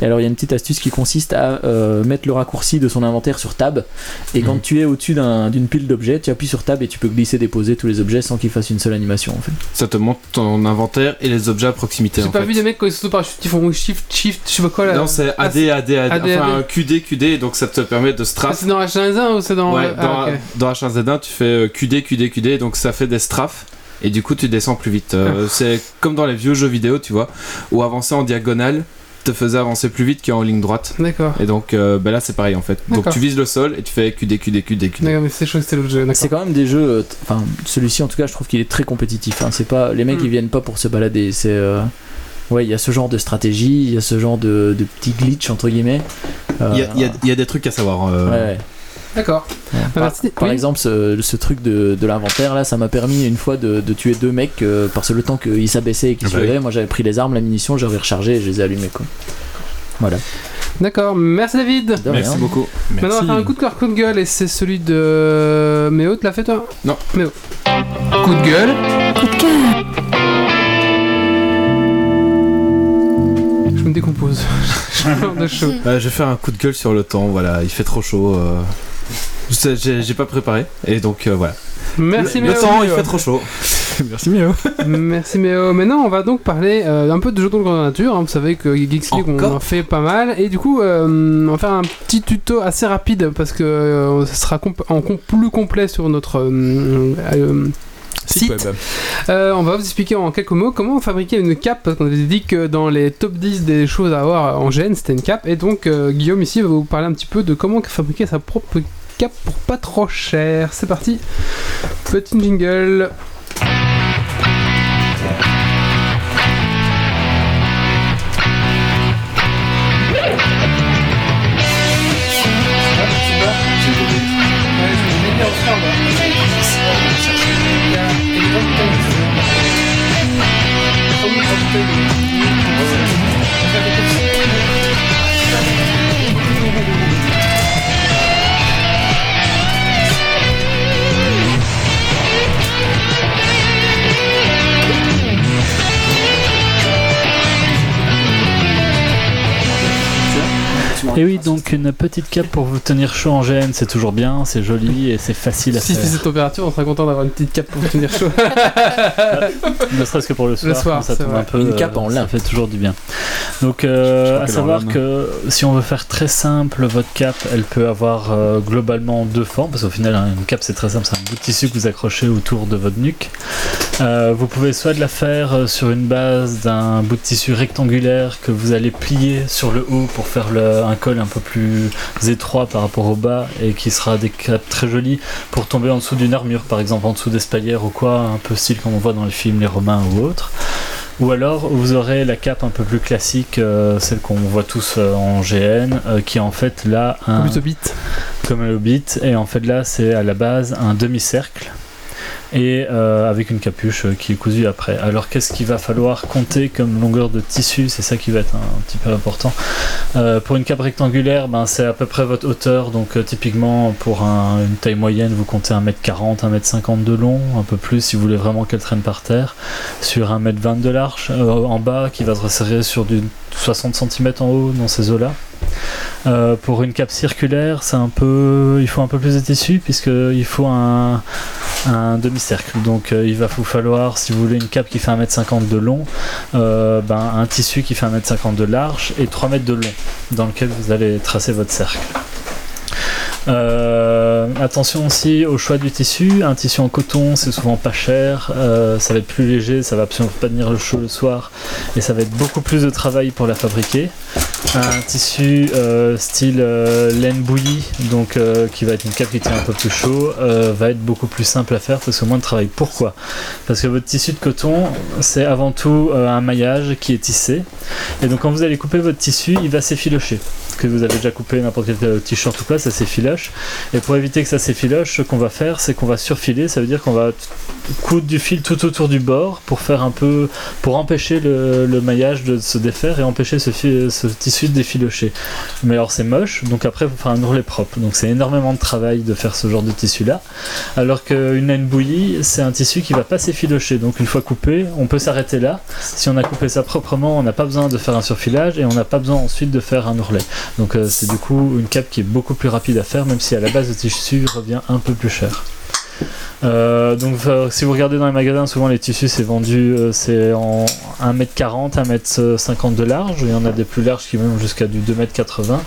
J: Et alors il y a une petite astuce qui consiste à mettre le raccourci de son inventaire sur Tab. Et quand
H: Mhm.
J: tu es au-dessus d'un- d'une pile d'objets, tu appuies sur Tab et tu peux glisser, déposer tous les objets sans qu'il fasse une seule animation en fait.
H: Ça te montre ton inventaire et les objets à proximité.
A: J'ai
H: en
A: pas
H: fait.
A: vu des mecs quand ils sautent au parachute, ils font shift, shift, je sais pas quoi là.
H: Non, c'est
A: Ah,
H: AD, AD, AD,
A: AD,
H: enfin
A: AD.
H: QD, QD, donc ça te permet de
A: Ah,
H: straf.
A: c'est dans H1Z1 ou c'est dans.
H: Ouais,
A: ah,
H: dans,
A: ok.
H: dans H1Z1, tu fais euh, QD, QD, QD, donc ça fait des strafs. Et du coup, tu descends plus vite.
A: Ah.
H: Euh, C'est comme dans les vieux jeux vidéo, tu vois, où avancer en diagonale te faisait avancer plus vite qu'en ligne droite.
A: D'accord.
H: Et donc euh, ben là, c'est pareil en fait. Donc tu vises le sol et tu fais QD, QD, QD, QD.
A: D'accord, mais c'est chaud, c'était l'autre jeu.
J: C'est quand même des jeux, euh, enfin celui-ci en tout cas, je trouve qu'il est très compétitif. hein. C'est pas les mecs
A: Mm.
J: ils viennent pas pour se balader. C'est euh, ouais, il y a ce genre de stratégie, il y a ce genre de, de petits glitch entre guillemets. Euh,
H: Il y, a- il y a- il y a des trucs à savoir. euh,
J: ouais, ouais.
A: D'accord.
J: Ouais.
A: Bah,
J: Par,
A: merci.
J: par
A: Oui.
J: exemple, ce, ce truc de, de l'inventaire là, ça m'a permis une fois de, de tuer deux mecs euh, parce que le temps qu'ils s'abaissaient et qu'ils
H: Ah
J: se
H: bah oui.
J: levaient, moi j'avais pris les armes, la munition, j'avais rechargé et je les ai allumés quoi. Voilà.
A: D'accord, merci David.
H: Merci beaucoup.
A: Maintenant, on va faire un coup de cœur, coup de gueule, et c'est celui de. Méo, tu l'as fait toi?
H: Non.
A: Méo. Coup de gueule.
G: Coup de cœur.
A: Je me décompose. Je de chaud.
H: Euh, je vais faire un coup de gueule sur le temps. Voilà, il fait trop chaud. euh. J'ai pas préparé et donc euh, voilà.
A: Merci
H: le,
A: Méo.
H: le temps, il fait trop chaud.
D: Merci Méo.
A: Merci Méo. Maintenant, on va donc parler euh, un peu de jeux de grandeur nature. hein. Vous savez que Geeks League, on en fait pas mal. Et du coup, euh, on va faire un petit tuto assez rapide parce que euh, ce sera comp- en com- plus complet sur notre euh, euh, site.
D: web.
A: Euh, on va vous expliquer en quelques mots comment fabriquer une cape, parce qu'on avait dit que dans les top 10 des choses à avoir en gêne, c'était une cape. Et donc, euh, Guillaume ici va vous parler un petit peu de comment fabriquer sa propre pour pas trop cher. C'est parti, petit jingle.
E: Et oui, donc une petite cape pour vous tenir chaud en GN, c'est toujours bien, c'est joli et c'est facile à
A: Si c'est
E: faire.
A: cette température, on sera content d'avoir une petite cape pour tenir chaud.
E: Ne serait-ce que pour le soir,
A: soir,
E: quand ça tombe
A: vrai.
E: un peu,
J: Une cape
E: euh,
J: en
E: ça
J: lin.
E: fait toujours du bien. Donc, euh, à savoir que si on veut faire très simple, votre cape, elle peut avoir euh, globalement deux formes, parce qu'au final, hein, une cape c'est très simple, c'est un bout de tissu que vous accrochez autour de votre nuque. Euh, vous pouvez soit de la faire euh, sur une base d'un bout de tissu rectangulaire que vous allez plier sur le haut pour faire le- un col un peu plus étroit par rapport au bas et qui sera des capes très jolies pour tomber en dessous d'une armure, par exemple en dessous d'espalières ou quoi, un peu style comme on voit dans les films les Romains ou autres. Ou alors vous aurez la cape un peu plus classique, euh, celle qu'on voit tous euh, en GN, euh, qui est en fait là un,
A: Comme Hobbit.
E: comme un hobbit, et en fait là c'est à la base un demi-cercle. Et euh, avec une capuche euh, qui est cousue après. Alors qu'est-ce qu'il va falloir compter comme longueur de tissu? C'est ça qui va être un, petit peu important. Euh, pour une cape rectangulaire, ben, c'est à peu près votre hauteur. Donc typiquement pour un- une taille moyenne, vous comptez 1m40, 1m50 de long, un peu plus si vous voulez vraiment qu'elle traîne par terre. Sur 1m20 de large, en bas, qui va se resserrer sur du 60 cm en haut dans ces eaux-là. Euh, pour une cape circulaire, c'est un peu, il faut un peu plus de tissu puisqu'il faut un, demi-cercle. Donc euh, il va vous falloir, si vous voulez une cape qui fait 1m50 de long, euh, ben, un tissu qui fait 1m50 de large et 3 mètres de long dans lequel vous allez tracer votre cercle. Euh, attention aussi au choix du tissu. Un tissu en coton, c'est souvent pas cher. euh, ça va être plus léger, ça va absolument pas tenir le chaud le soir, et ça va être beaucoup plus de travail pour la fabriquer. Un tissu euh, style laine bouillie, donc qui va être une cape qui tient un peu plus chaud, va être beaucoup plus simple à faire parce que moins de travail. Pourquoi? Parce que votre tissu de coton, c'est avant tout un maillage qui est tissé, et donc quand vous allez couper votre tissu, il va s'effilocher. Que vous avez déjà coupé n'importe quel euh, t-shirt ou quoi, ça s'effiloche. Et pour éviter que ça s'effiloche, ce qu'on va faire, c'est qu'on va surfiler. Ça veut dire qu'on va coudre du fil tout autour du bord pour faire un peu, pour empêcher le, le maillage de se défaire et empêcher ce, ce tissu de défilocher. Mais alors c'est moche, donc après il faut faire un ourlet propre. Donc c'est énormément de travail de faire ce genre de tissu là. Alors qu'une laine bouillie, c'est un tissu qui va pas s'effilocher. Donc une fois coupé, on peut s'arrêter là. Si on a coupé ça proprement, on n'a pas besoin de faire un surfilage et on n'a pas besoin ensuite de faire un ourlet. Donc euh, c'est du coup une cape qui est beaucoup plus rapide à faire, même si à la base le tissu revient un peu plus cher. Euh, donc euh, si vous regardez dans les magasins, souvent les tissus c'est vendu c'est en 1m40, 1m50 de large. Il y en a des plus larges qui vont jusqu'à du 2m80.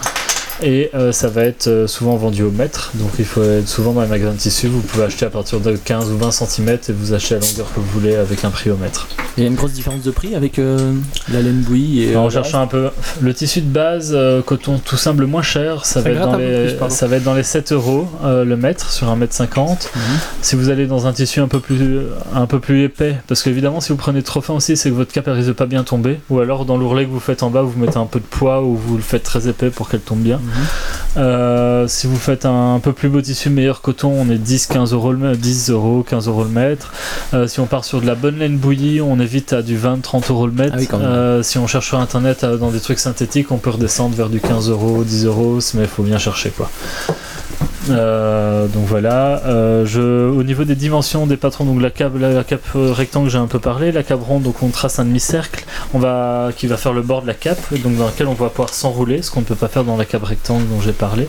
E: Et euh, ça va être euh, souvent vendu au mètre. Donc il faut être souvent dans les magasins de tissus. Vous pouvez acheter à partir de 15 ou 20 cm et vous achetez à la longueur que vous voulez avec un prix au mètre.
J: Il y a une grosse différence de prix avec euh, la laine bouillie et.
E: en
J: euh,
E: cherchant un peu le tissu de base, euh, coton tout simple le moins cher, ça,
A: Ça
E: va être, dans les,
A: plus, pardon.
E: ça va être dans les 7 euros euh, le mètre sur 1m50.
J: Mhm.
E: Si vous allez dans un tissu un peu plus, un peu plus épais, parce qu'évidemment si vous prenez trop fin aussi, c'est que votre cape elle risque de pas bien tomber, ou alors dans l'ourlet que vous faites en bas, vous mettez un peu de poids ou vous le faites très épais pour qu'elle tombe bien. Euh, si vous faites un, peu plus beau tissu, meilleur coton, on est 10-15 euros le mètre, 10 euros, 15 euros le mètre. Euh, si on part sur de la bonne laine bouillie, on est vite à du 20-30 euros le mètre.
J: Ah oui.
E: Euh, si on cherche sur internet dans des trucs synthétiques, on peut redescendre vers du 15 euros, 10 euros, mais il faut bien chercher quoi. Euh, donc voilà. Euh, je, au niveau des dimensions des patrons, donc la cape, la, cape rectangle, j'ai un peu parlé. La cape ronde, donc on trace un demi-cercle, qui va faire le bord de la cape, donc dans lequel on va pouvoir s'enrouler, ce qu'on ne peut pas faire dans la cape rectangle dont j'ai parlé.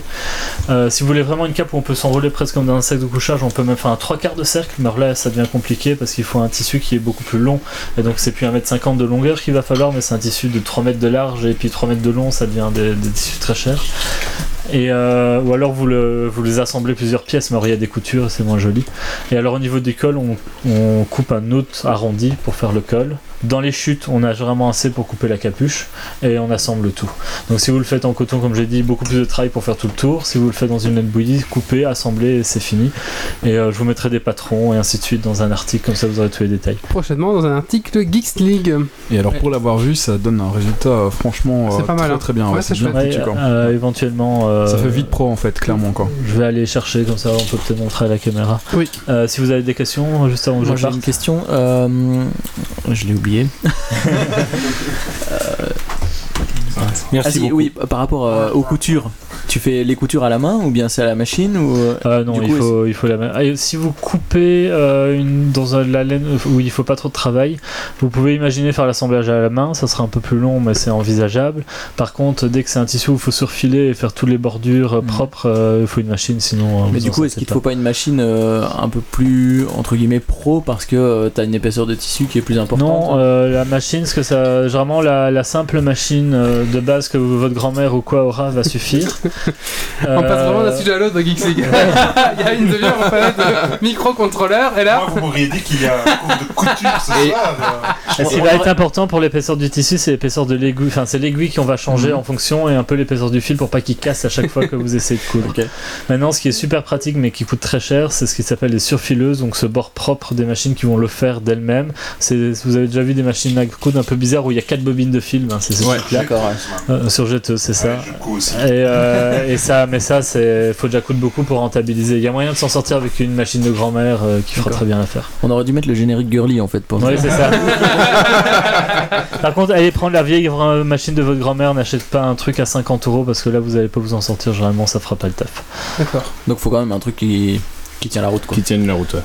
E: Euh, si vous voulez vraiment une cape où on peut s'enrouler presque comme dans un sac de couchage, on peut même faire un trois quarts de cercle, mais alors là ça devient compliqué parce qu'il faut un tissu qui est beaucoup plus long, et donc c'est plus 1m50 de longueur qu'il va falloir, mais c'est un tissu de 3 mètres de large et puis 3 mètres de long, ça devient des tissus très chers. Et euh, ou alors vous, le, vous les assemblez plusieurs pièces, mais il y a des coutures, c'est moins joli. Et alors au niveau du col, on coupe un autre arrondi pour faire le col. Dans les chutes, on a vraiment assez pour couper la capuche et on assemble tout. Donc si vous le faites en coton, comme j'ai dit, beaucoup plus de travail pour faire tout le tour. Si vous le faites dans une laine bouillie, coupez, assemblez et c'est fini. Et euh, je vous mettrai des patrons et ainsi de suite dans un article, comme ça vous aurez tous les détails.
A: Prochainement dans un article Geeks League.
D: Et alors pour l'avoir vu, ça donne un résultat euh, franchement
A: C'est
D: euh,
A: pas mal,
D: très
A: hein.
D: très bien.
A: Ouais,
D: ouais,
A: c'est
D: bien
E: euh, éventuellement. euh,
D: Ça fait vite pro en fait, clairement quoi.
E: Je vais aller chercher, comme ça on peut peut-être montrer à la caméra.
A: Oui.
E: Euh, si vous avez des questions, juste avant que
J: Moi
E: je parte.
J: une question, euh, je l'ai oublié.
H: Merci
J: Ah si,
H: beaucoup.
J: oui, par rapport euh, aux coutures, tu fais les coutures à la main ou bien c'est à la machine ou euh,
E: Ah non, il,
J: coup,
E: faut, il faut la même. Ah, si vous coupez euh, une, dans un- la laine où il faut pas trop de travail, vous pouvez imaginer faire l'assemblage à la main, ça sera un peu plus long, mais c'est envisageable. Par contre, dès que c'est un tissu où il faut surfiler et faire toutes les bordures euh,
J: Mhm.
E: propres, euh, il faut une machine, sinon. euh,
J: Mais du coup, est-ce qu'il ne faut pas une machine euh, un peu plus entre guillemets pro parce que tu as une épaisseur de tissu qui est plus importante
E: Non, euh, la machine, ce que ça, généralement la, la simple machine euh, de base que votre grand-mère ou quoi aura va suffire.
A: On passe vraiment d'un
E: Euh,
A: sujet à l'autre dans Geeks League. Il y a une demi-heure, on parlait de microcontrôleur, et là.
C: Moi, vous m'auriez dit qu'il y a un cours de couture ce
H: Et-
C: soir. euh,
E: Et ce qui va être important pour l'épaisseur du tissu, c'est l'épaisseur de l'aiguille. Enfin, c'est l'aiguille qu'on va changer en fonction et un peu l'épaisseur du fil pour pas qu'il casse à chaque fois que vous essayez de coudre. Maintenant, ce qui est super pratique mais qui coûte très cher, c'est ce qui s'appelle les surfileuses, donc ce bord propre des machines qui vont le faire d'elles-mêmes. C'est, vous avez déjà vu des machines à coudre un peu bizarres où il y a quatre bobines de film, hein, c'est ce
H: Ouais.
J: ouais.
E: Euh, sur jetteuse, c'est ça.
C: ouais, du coup aussi.
E: Et, euh, et ça, mais ça, c'est faut déjà coudre beaucoup pour rentabiliser. Il y a moyen de s'en sortir avec une machine de grand-mère euh, qui fera très bien l'affaire.
J: On aurait dû mettre le générique girly en fait pour
E: Oui, c'est ça. Par contre, allez prendre la vieille machine de votre grand-mère, n'achète pas un truc à 50 euros parce que là, vous allez pas vous en sortir. Généralement, ça fera pas le taf.
A: D'accord.
J: Donc faut quand même un truc qui, qui tient la route quoi.
H: Qui tiennent la route. ouais.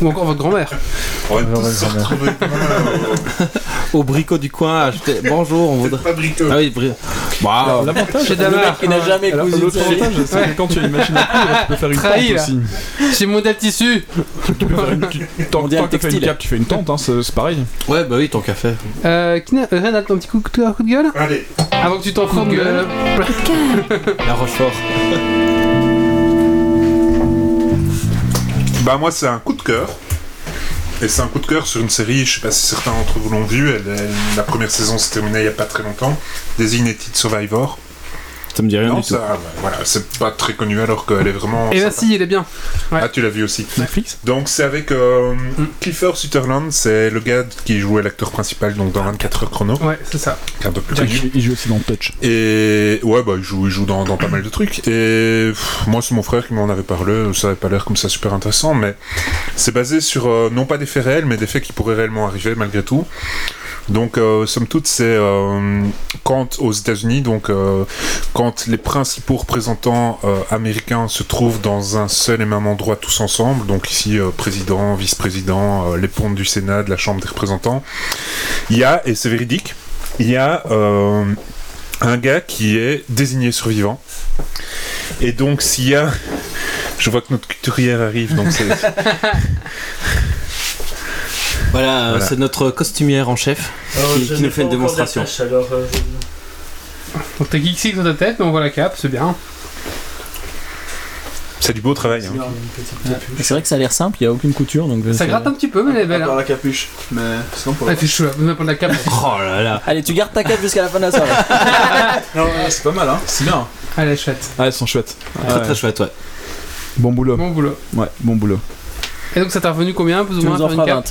A: Ou encore votre grand-mère.
C: On va
E: Ouais,
C: tous se retrouver demain
H: Au bricot du coin, acheter. Bonjour, on voudrait.
C: Pas briqueux.
H: Ah oui, bri... Bah,
D: L'avantage,
A: J'ai
J: Le mec
A: Damar.
J: qui n'a jamais cousu
D: l'autre avantage, c'est que quand tu as une machine à coudre, tu peux faire une
A: Trahi,
D: tente aussi.
A: J'ai modèle tissu.
D: Tu peux faire une, tu, tant,
J: Mondial
D: tant que tu fais une
J: textile.
D: cape, tu fais une tente, hein, c'est c'est pareil.
H: ouais, bah oui, ton café.
A: Euh, qui n'a- euh, Ren, t'as un petit coup, coup de coup de gueule?
C: Allez,
A: Avant que tu t'en
D: Coup de gueule.
A: euh,
H: La Rochefort.
C: Bah moi c'est un coup de cœur. Et c'est un coup de cœur sur une série, je sais pas si certains d'entre vous l'ont vu, la première saison s'est terminée il y a pas très longtemps, Designated Survivor.
H: Ça me dit rien
C: Non,
H: du tout.
C: ça, bah, voilà, c'est pas très connu alors qu'elle est vraiment.
A: Eh ben
C: sympa.
A: si, il est bien. ouais.
C: Ah, tu l'as vu aussi.
D: Netflix
C: Donc c'est avec euh,
A: Mm.
C: Kiefer Sutherland, c'est le gars qui jouait l'acteur principal donc dans 24 heures chrono,
A: Ouais, c'est ça.
C: un peu plus connu.
D: Il il joue aussi dans Touch.
C: Et ouais, bah il joue, il joue dans, dans pas mal de trucs. Et pff, moi, c'est mon frère qui m'en avait parlé. Ça avait pas l'air comme ça super intéressant, mais c'est basé sur euh, non pas des faits réels, mais des faits qui pourraient réellement arriver malgré tout. Donc, euh, somme toute, c'est euh, quand aux États-Unis, donc euh, quand les principaux représentants américains se trouvent dans un seul et même endroit tous ensemble, donc ici président, vice-président, les pontes du Sénat, de la Chambre des représentants, il y a, et c'est véridique, il y a un gars qui est désigné survivant. Et donc, s'il y a. Je vois que notre couturière arrive, donc c'est.
H: Voilà, euh,
C: Voilà.
H: c'est notre costumière en chef qui, qui nous fait une démonstration.
A: Donc t'as Geeksy dans ta tête, mais on voit la cape, c'est bien.
C: C'est du beau travail. hein.
J: C'est vrai que ça a l'air simple, il n'y a aucune couture donc. euh,
A: Ça gratte un petit peu, mais elle est belle. hein.
I: la capuche. Mais sinon, pour
A: Ah, fait chaud pas de la cape.
H: Oh là là.
J: Allez, tu gardes ta cape jusqu'à la fin de la soirée.
I: Non, c'est pas mal, hein. C'est bien.
A: Ah, elle est chouette.
D: Ah, elles sont chouettes.
H: Très
D: Ouais.
H: très chouette, ouais.
D: Bon boulot.
A: Bon boulot.
D: Ouais, bon boulot.
A: Et donc ça t'a revenu combien, plus ou
J: tu
A: moins,
J: nous en
A: faire une
J: feras
A: cape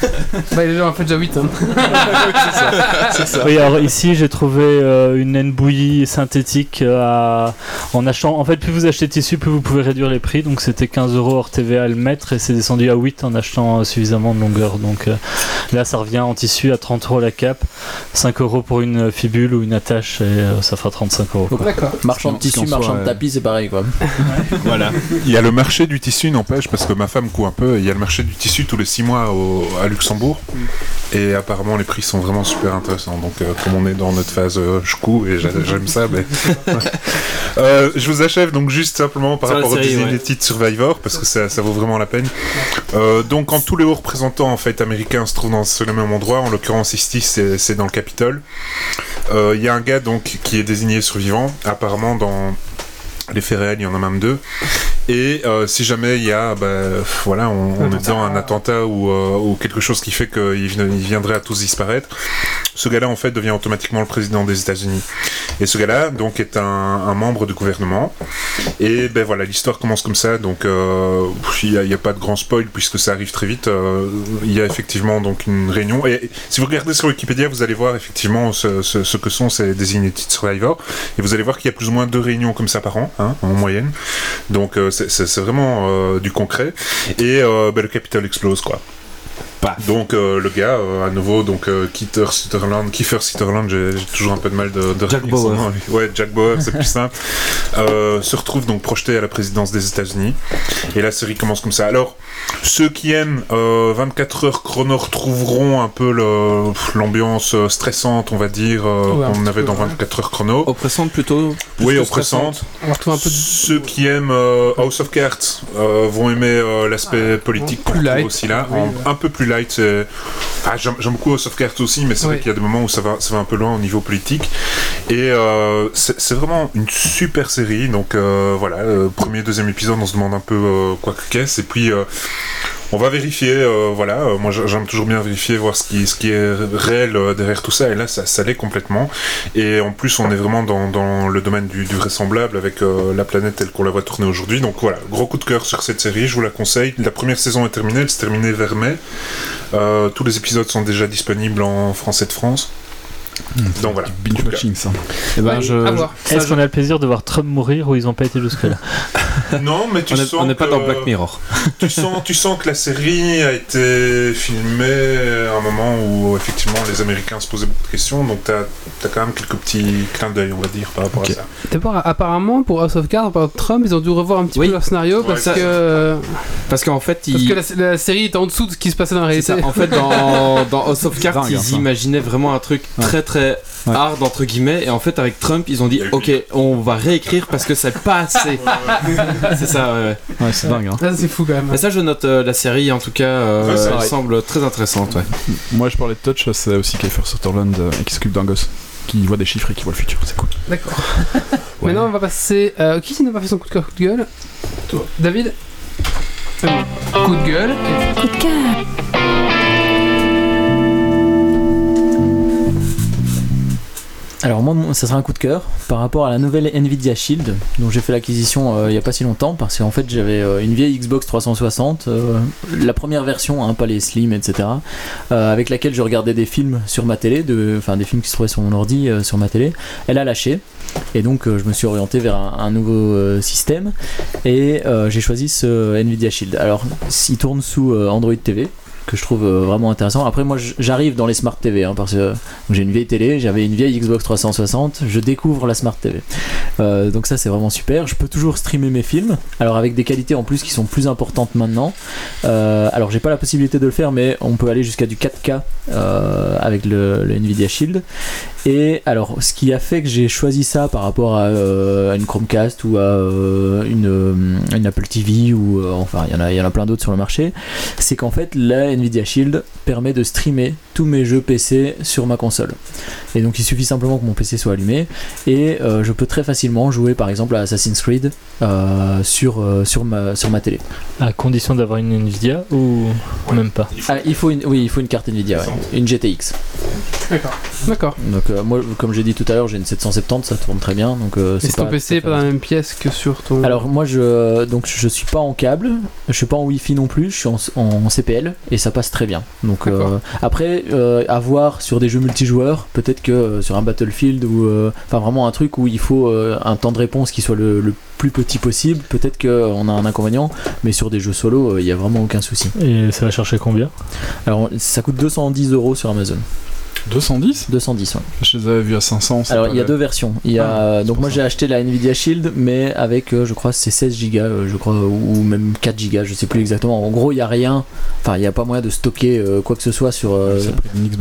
J: 20.
A: Bah, gens en fait déjà 8. Hein.
D: C'est ça.
E: Oui, alors ici j'ai trouvé euh, une naine bouillie synthétique euh, à- en achetant. En fait, plus vous achetez de tissu, plus vous pouvez réduire les prix. Donc c'était 15 euros hors TVA le mètre et c'est descendu à 8 en achetant euh, suffisamment de longueur. Donc euh, là, ça revient en tissu à 30 euros la cape, 5 euros pour une fibule ou une attache et euh, ça fera 35 euros. quoi.
A: D'accord.
J: Marchand de tissu,
D: soit,
J: marchand de
D: euh,
J: tapis, c'est pareil quoi.
H: Voilà.
C: Il y a le marché du tissu, n'empêche, parce que ma femme un peu. Il y a le marché du tissu tous les 6 mois au- à Luxembourg. Et apparemment, les prix sont vraiment super intéressants. Donc, euh, comme on est dans notre phase, euh, je couds et j'a- j'aime ça. Mais... Euh, je vous achève donc juste simplement par rapport au
H: ouais.
C: Designated Survivor, parce que ça, ça vaut vraiment la peine. Euh, donc, quand tous les hauts représentants en fait, américains se trouvent dans ce- le même endroit, en l'occurrence ici, c'est dans le Capitole. Il y a un gars donc qui est désigné survivant. Apparemment, dans les réels, il y en a même deux. Et euh, si jamais il y a, bah, voilà, on, on est dans un attentat ou, euh, ou quelque chose qui fait qu'il vi- il viendrait à tous disparaître, ce gars-là en fait devient automatiquement le président des États-Unis. Et ce gars-là donc est un, un membre du gouvernement. Et ben voilà, l'histoire commence comme ça. Donc euh, il n'y a, a pas de grand spoil puisque ça arrive très vite. Euh, il y a effectivement donc une réunion. Et si vous regardez sur Wikipédia, vous allez voir effectivement ce, ce- ce que sont ces Designated Survivors. Et vous allez voir qu'il y a plus ou moins deux réunions comme ça par an, hein, en moyenne. Donc euh, c'est- vraiment euh, du concret. Et euh, ben, le Capitole explose quoi. Donc euh, le gars, euh, à nouveau, donc euh, Kiefer Sutherland, Kiefer Sutherland, j'ai toujours un peu de mal de, de
H: Jack Bauer.
C: nom. Ouais, Jack Bauer, c'est plus simple. Se retrouve donc projeté à la présidence des États-Unis. Et la série commence comme ça. Alors, ceux qui aiment euh, 24 heures chrono retrouveront un peu l'ambiance euh, stressante, on va dire, euh,
A: Ouais,
C: qu'on avait
A: peu,
C: dans
A: ouais.
C: 24 heures chrono.
H: Oppressante plutôt.
C: Oui,
H: que
C: oppressante.
A: On va retrouver un peu de.
C: Ceux qui aiment euh, House of Cards euh, vont aimer euh, l'aspect politique qu'on
A: plus
C: retrouve
A: light.
C: aussi là,
A: Oui,
C: En-
A: ouais.
C: un peu plus light. Ah, J'aime beaucoup House of Cards aussi, mais c'est vrai qu'il y a des moments où ça va, ça va un peu loin au niveau politique. Et euh, c'est vraiment une super série. Donc euh, voilà, euh, premier, deuxième épisode, on se demande un peu euh, quoi que qu'est-ce, et puis. On va vérifier, euh, voilà. euh, moi, j'a- j'aime toujours bien vérifier, voir ce qui, est réel euh, derrière tout ça. Et là, ça, ça l'est complètement. Et en plus, on est vraiment dans, le domaine du, vraisemblable avec la planète telle qu'on la voit tourner aujourd'hui. Donc voilà, gros coup de cœur sur cette série. Je vous la conseille. La première saison est terminée. Elle s'est terminée vers mai. Tous les épisodes sont déjà disponibles en français de France. Donc voilà.
D: Binge watching ça.
H: Eh ben, je, je-
E: Est-ce qu'on a le plaisir de voir Trump mourir ou ils n'ont pas été jusque-là
C: Non, mais tu
H: on
C: sens
H: on n'est pas
C: que-
H: dans Black Mirror.
C: tu sens, tu sens que la série a été filmée à un moment où effectivement les Américains se posaient beaucoup de questions, donc t'as as quand même quelques petits clins d'œil, on va dire, par rapport à ça.
A: D'abord, apparemment, pour House of Cards, par Trump, ils ont dû revoir un petit
H: Oui.
A: peu leur scénario
C: Ouais,
A: parce
H: ça-
A: que.
H: Parce qu'en fait,
A: Parce que la, la série est en dessous de ce qui se passait dans la réalité.
H: ça. En fait, dans, dans House of Cards,
D: dingue, hein,
H: ils
D: ça.
H: imaginaient vraiment un truc
D: Ouais.
H: très très
D: Ouais.
H: hard entre guillemets, et en fait, avec Trump, ils ont dit Ok, on va réécrire parce que c'est pas assez. c'est ça, ouais, ouais.
D: Ouais, c'est dingue. Hein.
A: C'est fou quand même.
H: Mais ça, je note euh, la série en tout cas, euh, elle semble très intéressante. Ouais.
D: Moi, je parlais de Touch, c'est aussi Kiefer Sutherland euh, qui s'occupe d'un gosse qui voit des chiffres et qui voit le futur. C'est cool.
A: D'accord. Maintenant, on va passer. euh, qui n'a pas fait son coup de cœur, coup de gueule? Toi. David? Euh, Coup de gueule.
K: Coup de cœur.
J: Alors moi, ça sera un coup de cœur par rapport à la nouvelle Nvidia Shield dont j'ai fait l'acquisition euh, il n'y a pas si longtemps parce qu'en fait j'avais euh, une vieille Xbox 360, euh, la première version, hein, pas les Slim, etc., avec laquelle je regardais des films sur ma télé, enfin des films qui se trouvaient sur mon ordi sur ma télé. Elle a lâché et donc je me suis orienté vers un, un nouveau système et j'ai choisi ce Nvidia Shield. Alors il tourne sous Android TV que je trouve euh, vraiment intéressant. Après moi j'arrive dans les smart TV hein, parce que j'ai une vieille télé, j'avais une vieille Xbox 360, je découvre la Smart TV. Euh, donc ça c'est vraiment super. Je peux toujours streamer mes films, alors avec des qualités en plus qui sont plus importantes maintenant. Euh, alors j'ai pas la possibilité de le faire, mais on peut aller jusqu'à du 4K euh, avec le, Nvidia Shield. Et alors ce qui a fait que j'ai choisi ça par rapport à, une Chromecast ou à une, une Apple TV ou enfin il y en a, il y en a plein d'autres sur le marché, c'est qu'en fait la Nvidia Shield permet de streamer tous mes jeux PC sur ma console. Et donc il suffit simplement que mon PC soit allumé et euh, je peux très facilement jouer par exemple à Assassin's Creed euh, sur, euh, sur, ma, sur ma télé.
E: À condition d'avoir une Nvidia ou même pas
J: Ah, il faut une, oui, il faut une carte Nvidia, ouais, une GTX.
A: D'accord. D'accord.
J: Donc euh, moi, comme j'ai dit tout à l'heure, j'ai une 770, ça tourne très bien. Donc euh,
A: Et
J: c'est
A: ton
J: pas.
A: PC pas dans la même pièce que sur ton.
J: Alors moi je donc je suis pas en câble, je suis pas en Wi-Fi non plus, je suis en, en CPL et ça passe très bien. Donc euh, après euh, à voir sur des jeux multijoueurs, peut-être que euh, sur un Battlefield ou euh, enfin vraiment un truc où il faut un temps de réponse qui soit le, le plus petit possible, peut-être qu'on a un inconvénient, mais sur des jeux solo, il y a vraiment aucun souci.
E: Et ça va chercher combien?
J: Alors ça coûte 210 euros sur Amazon.
D: 210
J: 210, ouais.
D: Je les avais vus à 500. c'est
J: Alors il y a deux versions. Il y a donc moi j'ai acheté la Nvidia Shield mais avec euh, je crois c'est 16 Go je crois ou ou même 4 Go, je sais plus exactement. En gros, il y a rien enfin il y a pas moyen de stocker euh, quoi que ce soit sur euh,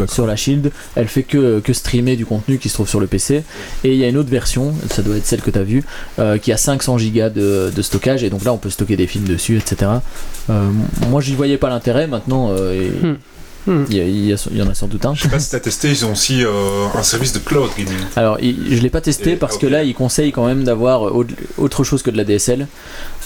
J: sur la Shield. Elle fait que que streamer du contenu qui se trouve sur le PC et il y a une autre version, ça doit être celle que tu as vue euh, qui a 500 Go de, de stockage et donc là on peut stocker des films dessus etc. Euh, moi j'y voyais pas l'intérêt maintenant euh, et-
A: Hmm. Hmm.
J: il y, a- il y a- il y en a sans doute un.
C: Je sais pas si t'as testé, ils ont aussi euh, un service de cloud gaming.
J: Alors, il- je l'ai pas testé
C: Et-
J: parce que là, il conseille quand même d'avoir au- autre chose que de la DSL.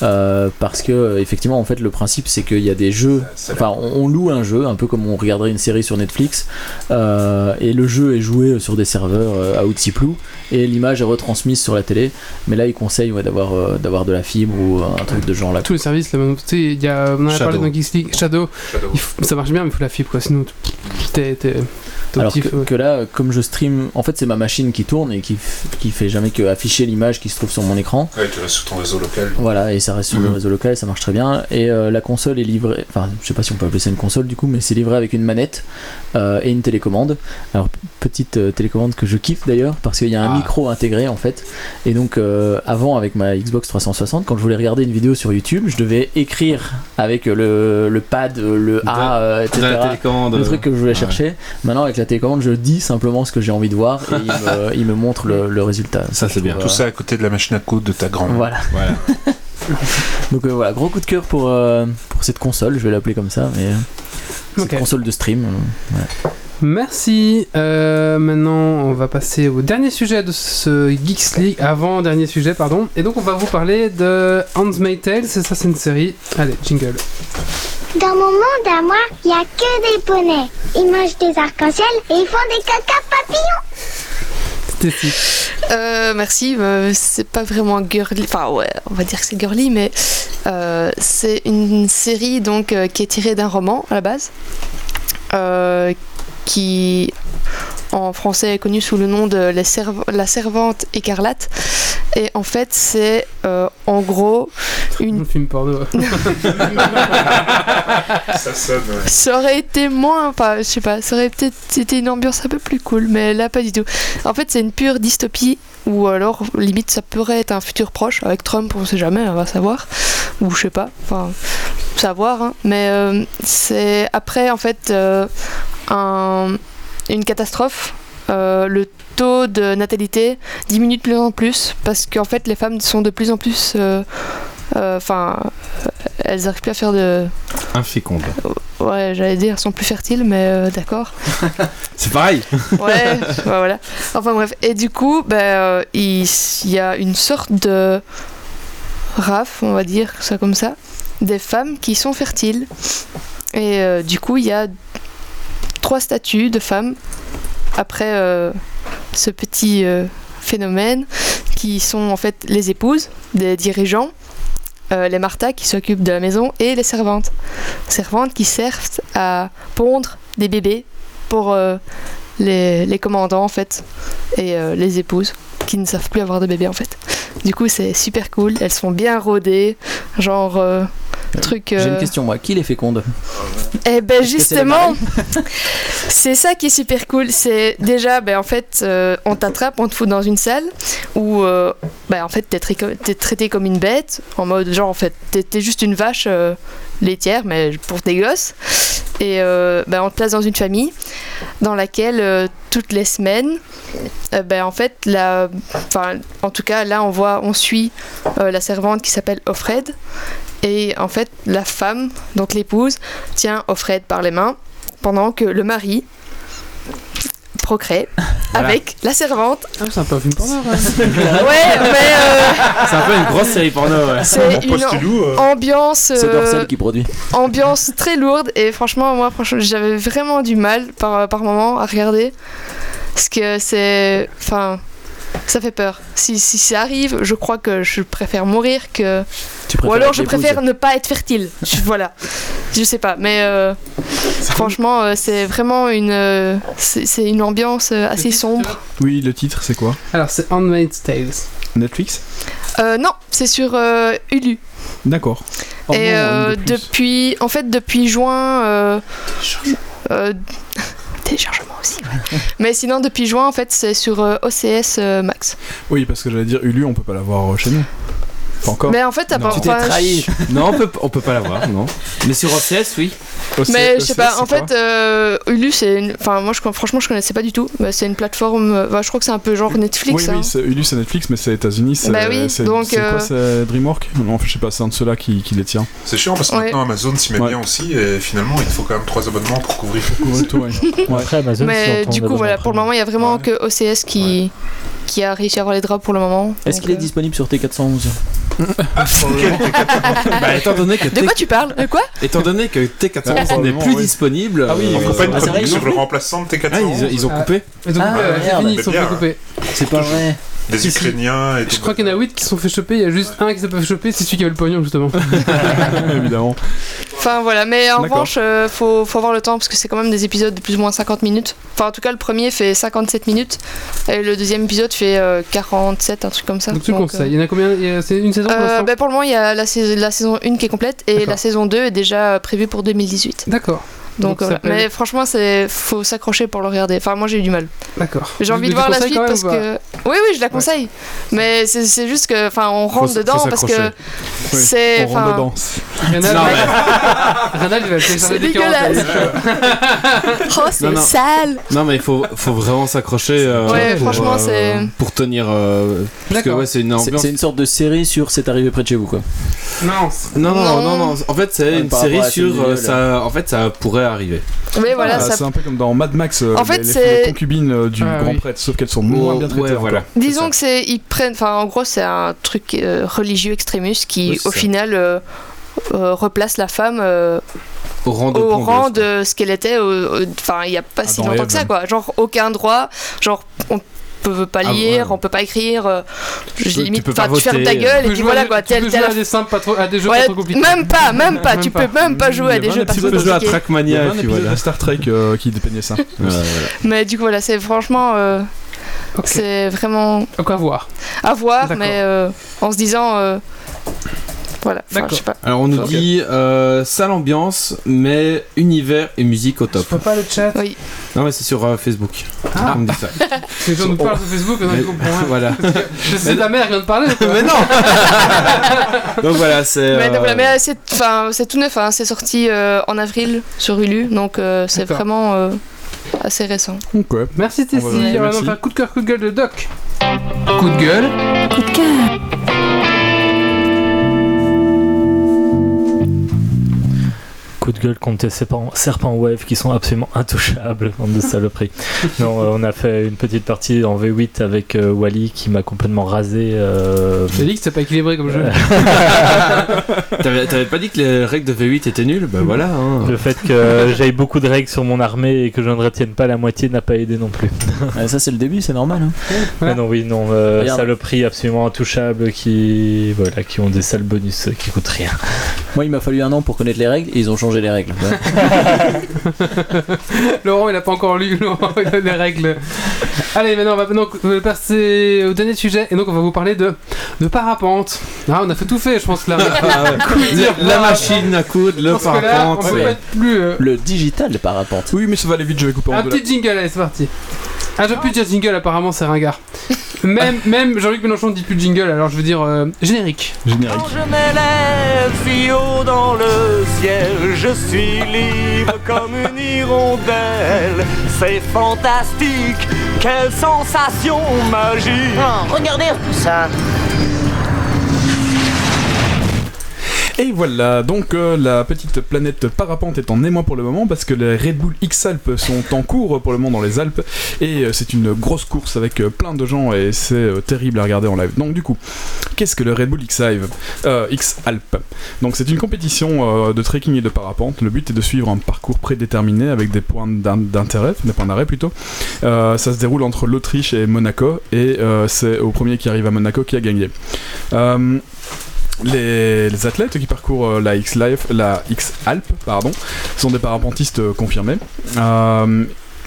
J: Euh, parce que, euh, effectivement, en fait, le principe, c'est qu'il y a des jeux. Enfin, on, on loue un jeu, un peu comme on regarderait une série sur Netflix. euh, et le jeu est joué sur des serveurs euh, à Outsiplou. Et l'image est retransmise sur la télé. Mais là, il conseille ouais, d'avoir euh, d'avoir de la fibre ou un truc de genre là.
A: Tous les services, là, tu sais, y a, on en a
H: Shadow.
A: parlé dans Geeks League, Shadow,
C: Shadow.
A: il faut- ça marche bien, mais il faut la fibre, quoi, sinon t'es
J: Alors que, là, comme je stream, en fait, c'est ma machine qui tourne et qui, qui fait jamais que afficher l'image qui se trouve sur mon écran.
C: Ouais, tu restes sur ton réseau local.
J: Voilà, et ça reste sur le
B: Mhm.
J: réseau local, ça marche très bien. Et euh, la console est livrée, enfin, je sais pas si on peut appeler ça une console du coup, mais c'est livré avec une manette euh, et une télécommande. Alors, petite euh, télécommande que je kiffe d'ailleurs, parce qu'il y a un
H: Ah.
J: micro intégré en fait. Et donc, euh, avant, avec ma Xbox 360, quand je voulais regarder une vidéo sur YouTube, je devais écrire avec le, le pad, le A, euh, etc.
H: La télécommande.
J: le truc que je voulais
H: Ouais.
J: chercher. Maintenant, avec la télécommande, je dis simplement ce que j'ai envie de voir et il me, il me montre le, le résultat.
H: Ça, c'est bien.
C: Tout ça à côté de la machine à coudre de ta grand-mère.
J: Voilà.
H: Voilà.
J: Donc euh, voilà, gros coup de cœur pour, euh, pour cette console, je vais l'appeler comme ça, mais euh, cette console de stream. euh,
A: Merci. Euh, maintenant, on va passer au dernier sujet de ce Geeks League, avant dernier sujet, pardon. Et donc, on va vous parler de Handmaid's Tale. C'est ça, c'est une série. Allez, jingle.
G: Dans mon monde à moi, il n'y a que des poneys. Ils mangent des arcs-en-ciel et ils font des caca papillons.
F: Euh, merci, euh, c'est pas vraiment girly, enfin ouais, on va dire que c'est girly, mais euh, c'est une série donc euh, qui est tirée d'un roman à la base, euh, qui en français est connu sous le nom de La, Serv- La Servante écarlate. Et en fait, c'est euh, en gros une
A: Un film porno.
C: Ça sonne, ouais.
F: ça aurait été moins, enfin, je sais pas, ça aurait peut-être été une ambiance un peu plus cool, mais là pas du tout. En fait, c'est une pure dystopie, ou alors limite ça pourrait être un futur proche avec Trump, on sait jamais, on va savoir, ou je sais pas, enfin, savoir, hein. mais euh, c'est après en fait euh, un- une catastrophe. Euh, le taux de natalité diminue de plus en plus parce qu'en fait les femmes sont de plus en plus euh, euh, enfin euh, elles n'arrivent plus à faire de
H: Inféconde.
F: Ouais, j'allais dire, elles sont plus fertiles, mais euh, d'accord.
H: C'est pareil.
F: Ouais, voilà. Enfin bref, et du coup, ben, euh, il, il y a une sorte de raf, on va dire ça comme ça, des femmes qui sont fertiles. Et euh, du coup, il y a trois statuts de femmes après euh, ce petit euh, phénomène qui sont en fait les épouses des dirigeants. euh, les Martha qui s'occupent de la maison et les servantes. Servantes qui servent à pondre des bébés pour les, commandants en fait et les épouses qui ne savent plus avoir de bébés en fait. Du coup c'est super cool, elles sont bien rodées, genre truc...
J: J'ai une
F: euh,
J: question, moi. Qui les féconde
F: eh ben justement, c'est ça qui est super cool. C'est déjà, ben en fait, euh, on t'attrape, on te fout dans une salle où, euh, ben en fait, t'es, trai- t'es traité comme une bête, en mode genre en fait, t'es, juste une vache euh, laitière, mais pour tes gosses. Et ben on te place dans une famille dans laquelle toutes les semaines, ben en fait, la, en tout cas là, on voit, on suit la servante qui s'appelle Offred. Et en fait, la femme, donc l'épouse, tient Offred par les mains, pendant que le mari Procré avec La Servante.
A: Ah, c'est un peu un film porno. ouais.
F: Ouais, mais euh,
H: C'est un peu une grosse série porno, ouais.
F: c'est une
C: euh,
F: ambiance.
J: C'est
F: euh,
J: qui produit.
F: ambiance très lourde et franchement moi franchement j'avais vraiment du mal par, par moment à regarder parce que c'est enfin ça fait peur. Si, si ça arrive je crois que je préfère mourir que
J: Tu
F: ou alors je préfère ne pas être fertile. Je- voilà. Je sais pas mais euh, franchement euh, c'est vraiment une euh, c'est c'est une ambiance assez sombre.
D: Oui, le titre, c'est quoi?
A: Alors, c'est Handmaid's Tales.
D: Netflix?
F: Euh, non c'est sur euh, Hulu.
D: D'accord. Oh
F: et euh, depuis, en fait, depuis juin. Téléchargement aussi. Mais sinon, depuis juin, en fait, c'est sur euh, OCS euh, Max.
D: Oui, parce que j'allais dire Ulu, on peut pas l'avoir euh, chez nous. Pas encore.
F: Mais en fait, t'as pas.
H: Tu t'es trahi. Non, on peut, on peut pas l'avoir, non. Mais sur OCS, oui.
F: Mais je sais pas, en
D: c'est
F: fait, euh, Hulu, c'est une. Enfin, moi, je, franchement, je connaissais pas du tout. C'est une plateforme. euh, bah, je crois que c'est un peu genre Netflix.
D: Oui,
F: hein.
D: oui, Ulu c'est Netflix, mais c'est États-Unis. C'est
F: Bah oui,
D: c'est-
F: donc,
D: c'est quoi
F: euh,
D: C'est DreamWorks? Non, je sais pas, c'est un de ceux-là qui, qui les tient.
C: C'est chiant parce que
F: Ouais.
C: maintenant Amazon s'y met
D: Ouais.
C: bien aussi et finalement il faut quand même trois abonnements pour couvrir.
D: Ouais, tout, ouais. Ouais.
E: Après, Amazon,
F: Mais du coup, voilà, pour le moment, il y a vraiment que OCS qui. qui a réussi à avoir les draps pour le moment.
J: Est-ce qu'il est
F: euh,
J: disponible sur T411
H: Bah, étant donné que
F: De quoi tu parles? De quoi?
H: Étant donné que T411 n'est
D: probablement,
H: plus
D: oui.
H: disponible.
D: Ah oui,
H: euh,
C: On fait pas une
J: Ah,
C: chronique sur le remplaçant de T411
H: Ah, ils, ils ont
A: Ah.
H: coupé.
A: Ils ont
J: Ah,
A: c'est ils sont
J: pas vrai.
C: Des
A: Si, si.
C: Ukrainiens et tout.
A: Je crois qu'il y en a 8 qui se sont fait choper, il y a juste un qui s'est pas fait choper, c'est celui qui avait le pognon justement.
D: Évidemment.
F: Enfin voilà, mais en revanche, euh, faut, faut avoir le temps parce que c'est quand même des épisodes de plus ou moins 50 minutes. Enfin, en tout cas, le premier fait 57 minutes et le deuxième épisode fait euh, 47, un truc comme ça.
A: Donc tu
F: Donc,
A: conseilles. Il y en a combien C'est une saison pour
F: euh, bah, pour le moment, il y a la, sais- la saison 1 qui est complète et la saison 2 est déjà prévue pour 2018.
A: D'accord.
F: Donc, mais franchement, c'est faut s'accrocher pour le regarder. Enfin, moi j'ai eu du mal.
A: D'accord.
F: J'ai envie de voir la suite parce que oui, oui, je la conseille. Mais c'est c'est juste que, enfin, on rentre
H: Faut-
F: dedans
H: faut
F: parce que.
D: Oui,
F: c'est,
D: on rentre
F: enfin,
D: dedans.
A: Renal,
H: Non,
A: Renal, il va
F: C'est dégueulasse. oh, c'est sale.
H: Non, mais il faut, faut vraiment s'accrocher. euh,
F: Ouais,
H: pour,
F: franchement, c'est-
H: Pour tenir. euh, parce que ouais, c'est une ambiance.
J: c'est une sorte de série sur C'est arrivé près de chez vous, quoi.
A: Non.
H: Non, non,
F: Non.
H: non, non, En fait, c'est une série sur. euh, ça, en fait, ça pourrait arriver.
F: Mais voilà,
D: Ah,
F: ça
D: C'est un peu comme dans Mad Max, euh,
F: En
D: les,
F: fait, c'est-
D: les concubines euh, du
A: Ah,
D: grand
A: oui.
D: prêtre, sauf qu'elles sont moins bien traitées.
H: Ouais, voilà.
D: encore.
F: Disons que c'est ils prennent enfin en gros c'est un truc euh, religieux extrémus qui au
H: ça.
F: final euh, euh, replace la femme euh,
H: Au rang de
F: au
H: pondeuse,
F: rang
H: quoi.
F: de ce qu'elle était enfin il y a pas si
D: Adam et
F: longtemps que ça quoi genre aucun droit genre on peut pas
H: Ah,
F: lire
H: ouais.
F: on peut pas écrire euh, je
H: peux-
F: limite
H: tu peux
F: fermes ta gueule
A: Tu
F: et puis voilà quoi
A: tu
F: tel
A: peux jouer à des simples, pas trop, à des jeux pas trop compliqués.
F: même pas même pas tu peux même pas jouer à des jeux pas trop
D: épisode
H: Tu peux jouer à
F: compliqués
H: Trackmania puis voilà.
D: Star Trek euh, qui dépeignait ça.
F: Mais du coup voilà c'est franchement euh, c'est vraiment
A: Donc à voir.
F: à voir mais euh, en se disant euh, voilà enfin,
A: D'accord.
F: je sais pas
H: Alors on nous dit euh, sale ambiance, mais univers et musique au
A: Je
H: top.
A: vois pas le chat.
F: oui
H: Non mais c'est sur euh, Facebook.
A: Ah.
H: On me dit ça.
A: Quand on nous parle sur Facebook, on
H: Mais-
A: comprend rien.
H: voilà.
A: C'est ta mère qui vient de parler. quoi
H: mais non. Donc voilà, c'est.
F: Mais,
H: euh,
F: voilà, mais c'est, enfin, c'est tout neuf, hein, c'est sorti euh, en avril sur Hulu, donc euh, c'est vraiment euh, assez récent.
D: Ok.
A: Merci Tessie.
D: On
A: On
D: va- merci.
A: faire coup de cœur, coup de gueule de Doc. Coup de gueule.
K: Coup de cœur.
E: Coup de gueule contre tes serpents, serpents wave qui sont absolument intouchables, bande de saloperies. non, euh, on a fait une petite partie en V8 avec euh, Wally qui m'a complètement rasé. euh,
A: J'ai dit que c'était pas équilibré comme jeu.
H: T'avais t'avais pas dit que les règles de V8 étaient nulles Bah voilà. Hein.
E: Le fait que j'aille beaucoup de règles sur mon armée et que je ne retienne pas la moitié n'a pas aidé non plus.
J: Ah, ça, c'est le début, c'est normal. hein.
E: Ah non, oui, non, euh, saloperies absolument intouchables qui, voilà, qui ont des sales bonus qui coûtent rien.
J: Moi, il m'a fallu un an pour connaître les règles et ils ont changé les règles.
A: Laurent, il a pas encore lu Laurent, les règles. Allez, maintenant, on va donc passer au dernier sujet. Et donc, on va vous parler de, de parapente. Ah, on a fait tout fait, je pense, là.
H: Ah ouais. Le- la machine à coudre,
A: Je
H: le
A: là, on
H: parapente. ouais.
A: plus. euh,
J: Le digital de parapente.
D: Oui, mais ça va aller vite, je vais couper en
A: Un petit jingle, allez, c'est parti. Ah, je veux plus dire jingle, apparemment, c'est ringard. Même, même Jean-Luc Mélenchon dit plus jingle, alors je veux dire euh, générique.
D: Générique.
L: Quand je m'élève si haut dans le ciel, je suis libre comme une hirondelle. C'est fantastique, quelle sensation magique.
K: Oh, regardez tout ça.
D: Et voilà, donc euh, la petite planète parapente est en émoi pour le moment parce que les Red Bull X-Alpes sont en cours pour le moment dans les Alpes et euh, c'est une grosse course avec euh, plein de gens et c'est terrible à regarder en live. Donc du coup, qu'est-ce que le Red Bull X-Alpes Donc c'est une compétition de trekking et de parapente. Le but est de suivre un parcours prédéterminé avec des points d'in- d'intérêt, des points d'arrêt plutôt. Ça se déroule entre l'Autriche et Monaco et c'est au premier qui arrive à Monaco qui a gagné. Les, athlètes qui parcourent euh, la X Life, la X Alp, pardon, sont des parapentistes euh, confirmés. Euh,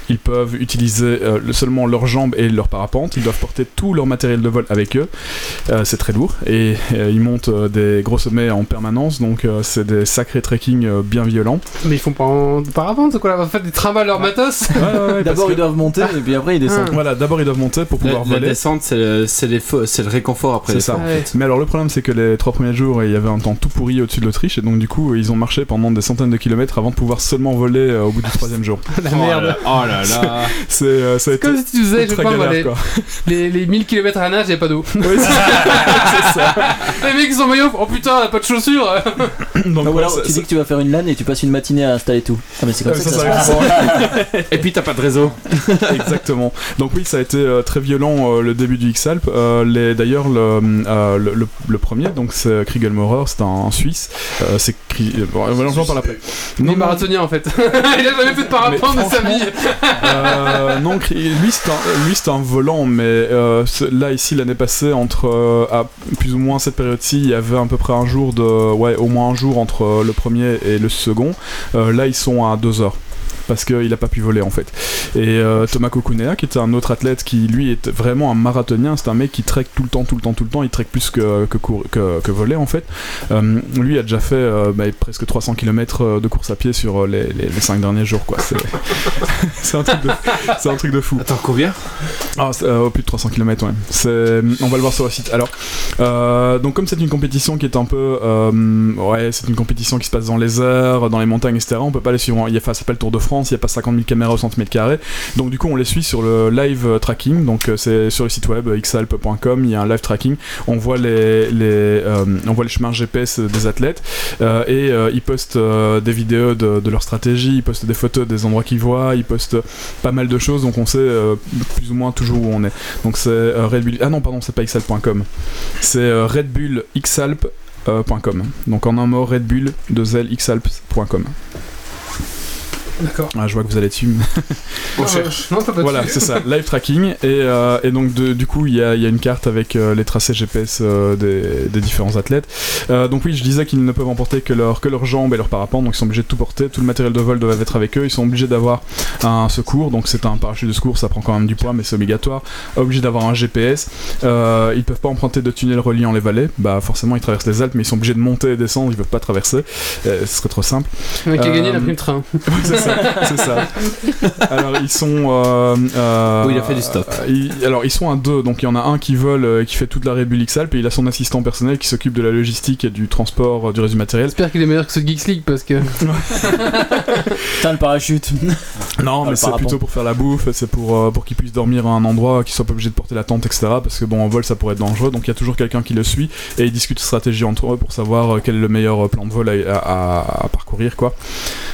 D: ils peuvent utiliser euh, le- seulement leurs jambes et leur parapente. Ils doivent porter tout leur matériel de vol avec eux. Euh, c'est très lourd et euh, ils montent euh, des gros sommets en permanence. Donc euh, c'est des sacrés trekking euh, bien violents.
A: Mais ils font pas en parapente, c'est quoi là En fait, ils trimballent leur matos
J: D'abord, ils doivent monter et puis après, ils descendent.
D: Voilà, d'abord ils doivent monter pour
H: La,
D: pouvoir
H: la
D: voler.
H: descente, c'est le, réconfort après
D: C'est ça.
H: en fait.
D: Mais alors le problème c'est que les trois premiers jours il y avait un temps tout pourri au-dessus de l'Autriche et donc du coup ils ont marché pendant des centaines de kilomètres avant de pouvoir seulement voler euh, au bout du troisième jour.
A: La merde.
H: Oh là là.
D: C'est euh,
A: Comme si tu disais, je sais pas,
D: galère,
A: les,
D: quoi.
A: les, les 1000 km à nage, y a pas d'eau.
D: C'est ça.
A: les mecs, ils sont en maillot, oh putain, pas de chaussures.
D: Donc,
J: Ah, tu dis que tu vas faire une LAN et tu passes une matinée à installer tout. Ah, mais c'est comme
D: Euh,
J: ça.
H: Et puis t'as pas de réseau.
D: Exactement. Donc oui, ça a été euh, très violent euh, le début du X-Alp. Euh, D'ailleurs, le, euh, le, le- le premier, donc c'est Kriegel Maurer, c'est un Suisse. Euh, c'est bon.
A: Il est
D: Non,
A: marathonien en fait. il a jamais fait de parapente de sa vie.
D: Euh, non, lui c'est un, volant, mais euh, là ici l'année passée, entre euh, plus ou moins cette période-ci, il y avait à peu près un jour de, ouais, au moins un jour entre le premier et le second. Là, ils sont à deux heures. Parce qu'il n'a pas pu voler en fait. Et euh, Thomas Kokunea, qui était un autre athlète qui lui est vraiment un marathonien, c'est un mec qui trek tout le temps, tout le temps, tout le temps, il trek plus que, que, que, que voler en fait. Euh, lui a déjà fait euh, bah, presque 300 km de course à pied sur les, les, les 5 derniers jours quoi. C'est un, truc de- c'est un truc de fou.
H: Attends, combien?
D: Ah, euh, plus de 300 km, ouais. On va le voir sur le site. Alors, euh, donc comme c'est une compétition qui est un peu, euh, ouais, c'est une compétition qui se passe dans les airs, dans les montagnes, etc. On peut pas les suivre. Il y a, ça s'appelle Tour de France. Il y a pas 50 000 caméras au centimètre carré. Donc du coup, on les suit sur le live euh, tracking. Donc euh, c'est sur le site web euh, xalp.com. Il y a un live tracking. On voit les, on voit les chemins GPS des athlètes et ils postent des vidéos de, leur stratégie. Ils postent des photos des endroits qu'ils voient. Ils postent pas mal de choses. Donc on sait plus ou moins toujours où on est. Donc c'est Red Bull. Ah non, pardon, c'est pas xalp.com. C'est Red Bull xalp. euh, .com. Donc en un mot, Red Bull de xalp.com.
A: D'accord.
D: Ah, je vois que vous allez dessus.
A: Non, euh, non, pas
D: Voilà, c'est ça, live tracking. Et, euh, et donc, de- du coup, il y a, il y a une carte avec euh, les tracés GPS euh, des, des différents athlètes. Euh, donc, oui, je disais qu'ils ne peuvent emporter que, leur, que leurs jambes et leurs parapentes, donc ils sont obligés de tout porter. Tout le matériel de vol doit être avec eux. Ils sont obligés d'avoir un secours, donc c'est un parachute de secours, ça prend quand même du poids, mais c'est obligatoire. Obligés d'avoir un GPS. Euh, ils peuvent pas emprunter de tunnels reliant les vallées. Bah, forcément, ils traversent les Alpes, mais ils sont obligés de monter et descendre, ils peuvent pas traverser. Euh, ce serait trop simple.
A: Le mec qui a gagné la prime train.
D: c'est ça, c'est ça. Alors ils sont. euh, euh,
H: Oui, il a fait du stop.
D: euh, ils- alors ils sont à deux, donc il y en a un qui vole, euh, qui fait toute la Bull X-Alp, et il a son assistant personnel qui s'occupe de la logistique et du transport euh, du reste du matériel.
A: J'espère qu'il est meilleur que ce Geeks League parce que.
J: Putain, le parachute.
D: Non,
J: Ah,
D: mais c'est plutôt pour faire la bouffe, c'est pour, euh, pour qu'il puisse dormir à un endroit, qu'il soit pas obligé de porter la tente, etc. Parce que bon, en vol ça pourrait être dangereux, donc il y a toujours quelqu'un qui le suit et ils discutent stratégie entre eux pour savoir quel est le meilleur plan de vol à, à- à parcourir, quoi.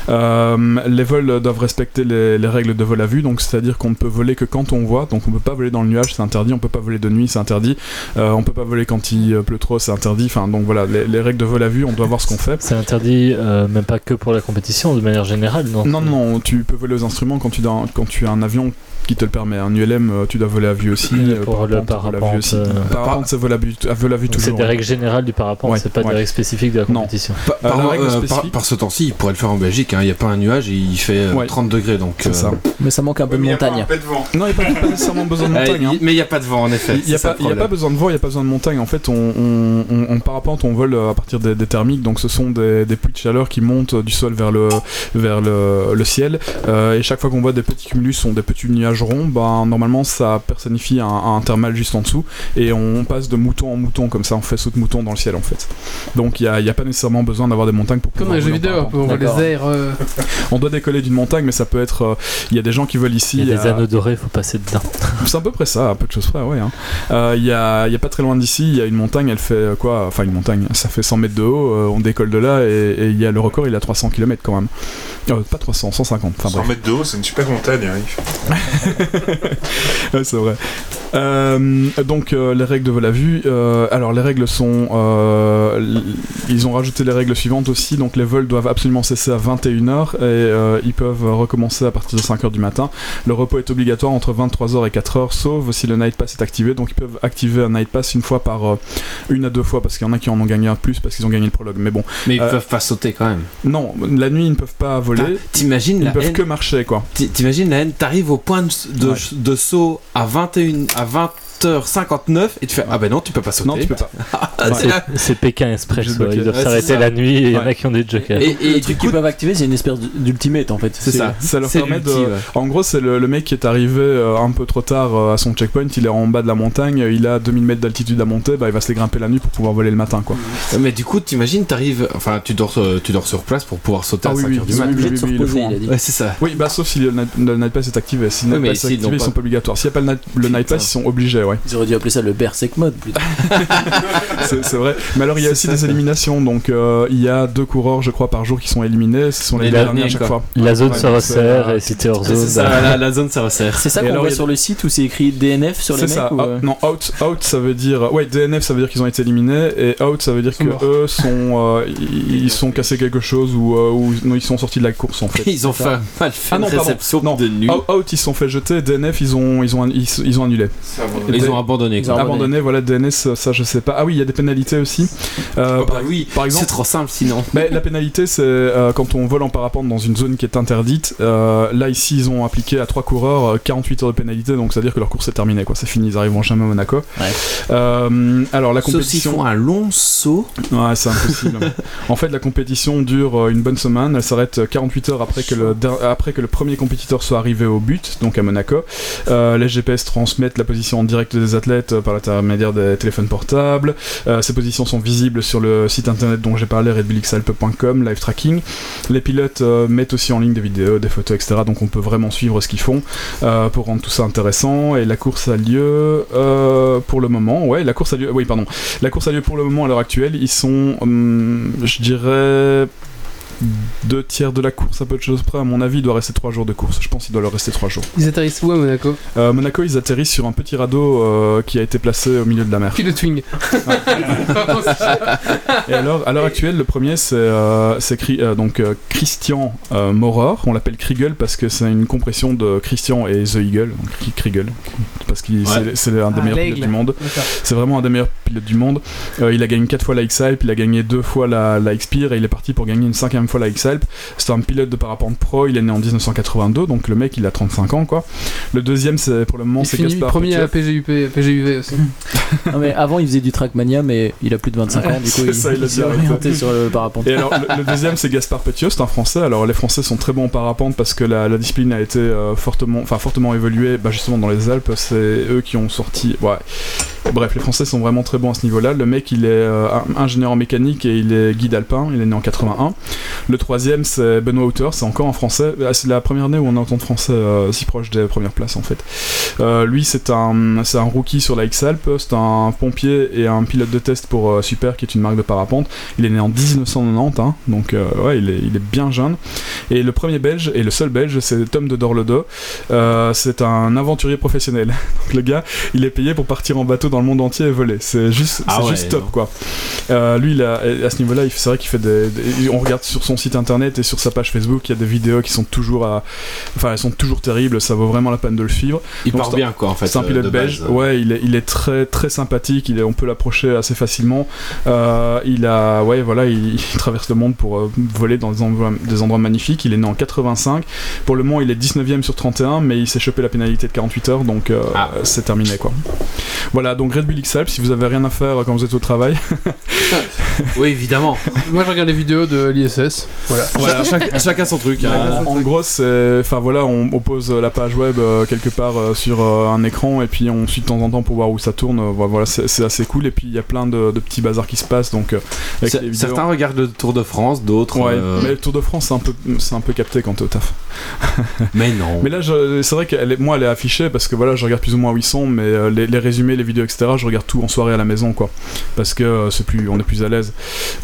D: Euh, les vols doivent respecter les, les règles de vol à vue, donc c'est-à-dire qu'on ne peut voler que quand on voit, donc on peut pas voler dans le nuage, c'est interdit, on peut pas voler de nuit, c'est interdit, euh, on peut pas voler quand il pleut trop, c'est interdit, enfin donc voilà, les, les règles de vol à vue, on doit voir ce qu'on fait.
E: C'est interdit, euh, même pas que pour la compétition, de manière générale, non?
D: Non, non, tu peux voler aux instruments quand tu, dois- quand tu as un avion qui te le permet. Un ULM, euh, tu dois voler à vue aussi. Euh,
E: pour le
D: parapente,
E: parapente,
D: aussi.
E: euh,
D: Parapente, c'est vol à vue,
E: Donc C'est
D: toujours.
E: des règles générales du parapente, c'est pas des règles spécifiques de la compétition.
H: Par,
D: Euh,
H: par- ce temps-ci, il pourrait le faire en Belgique. hein. Il n'y a pas un nuage et il fait euh,
D: Ouais.
H: 30 degrés. Donc,
D: ça.
J: Mais ça manque un peu de
I: Mais il y a pas
J: montagne.
D: Non, il n'y a pas, nécessairement besoin de
H: euh,
D: montagne. hein.
H: Mais il n'y a pas de vent en effet.
D: Il n'y a,
H: ça
D: pas- besoin de vent, il n'y a pas besoin de montagne. En fait, on, parapente, on vole à partir des, thermiques. Donc, ce sont des, pluies de chaleur qui montent du sol vers le, vers le, le ciel. Et chaque fois qu'on voit des petits cumulus, sont des petits nuages personnage rond, ben, normalement ça personnifie un, un thermal juste en dessous et on passe de mouton en mouton comme ça, on fait saut de mouton dans le ciel en fait. Donc il n'y a, il y a pas nécessairement besoin d'avoir des montagnes pour
A: Comme vidéo, un on voit
J: D'accord.
A: les airs. euh,
D: On doit décoller d'une montagne, mais ça peut être. euh, Il y a des gens qui veulent ici.
E: Il y a des
D: euh,
E: anneaux dorés, faut passer dedans.
D: C'est à peu près ça, à peu de choses près, ouais. hein. Euh, Il y, a, il y a pas très loin d'ici, il y a une montagne, elle fait quoi Enfin, une montagne, ça fait 100 mètres de haut, euh, on décolle de là, et, et il y a le record, il a 300 km quand même. Euh, pas 300, 150, enfin
C: 100
D: bref.
C: mètres de haut, c'est une super montagne. Hein.
D: Ouais, c'est vrai. Euh, donc euh, les règles de vol à vue. euh, alors les règles sont, ils ont rajouté les règles suivantes aussi. Donc les vols doivent absolument cesser à 21h et ils peuvent recommencer à partir de 5h du matin. Le repos est obligatoire entre 23h et 4h, sauf si le night pass est activé. Donc ils peuvent activer un night pass une fois par une à deux fois parce qu'il y en a qui en ont gagné un plus parce qu'ils ont gagné le prologue. Mais bon,
H: Mais ils peuvent pas sauter quand même.
D: non, la nuit ils ne peuvent pas voler.
H: T'imagines
D: Ils
H: la
D: ne peuvent
H: haine
D: que marcher quoi.
H: Ti- T'imagines la haine, t'arrives au point de, de,
D: Ouais.
H: de saut à 21 à 20h59 et tu fais ah ben non tu peux pas sauter.
D: Non, tu peux pas.
H: Ah, c'est
D: Ouais.
H: là.
E: C'est Pékin Express, ouais, ils doivent.
H: Ouais,
E: s'arrêter la nuit et il y en a qui ont des jokers.
H: Et, et
J: le
H: du
J: truc
H: coup
J: qu'ils peuvent activer, c'est une espèce d'ultimate en fait.
H: c'est ça.
D: Ça leur permet de. En gros, c'est le, le mec qui est arrivé euh, un peu trop tard euh, à son checkpoint. Il est en bas de la montagne, il a 2000 mètres d'altitude à monter. Bah, il va se les grimper la nuit pour pouvoir voler le matin, quoi.
H: Mais du coup t'imagines t'arrives enfin tu dors euh, tu dors sur place pour pouvoir sauter
D: Ah
H: à
D: oui,
H: 5h
D: oui,
H: du
D: oui,
H: mat.
D: oui,
J: Obligé de se
D: oui, ils le
J: reposer,
D: font,
J: il a dit.
H: Ouais c'est ça.
D: Oui, bah sauf si le night, le night pass est activé. Si le night pass est activé, ils sont pas obligatoires. S'il n'y a pas le night, le night pass, ils sont obligés, ouais.
J: Ils auraient dû appeler ça le Berserk mode plutôt.
D: c'est vrai. Mais alors, il y a aussi
H: ça.
D: des éliminations. Donc, euh, il y a deux coureurs, je crois, par jour qui sont éliminés. Ce sont les, derniers à chaque
H: quoi.
D: fois.
E: La zone
D: Ouais,
E: se resserre et si t'es hors zone,
H: ça,
E: bah,
H: la, la zone ça resserre.
J: C'est ça qu'on voit
D: a
J: sur le site où c'est écrit DNF sur les mecs
D: ça.
J: ou,
D: Ah,
J: euh,
D: non, out, out, ça veut dire. Ouais, DNF, ça veut dire qu'ils ont été éliminés. Et out, ça veut dire
A: Ils sont
D: que
A: morts.
D: eux sont. euh, ils ils sont cassés quelque chose ou, euh, ou non, ils sont sortis de la course en fait.
H: Ils ont fait mal fait
D: Ah non, pardon. Non. Out, ils se sont fait jeter. DNF, ils ont, ils ont, ils, ont annulé.
H: Ils
D: D-
H: ont abandonné
J: Ils ont
D: abandonné. Voilà, DNS, ça je sais pas. Ah oui, il y a des pénalités aussi. Euh,
H: Oh, bah oui,
D: par exemple.
H: c'est trop simple sinon.
D: Mais la pénalité, c'est euh, quand on vole en parapente dans une zone qui est interdite. Euh, là, ici, ils ont appliqué à trois coureurs euh, 48 heures de pénalité, donc c'est-à-dire que leur course est terminée, quoi. C'est fini, ils arriveront jamais à Monaco.
J: Ouais.
D: Euh, alors, la
H: Sauf
D: compétition.
H: font un long saut.
D: Ouais, c'est impossible. en fait, la compétition dure une bonne semaine. Elle s'arrête euh, 48 heures après que, le, après que le premier compétiteur soit arrivé au but, donc à Monaco. Euh, les GPS transmettent la position en direct des athlètes euh, par l'intermédiaire des téléphones portables. Euh, ces positions sont visibles sur le site internet dont j'ai parlé, redbullxalp.com, live tracking. Les pilotes euh, mettent aussi en ligne des vidéos, des photos, etc. Donc on peut vraiment suivre ce qu'ils font pour rendre tout ça intéressant. Et la course a lieu pour le moment. Ouais, la course a lieu. Oui, pardon. La course a lieu pour le moment à l'heure actuelle. Ils sont, hum, je dirais, deux tiers de la course à peu de choses près. À mon avis, il doit rester trois jours de course. Je pense qu'il doit leur rester trois jours.
A: Ils atterrissent où à Monaco
D: Euh, Monaco, ils atterrissent sur un petit radeau euh, qui a été placé au milieu de la mer.
A: Puis le Twing.
D: Et alors, à l'heure actuelle, le premier, c'est euh, euh, donc euh, Christian euh, Maurer. On l'appelle Kriegel parce que c'est une compression de Christian et The Eagle, donc Kri- Kriegel, parce qu'il
H: Ouais.
D: c'est- un des
A: Ah,
D: meilleurs pilotes du monde. C'est vraiment un des meilleurs pilotes du monde. Euh, il a gagné 4 fois la X-Alp, il a gagné 2 fois la, la X-Pire et il est parti pour gagner une cinquième fois la X-Alp. C'est un pilote de parapente pro, il est né en 1982, donc le mec il a 35 ans quoi. Le deuxième, c'est pour le moment,
A: Il
D: c'est Gaspard
A: premier à. PGUP, PGUV aussi.
J: Non, mais avant, il faisait du Trackmania, mais il a plus de 25 ans, du coup, il,
D: ça, il
J: s'est orienté sur le parapente.
D: Et alors, le, le deuxième, c'est Gaspard Petiot, c'est un Français. Alors, les Français sont très bons en parapente parce que la, la discipline a été euh, fortement, enfin fortement évoluée, bah, justement dans les Alpes. C'est eux qui ont sorti. Ouais. Bref, les Français sont vraiment très bons à ce niveau-là. Le mec, il est euh, un- ingénieur en mécanique et il est guide alpin. Il est né en 81. Le troisième, c'est Benoît Hauteur. C'est encore en français. Ah, C'est la première année où on entend français euh, si proche des premières places en fait. Euh, lui, c'est un, c'est un rookie sur la X-Alp. C'est un pompier et un pilote de test pour euh, Super, qui est une marque de parapente. Il est né en 1990, hein, donc euh, ouais, il est, il est bien jeune. Et le premier belge, et le seul belge, c'est Tom de Dorledo. Euh, c'est un aventurier professionnel. Donc le gars, il est payé pour partir en bateau dans le monde entier et voler. C'est juste,
H: Ah ouais,
D: juste top,
H: non.
D: quoi. Euh, lui, à ce niveau-là, c'est vrai qu'il fait des, des- On regarde sur son site internet et sur sa page Facebook, il y a des vidéos qui sont toujours à. Enfin, elles sont toujours terribles, ça vaut vraiment la peine de le suivre.
H: Il
D: Donc,
H: part bien quoi en fait.
D: c'est un
H: euh,
D: pilote belge,
H: base.
D: ouais, il est, il est très très sympathique, il est, on peut l'approcher assez facilement. Euh, il a, ouais, voilà, il, il traverse le monde pour euh, voler dans des endroits, des endroits magnifiques. Il est né en 85. Pour le moment, il est 19ème sur 31, mais il s'est chopé la pénalité de 48 heures, donc euh,
H: Ah.
D: c'est terminé quoi. Voilà, donc Red Bull X-Alps, si vous avez rien à faire quand vous êtes au travail,
H: Oui, évidemment.
A: Moi, je regarde les vidéos de l'ISS. Voilà.
H: Voilà, chaque- chacun son truc. hein.
D: En, en gros, c'est, enfin voilà, on, on pose la page web euh, quelque part euh, sur euh, un écran et puis on suit de temps en temps pour voir où ça tourne. Voilà, c'est, assez cool. Et puis il y a plein de, de petits bazars qui se passent. Donc euh, avec
H: C-
D: les vidéos-
H: Certains regardent le Tour de France, d'autres.
D: Ouais,
H: euh,
D: mais le Tour de France, c'est un peu, c'est un peu capté quand t'es au taf.
H: Mais non.
D: Mais là, c'est vrai est, moi, elle est affichée parce que voilà, je regarde plus ou moins où ils sont, mais euh, les, les résumés, les vidéos, etc., je regarde tout en soirée à la maison, quoi. Parce que euh, c'est plus, on est plus à l'aise.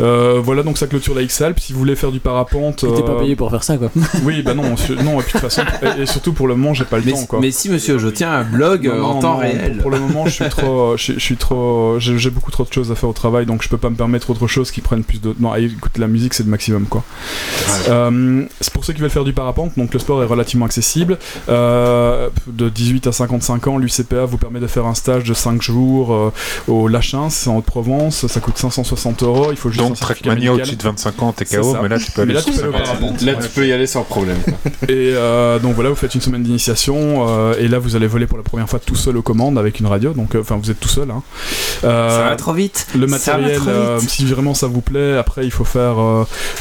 D: Euh, voilà, donc ça clôture la X-Alp. Si vous voulez faire du parapente.
J: T'es pas
D: euh,
J: payé pour faire ça, quoi.
D: Oui, bah non, non, et puis de toute façon, et, et surtout pour le moment, j'ai pas le
H: Mais,
D: temps, quoi.
H: mais si, monsieur, je tiens un blog
D: Non,
H: en
D: non,
H: temps
D: non,
H: réel.
D: Pour, pour le moment, je suis trop, je, je suis trop, j'ai j'ai beaucoup trop de choses à faire au travail, donc je peux pas me permettre autre chose qui prenne plus de. Non, allez, écoute, la musique c'est le maximum, quoi. Euh, c'est pour ceux qui veulent faire du parapente, donc le sport est relativement accessible. Euh, de 18 à 55 ans, l'UCPA vous permet de faire un stage de 5 jours euh, au Lachins, c'est en Haute-Provence, ça coûte 560 euros. Il faut juste
C: Donc, Trackmania au-dessus de 25 ans, t'es KO,
D: ça.
C: mais là, tu peux aller
D: là, tu
C: sur
D: peux aller au
C: 50.
D: parapente.
H: Là, tu peux y aller sans problème.
D: Et euh, donc voilà, vous faites une semaine d'initiation euh, et là vous allez voler pour la première fois tout seul aux commandes avec une radio. Donc euh, enfin vous êtes tout seul. Hein. Euh,
H: Ça va trop vite.
D: Le matériel, euh, si vraiment ça vous plaît, après il faut faire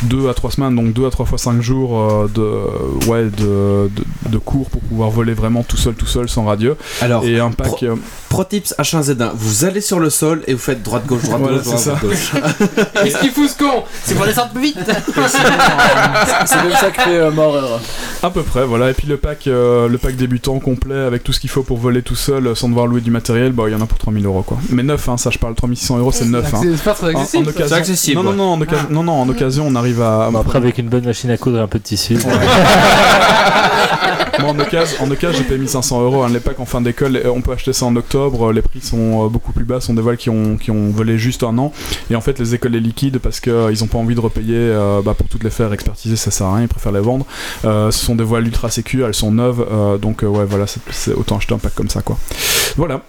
D: 2 à 3 semaines, donc 2 à 3 fois 5 jours euh, de, ouais, de, de, de cours pour pouvoir voler vraiment tout seul, tout seul, sans radio.
H: Alors,
D: Et un pack.
H: pro-
D: euh,
H: Pro tips H1Z1, vous allez sur le sol et vous faites droite gauche droite
D: Voilà,
H: gauche
D: c'est
H: droite gauche.
A: Qu'est-ce qu'il fout ce con C'est pour descendre plus vite
J: C'est comme ça que fait euh, Maurer.
D: À peu près, voilà. Et puis le pack, euh, le pack débutant complet avec tout ce qu'il faut pour voler tout seul euh, sans devoir louer du matériel, bah il y en a pour 3000 euros quoi. Mais neuf, hein, ça je parle, 3600 euros c'est neuf. Hein.
A: C'est pas très
D: En, en
A: accessible. ça.
D: occasion,
H: C'est accessible,
D: Non, non,
H: ouais.
D: non, en occasion, non, non, en occasion, on arrive à.
E: Bon, après, avec une bonne machine à coudre et un peu de tissu.
D: Moi, en occasion, en occasion, j'ai payé 1500 euros. hein. Les packs en fin d'école, euh, on peut acheter ça en octobre. Les prix sont euh, beaucoup plus bas. Ce sont des voiles qui ont, qui ont volé juste un an. Et en fait, les écoles les liquident parce qu'ils n'ont pas envie de repayer euh, bah, pour toutes les faire expertiser. Ça sert à rien. Ils préfèrent les vendre. Euh, ce sont des voiles ultra sécu. Elles sont neuves. euh, donc, euh, ouais, voilà, c'est- autant acheter un pack comme ça, quoi. Voilà.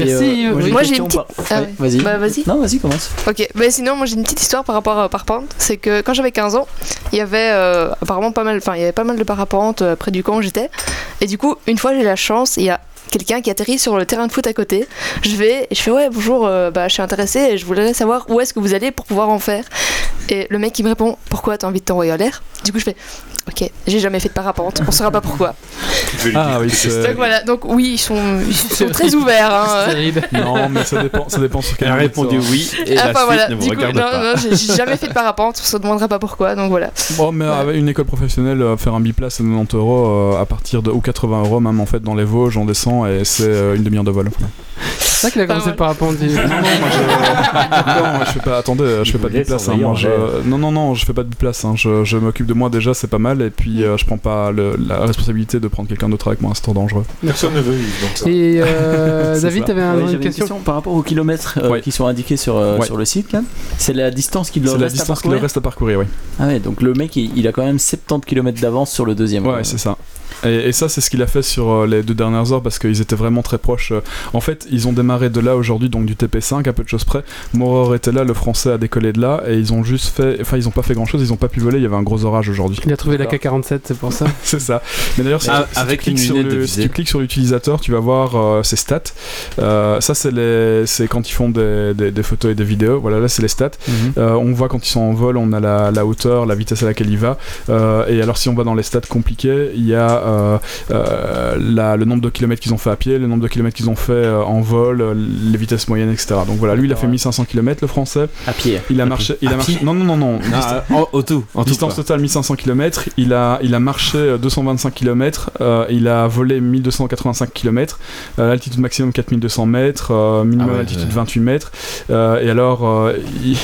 J: Euh,
A: Merci,
J: moi, j'ai
F: Moi,
J: une
F: j'ai
J: question
F: une
J: par-
F: Ah
J: Ouais,
F: ouais.
J: Vas-y.
F: Bah.
J: Non, vas-y, commence.
F: Ok, bah sinon moi j'ai une petite histoire par rapport à parapente. C'est que quand j'avais 15 ans, il y avait euh, apparemment pas mal, enfin il y avait pas mal de parapentes euh, près du camp où j'étais. Et du coup, une fois j'ai la chance, il y a quelqu'un qui atterrit sur le terrain de foot à côté. Je vais et je fais ouais bonjour, euh, bah je suis intéressé et je voulais savoir où est-ce que vous allez pour pouvoir en faire. Et le mec il me répond pourquoi t'as envie de t'envoyer en l'air? Du coup je fais ok, j'ai jamais fait de parapente, on saura pas pourquoi.
D: Ah oui, c'est.
F: Donc voilà, donc oui ils sont, ils sont très ouverts.
A: C'est
F: Hein.
A: terrible.
D: Non, mais ça dépend, ça dépend sur quel
H: Elle a répondu oui et
F: Ah,
H: la
F: bah,
H: suite
F: voilà.
H: ne vous
F: Du coup,
H: regarde
F: non,
H: pas.
F: non, j'ai j'ai jamais fait de parapente, on se demandera pas pourquoi, donc voilà.
D: Bon, mais avec une école professionnelle, euh, faire un biplace à 90 euros euh, à partir de. ou 80 euros, même en fait, dans les Vosges, on descend et c'est euh, une demi-heure de vol.
A: C'est ça qu'il a commencé parapente. il-
D: Non, non, moi je. non, moi, je fais pas. Attendez, je fais pas de biplace. Hein, moi, je... Non, non, non, je fais pas de biplace. Hein, je je m'occupe de moi déjà, c'est pas mal. Et puis, euh, je prends pas le- la responsabilité de prendre quelqu'un d'autre avec moi, c'est trop dangereux.
C: Personne ne veut vivre, donc ça.
A: Et euh, David, t'avais un-
J: Ouais,
A: une question
J: par rapport aux kilomètres euh,
D: Ouais.
J: qui sont indiqués sur, euh,
D: Ouais.
J: sur le site. C'est la distance qu'il leur
D: C'est la
J: reste à
D: distance qu'il
J: parcourir.
D: reste à parcourir, oui.
J: Ah ouais, donc le mec il, il a quand même 70 km d'avance sur le deuxième.
D: Ouais, c'est ça. Et, et ça, c'est ce qu'il a fait sur euh, les deux dernières heures parce qu'ils étaient vraiment très proches. euh. En fait, ils ont démarré de là aujourd'hui, donc du TP5, à peu de choses près. Maurer était là, le français a décollé de là, et ils ont juste fait. Enfin, ils ont pas fait grand chose, ils ont pas pu voler, il y avait un gros orage aujourd'hui.
A: Il a trouvé la K47, c'est pour ça.
D: C'est ça. Mais d'ailleurs, si,
H: Ah,
D: tu- si
H: avec
D: tu le- si tu cliques sur l'utilisateur, tu vas voir euh, ses stats. Euh, ça, c'est les, quand ils font des, des- des photos et des vidéos. Voilà, là, c'est les stats. Euh, on voit quand ils sont en vol, on a la, la hauteur, la vitesse à laquelle il va. Euh, et alors, si on va dans les stats compliqués, il y a euh, euh, la- le nombre de kilomètres qu'ils ont fait à pied, le nombre de kilomètres qu'ils ont fait euh, en vol, les vitesses moyennes, etc. Donc voilà, lui, il a fait 1500 km, le français.
J: À pied.
D: Il a marché. Il a marché.
H: pied
D: Non, non, non, non.
H: Ah, en- au tout, en.
D: Distance totale 1500 km, il a, il a marché euh, 225 km, euh, il a volé 1285 km, euh, altitude maximum 4200 mètres, euh, minimum
H: Ah ouais,
D: altitude
H: ouais.
D: 28 mètres, euh, et alors, euh, il,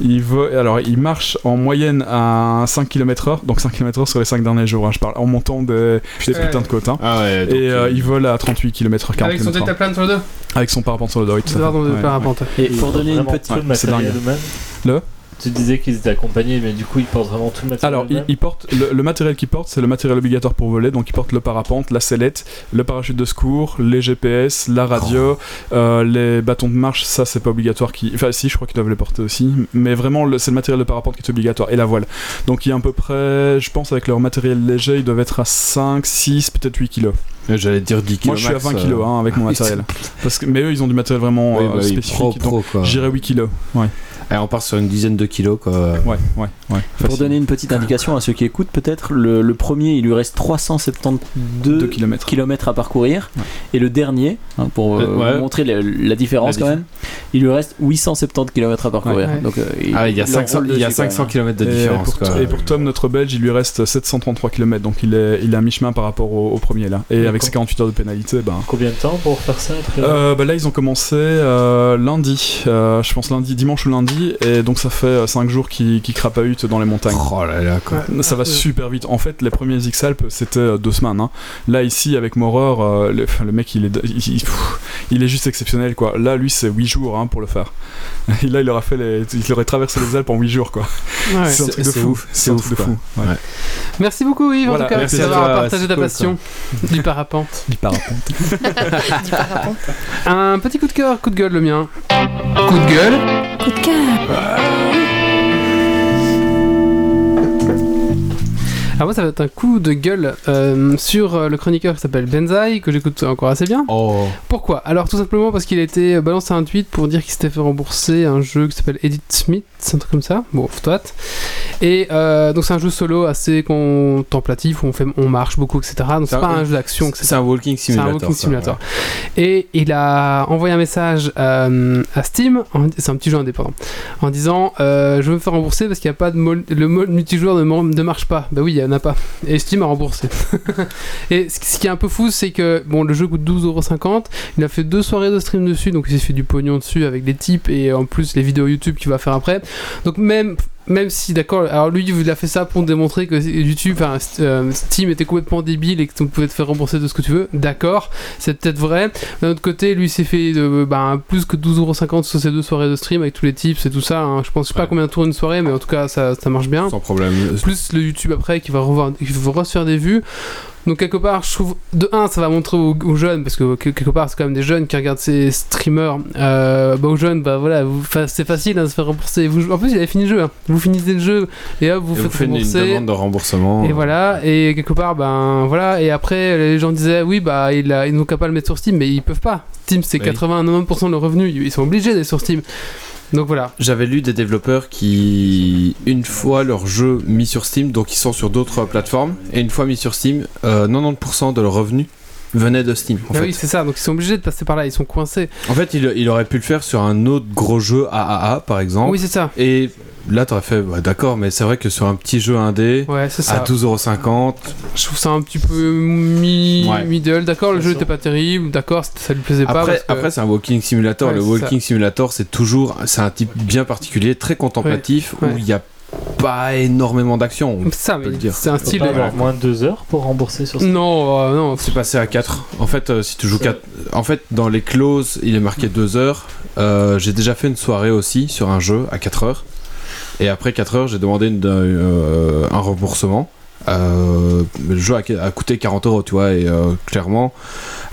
D: il, vo- alors il marche en moyenne à 5 km heure, donc 5 km heure sur les 5 derniers jours, hein, je parle en montant des, des
A: Ouais.
D: putains de hein.
H: Ah ouais, donc,
D: et euh,
H: euh,
D: il vole à 38 km heure, 40
A: Avec son
D: km
A: deltaplane sur le dos
D: avec son parapente sur le dos, oui, tout à fait.
A: Pardon, de
D: Ouais, ouais.
A: parapente.
J: Et pour donner une petite.
D: ouais, c'est
E: matériel
D: dingue. Le
E: Tu disais qu'ils étaient accompagnés, mais du coup ils portent vraiment tout le matériel.
D: Alors, il,
E: eux-mêmes
D: il porte le, le matériel qu'il porte, c'est le matériel obligatoire pour voler. Donc, il porte le parapente, la sellette, le parachute de secours, les GPS, la radio, euh, les bâtons de marche. Ça, c'est pas obligatoire. Qui... Enfin, si, je crois qu'ils doivent les porter aussi. Mais vraiment, le- c'est le matériel de parapente qui est obligatoire et la voile. Donc, il y a à peu près, je pense, avec leur matériel léger, ils doivent être à 5, 6, peut-être 8 kilos.
H: J'allais dire 10 kg.
D: Moi, je suis à 20 kilos hein, avec mon matériel. Parce que, mais eux, ils ont du matériel vraiment
H: Oui,
D: euh,
H: bah
D: spécifique.
H: pro,
D: donc,
H: pro, quoi.
D: J'irais 8 kilos. Ouais.
H: Et on part sur une dizaine de kilos quoi.
D: Ouais, ouais, ouais.
J: Pour
D: Facile.
J: donner une petite indication à ceux qui écoutent, peut-être, le, le premier, il lui reste 372
D: 2 km.
J: kilomètres à parcourir. Et le dernier, hein, pour euh,
H: Euh, ouais.
J: vous montrer la, la différence
H: La
J: quand même, il lui reste 870 km à parcourir.
A: Ouais.
J: Donc, euh,
H: Ah, il y a
J: leur
H: 500,
J: roule
H: il y a
J: dessus, quand même.
H: 500 km de
D: Et
H: différence
D: pour,
H: quoi.
D: et pour Tom, notre belge, il lui reste 733 km, donc il est, il est à mi-chemin par rapport au, au premier là. Et avec ses 48 heures de pénalité, ben.
E: Combien de temps pour faire ça après
D: Euh, bah là, ils ont commencé euh, lundi, euh, je pense lundi, dimanche ou lundi, et donc ça fait 5 jours qu'ils qu'ils crapahutent dans les montagnes.
H: Oh là là quoi.
D: Ça va super vite. En fait, les premiers X-Alpes, c'était euh, deux semaines. hein. Là, ici, avec Maurer, euh, le, mec, il est, il, il- pff, il est juste exceptionnel, quoi. Là, lui, c'est 8 jours hein, pour le faire. Et là, il aurait, fait les, il aurait traversé les Alpes en 8 jours, quoi.
A: Ouais.
D: C'est un truc de fou. C'est un truc de fou. Ouais.
H: Ouais.
A: Merci beaucoup Yves
D: Voilà,
A: en tout cas
H: merci
A: d'avoir partagé ta
H: cool,
A: passion du parapente.
J: Du parapente.
F: Du parapente.
A: Un petit coup de cœur, coup de gueule le mien. Coup de gueule.
K: Coup de cœur. Bye.
A: Alors moi ça va être un coup de gueule euh, sur euh, le chroniqueur qui s'appelle Benzaï que j'écoute encore assez bien.
H: Oh.
A: Pourquoi? Alors tout simplement parce qu'il a été balancé un tweet pour dire qu'il s'était fait rembourser un jeu qui s'appelle Edith Smith, un truc comme ça. Bon, soit. Et euh, donc c'est un jeu solo assez contemplatif où on, fait, on marche beaucoup, etc. Donc c'est
H: C'est
A: pas
H: un-
A: un jeu d'action.
H: C'est un walking
A: C'est
H: simulator.
A: un walking simulator. Et il a envoyé un message euh, à Steam, c'est un petit jeu indépendant, en disant euh, Je veux me faire rembourser parce qu'il n'y a pas de mode, le mode multijoueur ne, mar- ne marche pas. Bah oui, il n'y en a pas. Et Steam a remboursé. et ce qui est un peu fou, c'est que bon, le jeu coûte 12,50€. Il a fait deux soirées de stream dessus, donc il s'est fait du pognon dessus avec les types et en plus les vidéos YouTube qu'il va faire après. Donc même même si d'accord, alors lui il a fait ça pour démontrer que YouTube, enfin euh, Steam était complètement débile et que tu pouvais te faire rembourser de ce que tu veux, d'accord, c'est peut-être vrai. D'un autre côté, lui s'est fait de, ben, plus que 12,50€ sur ces deux soirées de stream avec tous les tips et tout ça. hein. Je pense je sais pas combien tourne une soirée, mais en tout cas ça, ça marche bien.
H: Sans problème.
A: Plus le YouTube après qui va revoir, qui va refaire des vues. Donc quelque part, je trouve de 1 ça va montrer aux, aux jeunes parce que que- quelque part c'est quand même des jeunes qui regardent ces streamers. Euh, bah aux jeunes, bah voilà, c'est facile hein, de se faire rembourser. Vous, en plus, il avait fini le jeu. hein. Vous finissez le jeu et hop vous
H: Et vous
A: faites
H: faites une demande de remboursement.
A: Et voilà, et quelque part, ben voilà, et après les gens disaient oui, bah ils, ils n'ont qu'à pas le mettre sur Steam, mais ils peuvent pas. Steam c'est
H: Oui.
A: 80-90% de leur revenu, ils sont obligés d'être sur Steam. Donc voilà.
H: J'avais lu des développeurs qui, une fois leur jeu mis sur Steam, donc ils sont sur d'autres plateformes, et une fois mis sur Steam, euh, 90% de leurs revenus venaient de Steam. En
A: Ah
H: fait,
A: oui, c'est ça, donc ils sont obligés de passer par là, ils sont coincés.
H: en fait il, il aurait pu le faire sur un autre gros jeu AAA par exemple,
A: Oui, c'est ça.
H: et là t'aurais fait, ouais, d'accord, mais c'est vrai que sur un petit jeu indé,
A: Ouais,
H: à
A: ça.
H: 12,50€,
A: Je trouve ça un petit peu mi
H: Ouais.
A: middle. D'accord, le jeu
E: façon.
A: était pas terrible. D'accord, ça lui plaisait pas.
H: Après,
A: parce que-
H: après c'est un walking simulator.
A: Ouais,
H: le walking simulator, c'est toujours, c'est un type bien particulier, très contemplatif,
A: Ouais, ouais.
H: où il n'y a pas énormément d'action. on
A: ça,
H: peut
A: mais
H: le dire.
A: c'est un style.
E: pas avoir moins de 2 heures pour rembourser sur ça.
A: Non, euh, non.
H: C'est passé à 4. En fait, euh, si tu joues
E: Ça-
H: 4. En fait, dans les clauses, il est marqué 2 heures. Euh, j'ai déjà fait une soirée aussi sur un jeu à 4 heures. Et après 4 heures, j'ai demandé une- euh, un remboursement. Euh, le jeu a, coûté 40 euros, tu vois, et euh, clairement,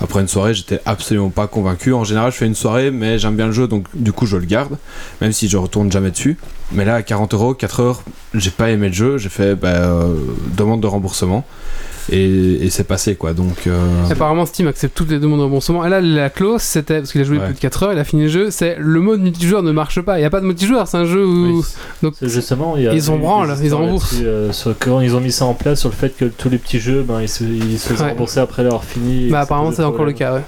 H: après une soirée, j'étais absolument pas convaincu. En général, je fais une soirée, mais j'aime bien le jeu, donc du coup, je le garde, même si je retourne jamais dessus. Mais là, à 40 euros, 4 heures, j'ai pas aimé le jeu, j'ai fait bah, euh, demande de remboursement, et, et c'est passé, quoi. Donc, euh,
A: Apparemment, Steam accepte toutes les demandes de remboursement. Et là, la clause, c'était, parce qu'il a joué
H: Ouais.
A: plus de 4 heures, il a fini le jeu, c'est le mode multijoueur ne marche pas. Il n'y a pas de multijoueur, c'est un jeu où.
H: Oui.
A: Donc,
E: C'est justement, il y a
A: Ils branlent,
E: des
A: ils remboursent.
E: euh, sur quand ils ont mis ça en place sur le fait que tous les petits jeux, ben, ils se, ils se faisaient
A: Ouais.
E: rembourser après leur fini.
A: bah, apparemment, c'est encore le cas, ouais.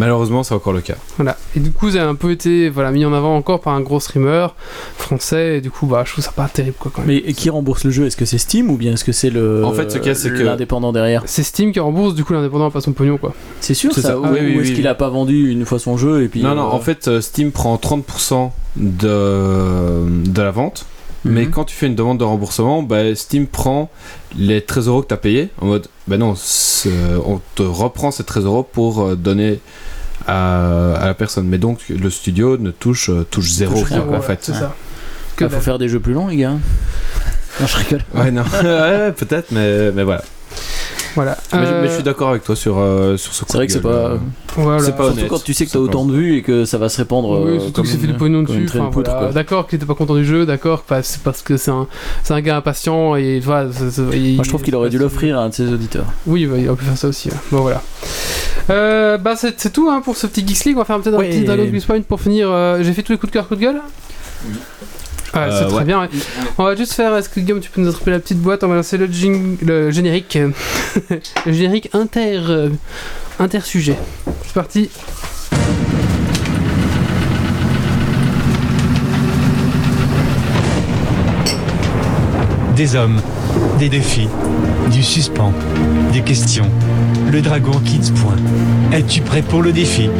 H: Malheureusement, c'est encore le cas.
A: Voilà. Et du coup, ça a un peu été voilà, mis en avant encore par un gros streamer français. Et du coup, bah, je trouve ça pas terrible, quoi, quand même.
J: Mais qui rembourse le jeu? Est-ce que c'est Steam ou bien est-ce que c'est le.
H: En fait, ce a, c'est que-
J: L'indépendant derrière?
A: C'est Steam qui rembourse, du coup, l'indépendant a pas son pognon, quoi.
J: C'est sûr
H: C'est
J: ça,
H: ça,
J: Ou,
H: oui, oui,
J: ou est-ce
H: oui.
J: qu'il a pas vendu une fois son jeu et puis.
H: non, non,
J: euh,
H: en fait, euh, Steam prend 30% de, de la vente. Mais
J: mhm.
H: quand tu fais une demande de remboursement, bah, Steam prend les 13 euros que tu as payé en mode, bah non, on te reprend ces 13 euros pour euh, donner à, à la personne. Mais donc le studio ne touche, euh, touche zéro,
J: Touche rien,
H: quoi, en fait.
A: C'est ça. Que
J: Ah, faut
A: dalle.
J: faire des jeux plus longs, les gars. Non, je rigole.
H: Ouais, non, ouais, peut-être, mais, mais voilà.
A: Voilà.
H: Mais, je-
A: Euh,
H: mais je suis d'accord avec toi sur, euh, sur ce coup
J: C'est vrai
H: de
J: que c'est pas.
H: euh.
A: voilà.
H: c'est pas
J: Surtout
H: honnête,
J: quand tu sais que t'as autant de vues et que ça va se répandre.
A: Oui,
J: euh,
A: surtout
J: comme
A: qu'il s'est fait du pognon dessus. enfin, voilà. D'accord qu'il était pas content du jeu, d'accord, enfin, c'est parce que c'est un, c'est un gars impatient et voilà. c'est- c'est- il-
J: Moi, je trouve qu'il aurait dû l'offrir à un de ses auditeurs.
A: Oui, bah, il aurait pu faire ça aussi. ouais. Bon, voilà. Euh, bah, c'est c'est tout hein, pour ce petit Geeks League. On va faire peut-être
J: Ouais.
A: un petit Dragon Quiz Point pour finir. J'ai fait tous les coups de cœur, coups de gueule? Ah, c'est
H: Euh,
A: très
H: ouais.
A: bien. ouais. On va juste faire. Est-ce que Guillaume, tu peux nous attraper la petite boîte? On va lancer le, jing- le générique. le générique inter. euh, inter-sujet. C'est parti.
M: Des hommes, des défis, du suspens, des questions. Le dragon quitte point. Es-tu prêt pour le défi?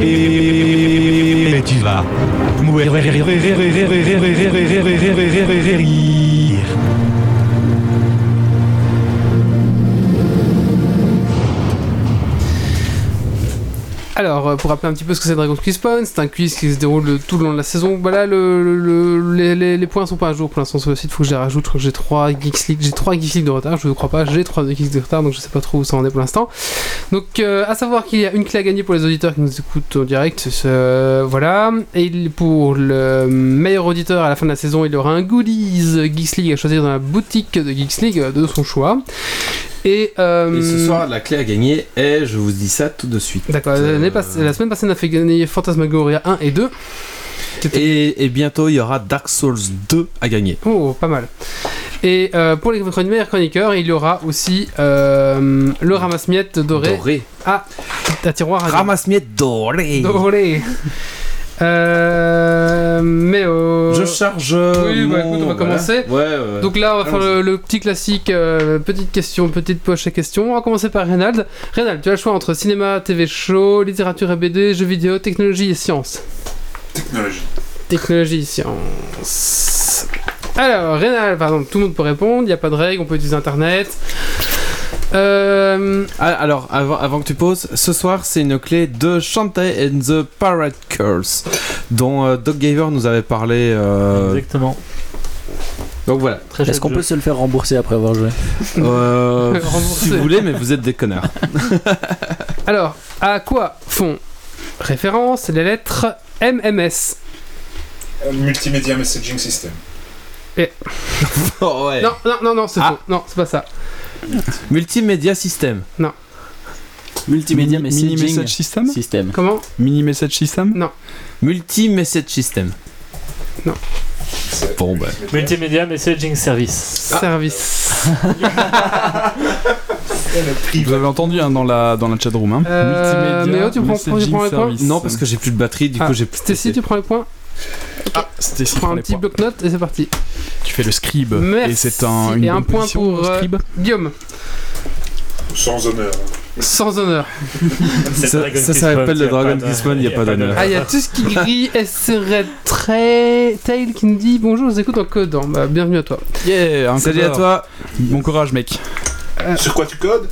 M: Et tu vas
A: Alors, euh, pour rappeler un petit peu ce que c'est Dragon's Quiz Spawn, c'est un quiz qui se déroule tout le long de la saison. Voilà, le, le- le- les, les- les points sont pas à jour pour l'instant sur le site, faut que je les rajoute. Que j'ai 3 Geeks League, j'ai 3 Geeks League de retard, je ne crois pas, j'ai 3 Geeks de retard, donc je sais pas trop où ça en est pour l'instant. Donc, euh, à savoir qu'il y a une clé à gagner pour les auditeurs qui nous écoutent en direct, voilà. Et pour le meilleur auditeur à la fin de la saison, il aura un goodies Geeks League à choisir dans la boutique de Geeks League euh, de son choix. Et, euh,
H: Et ce soir, la clé à gagner est, je vous dis ça tout de suite.
A: D'accord, la semaine passée, on a fait gagner Phantasmagoria 1 et 2.
H: Et, et bientôt, il y aura Dark Souls 2 à gagner.
A: Oh, pas mal. Et euh, pour les meilleurs chroniqueurs, il y aura aussi euh, le ramasse-miettes doré.
H: Doré.
A: Ah, un tiroir à
H: Ramasse-miettes doré.
A: Doré. Euh, mais euh,
H: Je charge.
A: Oui, bah écoute, on va
H: voilà.
A: commencer.
H: Ouais, ouais.
A: Donc là, on va faire le, le petit classique, euh, petite question, petite poche à questions. On va commencer par Reynald. Reynald, tu as le choix entre cinéma, TV show, littérature et BD, jeux vidéo, technologie et sciences.
C: Technologie.
A: Technologie et sciences. Alors, Reynald, pardon, tout le monde peut répondre, il n'y a pas de règle, on peut utiliser Internet. Euh,
H: Ah, alors, avant, avant que tu poses, ce soir, c'est une clé de Shantae and the Pirate Curse, dont euh, Doc Gaver nous avait parlé. euh,
E: Exactement.
H: Donc voilà.
J: Est-ce qu'on peut se le faire rembourser après avoir joué?
H: Euh, si vous voulez, mais vous êtes des connards.
A: alors, à quoi font référence les lettres MMS
C: Euh, Multimedia Messaging System.
H: Oh, ouais.
A: Non, non, non, non, c'est
H: Ah.
A: faux. Non, c'est pas ça.
H: Multimédia System.
J: Multimédia
D: Mini- Mini
J: Messaging
D: Message System
J: System.
A: Comment
D: Mini Message System
H: Multi-Message System.
C: C'est-
H: Bon, bah.
E: Multimedia Messaging Service.
H: Ah.
A: Service.
D: Vous avez entendu hein, dans la dans la chatroom. Hein.
A: Euh,
D: Multimédia
A: mais oh, tu prends- tu prends les points.
H: Non, parce que j'ai plus de batterie, du
A: Ah,
H: coup j'ai plus. de
A: Stacy, tu prends les points
D: Ah, c'était
A: Tu prends un petit bloc-notes et c'est parti.
D: Tu fais le scribe.
A: Merci.
D: Et c'est un, une
A: Et un point pour, euh,
D: scribe.
A: Guillaume,
C: Sans honneur.
A: sans honneur.
H: Ça, ça s'appelle le Dragon Mode, il n'y a pas d'honneur.
A: Ah, il y a tout ce qui grille. Serait très. Tail qui nous dit bonjour, je vous écoute en code. Bah, bienvenue à toi.
D: Yeah, un
H: Salut à toi.
D: Bon courage, mec.
C: Sur quoi tu codes?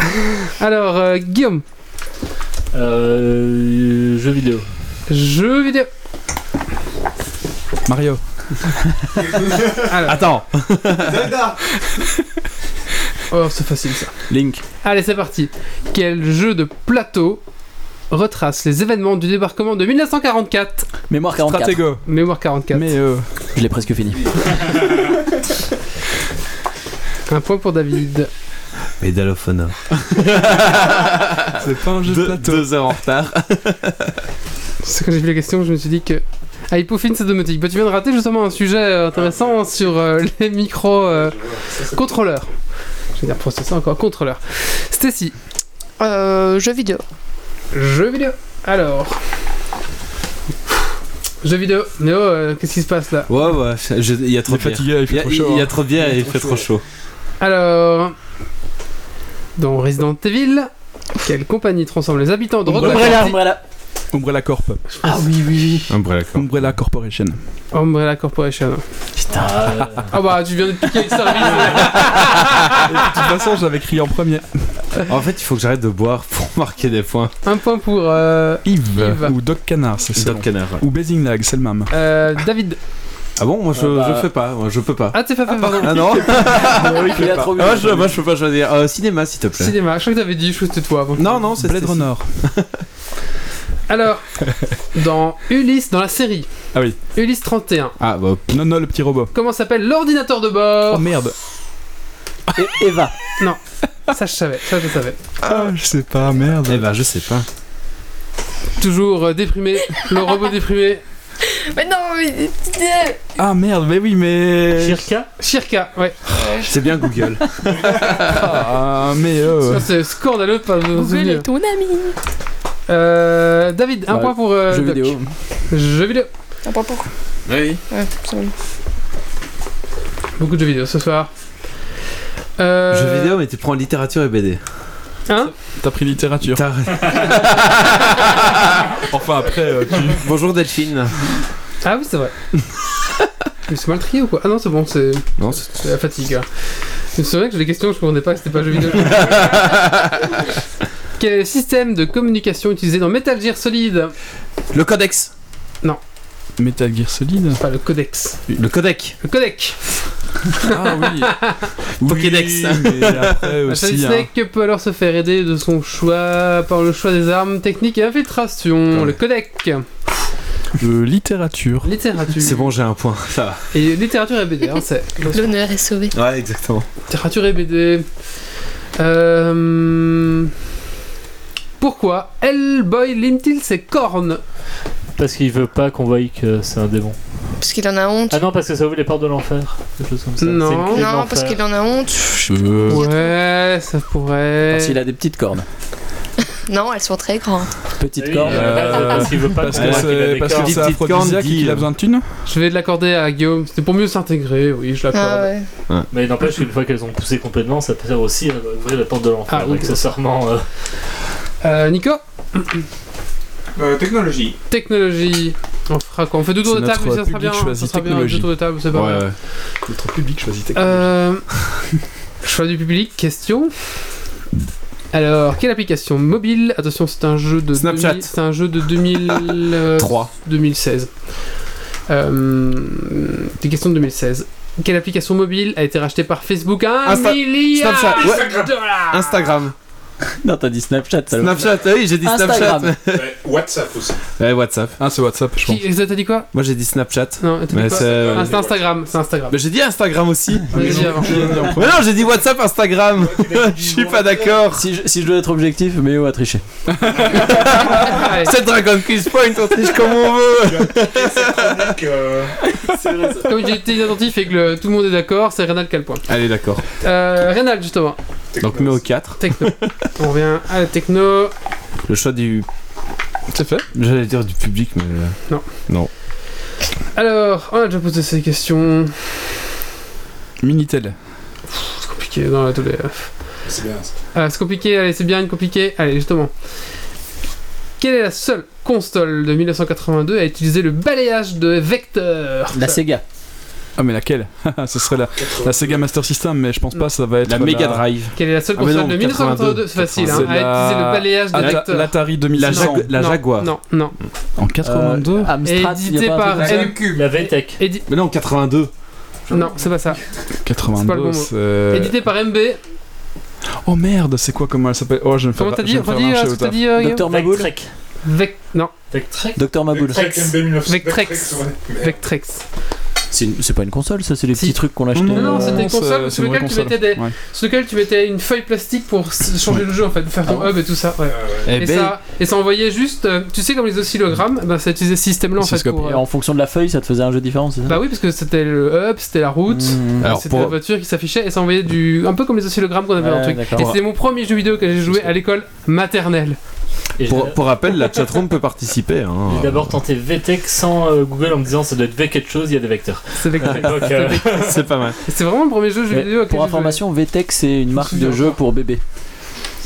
A: Alors, euh, Guillaume,
E: Euh, jeux vidéo.
A: jeux vidéo.
D: Mario.
A: Alors,
H: Attends.
A: oh, c'est facile ça.
J: Link.
A: Allez, c'est parti. Quel jeu de plateau retrace les événements du débarquement de 1944
J: Mémoire 44.
D: Stratego.
A: Mémoire 44.
D: Mais euh,
J: Je l'ai presque fini.
A: Un point pour David.
H: Medal of Honor.
D: c'est pas un jeu de plateau.
H: deux heures en retard.
A: C'est quand j'ai vu la question, je me suis dit que. Ah, il peaufine ses domotique. Bah, tu viens de rater justement un sujet euh, intéressant sur euh, les micro euh, contrôleurs. Je vais dire processeur encore, contrôleur. Stacy,
F: Euh, jeux vidéo.
A: jeux vidéo. Alors. Jeux vidéo. Néo, euh, qu'est-ce qui se passe là?
H: Ouais, ouais, il y a trop de bière.
D: fatigué, il fait
H: y a,
D: trop chaud.
H: il y a
D: hein.
H: trop de bière et il fait trop chaud.
A: Alors. Dans Resident Evil, quelle compagnie transforme les habitants de Rocco
J: Umbrella, Umbrella.
D: Umbrella Corp.
J: Ah oui, oui, oui.
H: Umbrella Corp.
D: Umbrella Corporation.
A: Umbrella Corporation.
J: Putain.
A: Ah bah, tu viens de piquer le service.
D: Et de toute façon, j'avais crié en premier.
H: En fait, il faut que j'arrête de boire pour marquer des points.
A: Un point pour euh,
D: Yves.
A: Yves.
D: Ou Doc Canard, c'est ça.
H: Doc Canard.
D: Ou Basing Lag, c'est le même.
A: euh, David.
H: Ah bon Moi je,
E: Ah bah.
H: je fais pas, moi je peux pas.
A: Ah, t'es pas fait, pardon.
H: Ah non
J: Il a trop
H: Ah, moi, je, moi je peux pas choisir. Euh, cinéma s'il te plaît.
A: Cinéma, je crois que t'avais dit, je crois que c'était toi avant.
H: Non, non, c'est
D: Blade. Runner.
A: Alors, dans Ulysse, dans la série,
D: Ah oui.
A: Ulysse 31,
H: Ah bah,
D: Non, non, le petit robot.
A: comment s'appelle l'ordinateur de
D: Oh
A: bord
D: merde.
J: Et Eva.
A: Ça, je savais, ça, je savais.
D: Ah, je sais pas, merde.
H: eh ben je sais pas.
A: Toujours euh, déprimé, le robot déprimé.
F: Mais non, mais.
D: Ah merde, mais oui, mais.
E: Shirka
A: Shirka, ouais.
H: C'est bien Google.
D: Ah, mais. euh,
A: Ça, C'est scandaleux de pas vous
F: Google
A: souvenir.
F: est ton ami.
A: Euh, David, un
J: Ouais,
A: point pour euh,
J: Jeux
A: Doc.
J: vidéo.
A: Jeux vidéo.
F: Ah, pas pour.
H: Oui.
F: Ouais, c'est bon.
A: Beaucoup de jeux vidéo ce soir. Euh...
H: Jeux vidéo, mais tu prends littérature et BD.
A: Hein
D: T'as pris littérature. Enfin, après, euh, tu.
H: Bonjour Delphine.
A: Ah oui, c'est vrai. Mais c'est mal trié ou quoi? Ah non, c'est bon, c'est
H: Non, c'est-
A: c'est la fatigue. hein. Je me souviens que j'ai des questions que je comprenais pas que c'était pas jeux vidéo. Quel est le système de communication utilisé dans Metal Gear Solid
H: le codex.
D: Metal Gear Solid.
A: Pas le codex.
H: Le codec.
A: Le codec
D: Ah oui.
H: Pokédex.
D: Oui, mais après aussi. hein.
A: Peut alors se faire aider de son choix par le choix des armes, techniques et infiltration. Le codec.
D: Euh, littérature.
A: Littérature.
H: C'est bon, j'ai un point. Ça va.
A: Et littérature et BD, hein, c'est.
F: L'honneur est sauvé.
H: Ouais, exactement.
A: Littérature et BD. Euh... Pourquoi Hellboy lime-t-il ses cornes
E: Parce qu'il veut pas qu'on voie que c'est un démon.
F: Parce qu'il en a honte.
E: Ah non, parce que ça ouvre les portes de l'enfer. Quelque chose comme ça.
A: Non.
F: Non, parce qu'il en a honte.
D: Euh,
A: Ouais, ça pourrait.
J: Parce qu'il a des petites cornes.
F: Non, elles sont très grandes.
J: Petites
E: Oui,
J: cornes.
E: euh, parce qu'il veut pas
D: Parce
E: qu'on
D: que c'est parce que c'est aphrodisiaque qu'il a
H: euh,
D: besoin de thunes
A: Je vais l'accorder à Guillaume. C'était pour mieux s'intégrer, oui, je l'accorde.
F: Ah ouais.
E: Mais n'empêche qu'une fois qu'elles ont poussé complètement, ça peut faire aussi euh, ouvrir les portes de l'enfer.
A: Ah, oui.
E: accessoirement. euh,
A: Euh, Nico
I: Euh, technologie.
A: Technologie. On fera quoi On fait deux tours de table,
D: notre
A: ça sera bien. Ça sera deux tours de table, c'est pas
H: Ouais,
A: mal.
D: Notre public choisit technologie.
A: Euh... Choix du public, question. Alors, quelle application mobile Attention, c'est un jeu de
H: Snapchat.
A: 2000 C'est un jeu de 2000, euh,
H: 3.
A: 2016. Euh, des questions de 2016. Quelle application mobile a été rachetée par Facebook? À 1
H: Insta-
A: milliard
H: Snapchat, ouais.
A: de dollars
H: Instagram.
J: Non, t'as dit Snapchat. ça
H: Snapchat, ah oui, j'ai dit
J: Instagram.
H: Snapchat.
C: Ouais, WhatsApp aussi.
H: Ouais, WhatsApp.
D: Ah, c'est WhatsApp, je pense.
A: Qui, t'as dit quoi
H: Moi j'ai dit Snapchat.
A: Non, t'as dit
H: Mais
A: quoi
H: c'est.
A: Ah, c'est Instagram, c'est Instagram.
H: Mais j'ai dit Instagram aussi.
A: Avant.
H: Mais non, j'ai dit WhatsApp, Instagram. Je suis pas d'accord.
J: Si je, si je dois être objectif, Méo a triché.
H: C'est Dragon Quiz Point, on triche comme on veut.
C: Euh,
A: Comme j'ai été inattentif et que le- tout le monde est d'accord, c'est Rénal qui a le point.
H: Allez, d'accord.
A: Euh, Rénal, justement.
H: Donc, Méo 4.
A: Techno. On revient à la techno.
H: Le choix du.
D: C'est fait
H: J'allais dire du public, mais. euh,
A: Non.
H: Non.
A: Alors, on a déjà posé ces questions.
D: Minitel.
A: C'est compliqué dans la tous les.
C: c'est bien ça.
A: Ah, c'est compliqué, allez, c'est bien compliqué. Allez, justement. Quelle est la seule console de 1982 à utiliser le balayage de vecteur
J: La Sega.
D: Ah, mais laquelle Ce serait la, la Sega Master System, mais je pense pas que ça va être.
H: La Mega Drive.
A: Quelle est la seule
H: Ah,
A: console
H: non,
A: de 1982 C'est facile, hein,
D: C'est la-
A: le balayage de.
D: L'Atari
H: La,
D: 2600.
H: Jag- la Jaguar.
A: Non, non.
D: En 82
J: Euh, Amstrad,
A: Édité
J: y a pas un
A: par
I: Cube.
E: La VTech.
A: Édi-
H: Mais non, 82.
A: Non, c'est pas ça.
D: 82,
A: c'est pas le bon mot.
D: c'est.
A: Édité par MB.
D: Oh merde, c'est quoi comment elle s'appelle? Oh, je vais me faire.
A: Comment t'as dit euh, t'as dit, euh,
J: Docteur Maboul.
A: Vec... Non,
E: Vectrek.
J: Docteur Maboul.
C: Vectrex MB 1900.
A: Vectrex.
J: C'est c'est pas une console, ça, c'est les
A: Si.
J: petits trucs qu'on achetait.
A: Non, non,
J: euh,
A: c'était une
D: c'est-
A: console
D: c'est
A: sur tu
D: console.
A: mettais des,
D: Ouais.
A: sur lequel tu mettais une feuille plastique pour changer le jeu en fait, faire ton hub et tout ça. Ouais.
C: Ah ouais.
H: Eh
A: Et,
H: ben,
A: ça, et ça envoyait juste, euh, tu sais comme les oscillogrammes, bah, ça utilisait ce système-là en fait
D: Oscilloscope.
A: pour.
J: Et
A: euh,
J: en fonction de la feuille, ça te faisait un jeu différent, c'est ça?
A: Bah oui, parce que c'était le hub, c'était la route,
J: Mmh.
H: Alors,
A: c'était
H: pour-
A: la voiture qui s'affichait et ça envoyait du, un peu comme les oscillogrammes qu'on avait dans le truc. Et c'était mon premier jeu vidéo que j'ai joué à l'école maternelle.
E: Et
H: Pour, pour rappel, la chatroom peut participer. Hein.
E: J'ai d'abord tenté VTech sans euh, Google en me disant ça doit être V quelque chose, il y a des vecteurs.
A: C'est
E: euh,
H: C'est pas mal.
A: Et C'est vraiment le premier jeu
J: Mais
A: vidéo
J: Pour information, VTech c'est une marque de jeu pour bébé.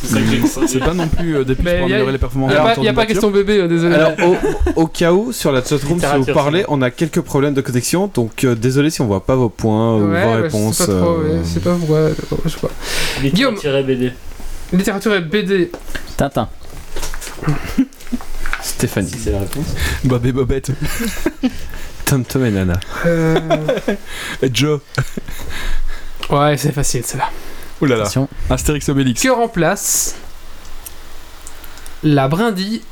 E: c'est.
D: C'est pas non plus euh, des pour améliorer les performances.
A: Il n'y a,
D: autour
A: pas, y a pas question bébé, euh, désolé.
H: Alors, au, au cas où, sur la chatroom, si vous
E: Littérature,
H: parlez, on a quelques problèmes de connexion. Donc, euh, désolé si on voit pas vos points ou
A: ouais,
H: vos
A: bah,
H: réponses.
A: je sais pas trop,
H: euh,
A: ouais, pas pourquoi, je sais pas. Guillaume.
E: BD.
A: Littérature et BD.
J: Tintin.
H: Stéphanie.
E: Si c'est la réponse.
D: Bob et Bobette.
H: Tom Tom et Nana.
A: Euh,
D: Et Joe.
A: Ouais, c'est facile, c'est là.
D: Ouh là là.
J: Attention.
D: Astérix Obélix.
A: Que remplace la brindille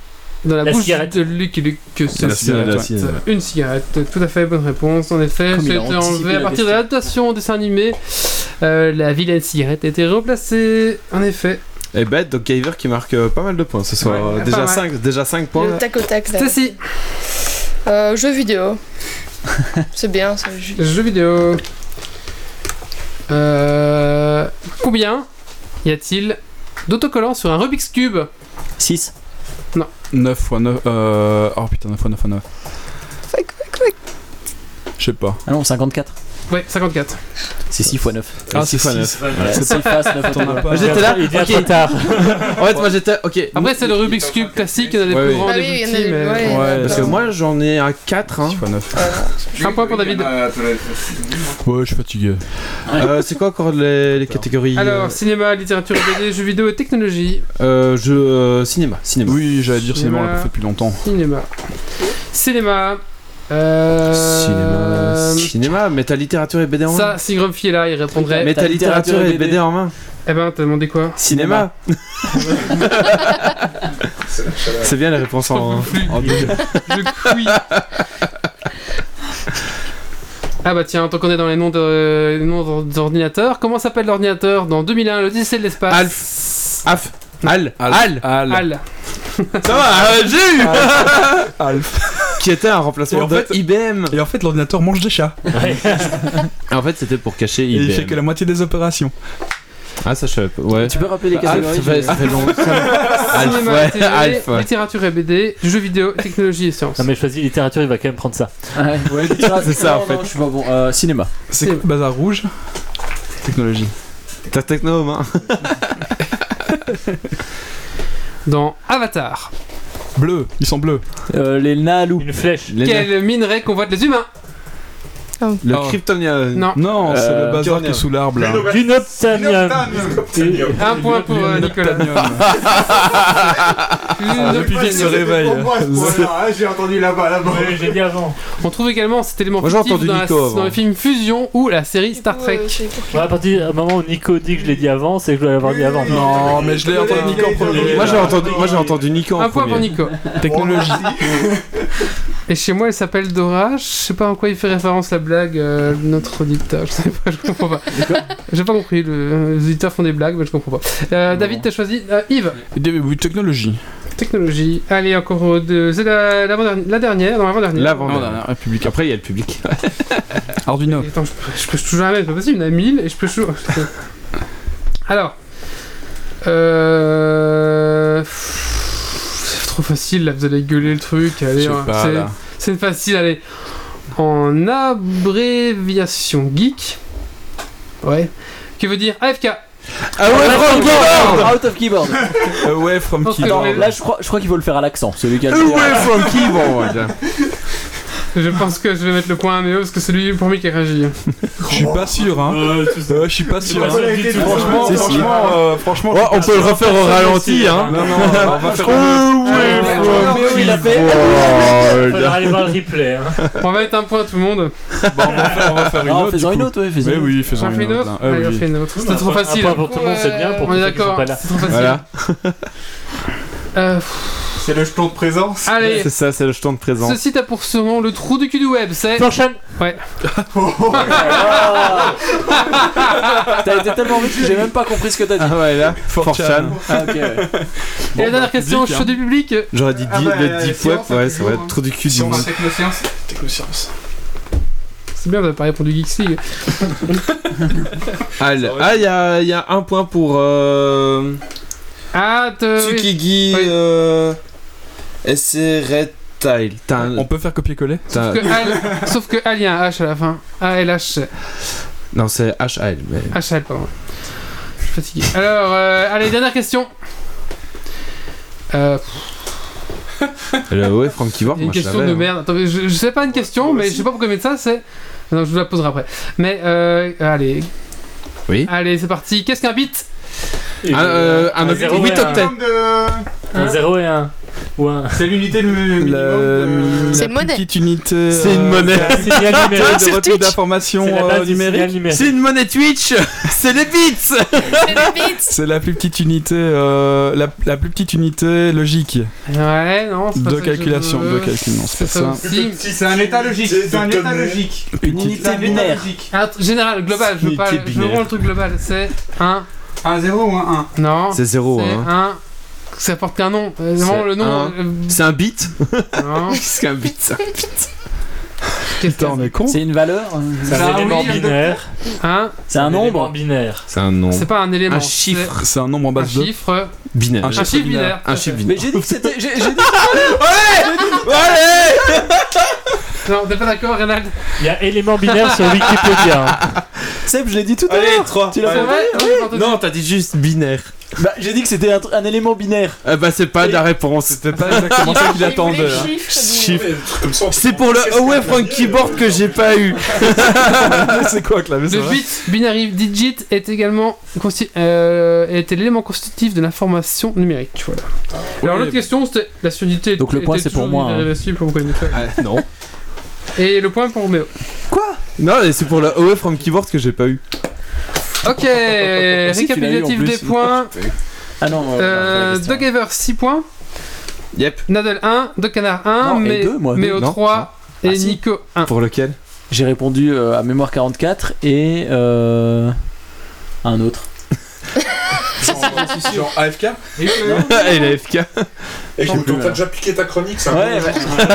A: dans la,
E: La
A: bouche
E: cigarette.
A: de Luke que c'est
H: La cigarette,
A: ouais.
H: la cigarette.
A: Une cigarette, tout à fait bonne réponse. En effet, c'était enlevé à
J: la
A: partir de l'adaptation au dessin animé. Euh, la vilaine cigarette a été remplacée. En effet,
H: Et bête, donc Gaver qui marque euh, pas mal de points ce soir.
A: Ouais,
H: Euh, déjà
A: mal.
H: 5 déjà cinq points.
F: Le tac au tac là.
A: Stacy.
F: Euh, jeux vidéo. C'est bien, ça. je-
A: Jeux vidéo. Euh, combien y a-t-il d'autocollants sur un Rubik's Cube?
J: 6.
D: 9 x 9. Euh... Oh putain, 9 x 9 x 9. Je sais pas.
J: Ah non, 54.
A: Ouais, 54.
J: C'est 6 x 9.
D: Ah,
H: six fois
D: c'est
H: neuf.
D: six.
J: C'est 6 faces, 9
D: T'en as pas.
H: Moi, j'étais là.
E: Il vient
H: ok.
E: trop tard.
H: En fait, moi j'étais. Ok.
A: Après, c'est le Rubik's Cube classique, il y en a des
H: Ouais,
A: plus grands,
F: Ah
A: des
F: oui,
A: plus
F: il y en a
A: petits,
F: des-
A: mais...
F: ouais.
H: Parce que moi j'en ai un 4. Hein.
D: 6 x 9.
A: Un point pour David.
D: Ouais, je suis fatigué.
H: Euh, c'est quoi encore les, catégories
A: Alors, cinéma, littérature et BD, jeux vidéo et technologie.
H: euh, jeu, euh, cinéma. Cinéma.
D: Oui, j'allais dire cinéma, on l'a pas fait depuis longtemps.
A: Cinéma. Cinéma. Euh...
H: Cinéma. Cinéma, mais ta littérature et BD en main.
A: Ça, si Grumpy est là, il répondrait.
H: mais ta littérature et BD en main.
A: Eh ben, t'as demandé quoi?
H: Cinéma. c'est bien les réponses en. en deux.
A: Je couille. Ah bah tiens, tant qu'on est dans les noms d'ordinateurs, comment s'appelle l'ordinateur dans 2001, l'Odyssée de l'espace?
H: Alf. Af. Al. Al.
D: Al.
A: Al.
H: Ça va, euh, j'ai eu
D: Alf.
H: Qui était un
D: Et
H: remplacement
D: en
H: de
D: fait-
H: IBM.
D: Et en fait, l'ordinateur mange des chats.
H: En fait, c'était pour cacher
D: Et
H: IBM.
D: il fait que la moitié des opérations.
H: Ah, ça je savais pas. Ouais.
J: Tu peux rappeler les
H: Alf,
J: catégories
H: ça fait, ça fait longtemps. Alf,
A: Cinéma,
H: ouais. Alf, ouais.
A: littérature et BD, jeux vidéo, technologie et sciences.
E: Non mais choisis littérature, il va quand même prendre ça.
J: Ouais, ouais, littérature,
H: C'est ça, en fait.
J: non, je suis pas bon. Euh, cinéma.
D: C'est
A: C'est-
D: quoi Bazar rouge? Technologie.
H: T'as techno, hein.
A: Dans Avatar,
D: Bleu, ils sont bleus.
J: Euh, les Naalou.
E: Une flèche.
H: Les-
A: quel minerai convoite les humains
H: Le
D: Oh.
H: Kryptonien.
A: Non.
D: Non, c'est
J: Euh,
D: le bazar qui est sous l'arbre là.
E: Dunoptanium.
A: Un point pour euh, Nicolas.
D: Ah, depuis qu'il se réveille.
I: J'ai entendu là-bas, là-bas.
E: Ouais, j'ai dit avant.
A: On trouve également cet élément fictif
H: entendu
A: dans, le film Fusion ou la série Star Trek.
F: Ouais,
E: à partir du moment où Nico dit que je l'ai dit avant, c'est que je dois l'avoir dit avant.
D: Non, mais je l'ai entendu Nico en premier.
H: Moi j'ai entendu, moi j'ai entendu Nico en
A: Un point pour
H: premier.
A: Nico.
D: Technologie.
A: Et chez moi, elle s'appelle Dora. Je sais pas en quoi il fait référence la blague, euh, notre auditeur. Je sais pas, je comprends pas. J'ai pas compris. le- les auditeurs font des blagues, mais je comprends pas. Euh, David, t'as choisi euh, Yves.
D: Oui, technologie.
A: Technologie. Allez, encore euh, deux. C'est la, l'avant-dernière- la dernière, non, l'avant-dernière.
H: L'avant.
D: Non, non, non, République.
H: Après il y a le public.
D: Arduino.
A: Attends, je, peux- je peux toujours jamais, c'est pas possible, il y en a 1000 et je peux toujours. Alors. Euh. C'est trop facile là, vous allez gueuler le truc. Allez,
D: Je sais
A: hein,
D: pas,
A: c'est-
D: là.
A: C'est facile, allez. En abréviation geek. Ouais. Que veut dire AFK
H: Ah ouais, Franck Keyboard
J: Out of keyboard.
D: Away from keyboard.
J: Là, je crois, je crois qu'il faut le faire à l'accent. Celui qui a le
H: Away from Keyboard
A: Je pense que je vais mettre le point à Méo parce que c'est lui pour moi qui a réagi.
D: Je suis pas sûr, hein. Euh, je suis pas sûr.
E: pas sûr du tout.
D: Franchement,
H: Si,
D: franchement, euh, franchement.
H: Ouais, on peut le refaire au ralenti, hein.
D: Non, non, on va faire.
H: From
J: Méo, il a fait.
E: Faudra
H: Keyboard
E: aller voir le replay. Hein.
A: On va mettre un point à tout le monde.
D: Bon, on va faire, on va faire une autre.
J: faisons une autre, ouais, faisons
D: Mais oui, faisons une
A: une
D: autre.
A: Allez, on fait une autre. C'était trop facile.
E: point pour tout le monde, c'est bien. Pour
A: On est d'accord, c'est trop facile.
H: Voilà,
A: Euh,
I: C'est le jeton de présence.
A: allez,
H: c'est ça, c'est le jeton de présent.
A: ceci a pour surnom le trou du cul du web, c'est... Ouais.
J: T'as été tellement vite que j'ai même pas compris ce que t'as dit.
H: Ah ouais, là. Forchan.
J: Ah, ok, ouais.
A: Et la dernière question,
D: public,
A: chaud du public.
H: J'aurais dit
I: Ah bah,
H: le
I: euh,
H: deep web, ouais,
I: hein,
H: ça va
I: toujours,
H: être trop du cul du
I: on technosciences.
D: Technosciences.
A: C'est bien, vous avez pas répondu Geeks League.
H: Al- Ah, il y a, il y a un point pour euh,
A: Ah.
H: Tsukigi
A: Oui.
H: euh, Tile. Un...
D: On peut faire copier-coller
A: Sauf, que Al, il y a un H à la fin. A-L-H.
H: Non, c'est H-A-L. Mais...
A: H-A-L, pardon. Je suis fatigué. Alors, euh, allez, dernière question. Euh...
H: Alors, ouais,
A: Franck Kivor, Une question de
H: hein.
A: merde. Je, sais pas une question, mais je sais pas pourquoi mettre ça. C'est. Non, je vous la poserai après. Mais, euh, allez.
H: Oui.
A: Allez, c'est parti. Qu'est-ce qu'un bit?
H: Euh, un,
E: un,
H: un,
E: 8
H: octets.
E: Un 0 et 1. Ouais.
I: C'est l'unité minimum. De...
F: C'est une monnaie.
D: Petite unité.
H: C'est une
D: euh,
H: monnaie.
E: C'est un
D: d'information
E: euh, numérique.
H: C'est une monnaie Twitch. C'est les bits.
F: C'est
D: la plus petite unité, euh, la, la, plus petite unité logique.
A: Ouais, non. Pas
D: de, calculation, de... de c'est
A: ça.
D: ça.
A: Si, si,
I: c'est un état logique. C'est un état logique.
J: Une unité binaire.
A: Un ah, général, global. Je veux pas. Je veux le truc global. C'est un.
I: Un 0 ou un 1
A: Non.
H: C'est 0.
A: C'est 1 ça porte qu'un nom. Euh, vraiment,
H: C'est
A: le nom.
H: un-
A: euh,
H: C'est un bit. Qu'est-ce qu'un bit ça
D: Putain, on est con.
J: C'est une valeur
E: C'est
A: Ah
E: un élément
A: oui,
E: binaire.
A: Hein
J: C'est un
E: élément
J: nombre
E: binaire.
H: C'est un nom.
A: C'est pas un élément.
H: Un chiffre.
D: C'est un nombre en
A: c'est Un
D: base de.
A: chiffre.
H: Binaire.
D: Un
A: Un
D: chiffre binaire.
H: Un chiffre
J: Mais
H: binaire.
J: j'ai dit que c'était. J'ai dit.
A: Non, t'es pas d'accord, Renald
E: Il y a élément binaire sur Wikipédia. hein.
J: Seb, je l'ai dit tout à
H: Allez,
J: l'heure.
H: 3.
J: Tu l'as
A: C'est
J: entendu.
H: Non, t'as dit juste binaire.
J: Bah, j'ai dit que c'était un, élément binaire.
H: Ah bah c'est pas la réponse.
D: C'était pas exactement ça qu'il attendait. hein.
H: C'est pour le Away from Keyboard que j'ai pas eu.
D: c'est quoi, clavier ça
A: Le bit binary digit est également consti- euh, était l'élément constitutif de l'information numérique. Voilà. Alors
D: oui.
A: l'autre question c'était la solidité.
J: Donc le point, c'est pour moi, hein.
A: pour.
H: Ah, non.
A: Et le point pour Méo.
H: Non, mais c'est pour le Away from Keyboard que j'ai pas eu.
A: Ok,
J: en
A: récapitulatif des points.
J: Ah non, euh,
A: Euh,
J: la question.
A: Doug Ever 6 points,
H: Yep.
A: Nadal 1, Doug Canard 1,
J: Non, et
A: mais,
J: deux, moi,
A: Méo
H: deux. Non,
A: 3 et
J: Ah, si.
A: Nico 1.
H: Pour lequel
J: J'ai répondu euh, à mémoire 44 et euh, un autre.
I: Genre AFK
H: Et la FK.
C: Et donc t'as déjà piqué ta chronique, ça
J: Ouais, ouais.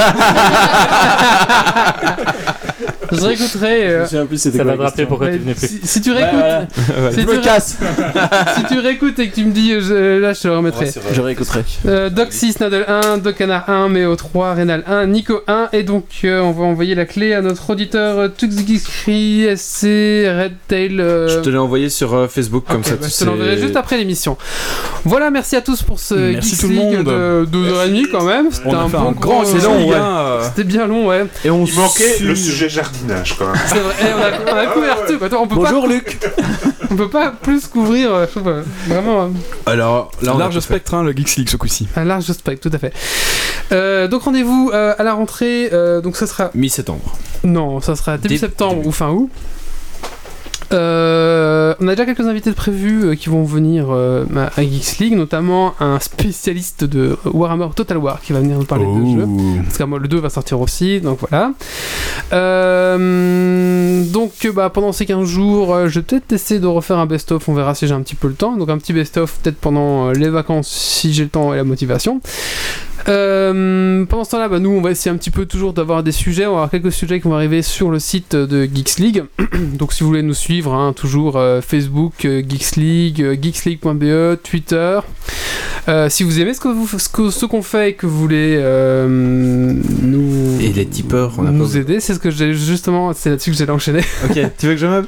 A: Je réécouterai.
J: Je
A: euh,
J: plus
E: Ça va rappeler pourquoi tu venais plus.
A: si, si tu
J: Ouais,
A: réécoutes.
J: Voilà.
A: si,
J: Je
A: tu
J: me casse.
A: si tu réécoutes et que tu me dis, je- là je te le remettrai.
J: Je réécouterai.
A: Euh, Doc 6, Nadal 1, Doc Canard 1, Méo 3, Rénal 1, Nico 1, et donc euh, on va envoyer la clé à notre auditeur euh, Tuxgixri SC Redtail. euh,
H: Je te l'ai envoyé sur euh, Facebook comme ça
A: bah,
H: tu
A: je te l'enverrai juste après l'émission. Voilà, merci à tous pour ce
D: Merci tout le
A: League
D: monde.
A: de 2h30 quand même. C'était un bon
D: un grand excellent,
H: long,
D: ouais.
H: ouais.
A: C'était bien long, ouais.
H: Et on
C: Il manquait le sujet jardinage quand même.
A: C'est vrai, eh, on a, on a couvert tout. Attends, on peut
J: Bonjour Luc.
A: pas, on peut pas plus couvrir. euh, je euh, vraiment. euh,
H: Alors, là, on a
D: Large spectre, hein, le Geeks League ce coup-ci.
A: Un large spectre, tout à fait. Euh, donc rendez-vous euh, à la rentrée. euh, donc ça sera
H: Mi-septembre.
A: non, ça sera début
H: Dé-
A: septembre
H: début.
A: ou fin août. Euh, on a déjà quelques invités de prévus euh, qui vont venir euh, à Geeks League, notamment un spécialiste de Warhammer Total War qui va venir nous parler de jeu. Parce que moi, le 2 va sortir aussi, donc voilà. Donc bah, pendant ces 15 jours, je vais peut-être essayer de refaire un best-of, on verra si j'ai un petit peu le temps. Donc un petit best-of peut-être pendant les vacances si j'ai le temps et la motivation. Euh, pendant ce temps-là, bah, nous on va essayer un petit peu toujours d'avoir des sujets. On va avoir quelques sujets qui vont arriver sur le site de Geeks League. donc si vous voulez nous suivre, hein, toujours euh, Facebook, euh, Geeks League, euh, geeksleague.be, Twitter. Si vous aimez ce ce que- ce qu'on fait et que vous voulez nous
H: Et les tipeurs, on a pas
A: nous aider, c'est ce que j'ai justement, c'est là-dessus que j'ai enchaîné.
H: Ok, tu veux que je meuble?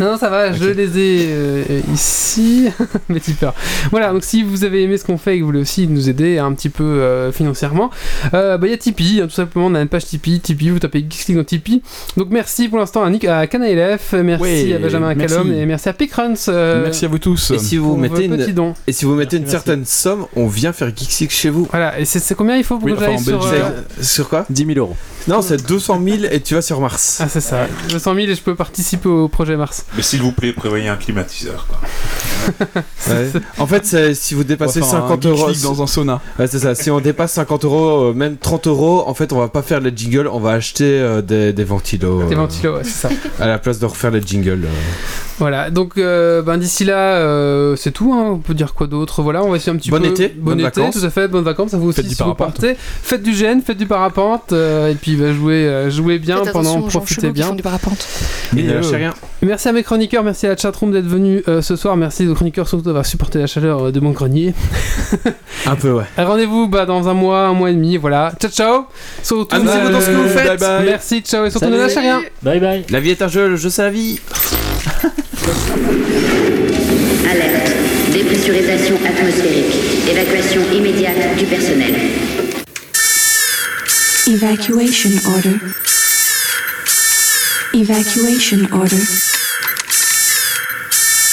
A: Non, ça va, je les ai ici, mes tipeurs. Voilà, donc si vous avez aimé ce qu'on fait et que vous voulez aussi nous aider un petit peu euh, financièrement, euh, bah, il y a Tipeee, hein, tout simplement, on a une page Tipeee, Tipeee, vous tapez Geeks League dans Tipeee. Donc merci pour l'instant à, Nick, à Canaelef, merci
D: Ouais,
A: à Benjamin
D: merci.
A: Callum et merci à Pickruns. euh,
D: Merci à vous tous.
H: Et si vous mettez une,
A: dons.
H: et si vous mettez une
E: Merci,
H: certaine somme, on vient faire Geeksix chez vous.
A: Voilà, et c'est combien il faut pour
D: Oui,
A: que
D: enfin,
A: j'aille
D: en
A: sur... Euh,
H: Sur quoi?
J: 10 000 euros.
H: Non, c'est 200 000 et tu vas sur Mars.
A: Ah c'est ça, 200 000 et je peux participer au projet Mars.
C: Mais s'il vous plaît, prévoyez un climatiseur. Quoi.
H: Ouais. En fait, si vous dépassez
D: faire un
H: 50
D: Geeks
H: euros,
D: dans un sauna.
H: Ouais, c'est ça. Si on dépasse 50 euros, euh, même 30 euros, en fait, on va pas faire les jingles, on va acheter euh, des, des ventilos.
A: Des
H: euh,
A: ventilos, ouais, c'est ça.
H: À la place de refaire les jingles. euh.
A: Voilà, donc euh, ben, d'ici là, euh, c'est tout. Hein. On peut dire quoi d'autre? Voilà, on va essayer un petit
H: Bon
A: peu.
H: été,
A: bon été,
H: vacances.
A: tout à fait, bonnes vacances. Ça vous aussi
D: Faites du
A: si vous
D: parapente.
A: partez. Faites du gène, faites du parapente, euh, et puis bah, jouez, jouez bien
F: Faites
A: pendant, profitez
F: qui
A: bien.
F: font du parapente.
H: Et ne
A: euh,
H: lâchez rien.
A: Merci à mes chroniqueurs, merci à la chatroom d'être venus euh, ce soir. Merci aux chroniqueurs surtout d'avoir supporté la chaleur euh, de mon grenier.
H: Un peu, ouais.
A: Rendez-vous bah, dans un mois, un mois et demi. Voilà, ciao ciao. Surtout,
H: Amusez-vous dans ce que vous faites.
D: Bye bye.
A: Merci, ciao et surtout ne lâchez rien.
E: Bye bye.
H: La vie est un jeu, le jeu c'est la vie.
N: Alerte. Dépressurisation atmosphérique. Évacuation immédiate du personnel.
K: Evacuation order. Evacuation order.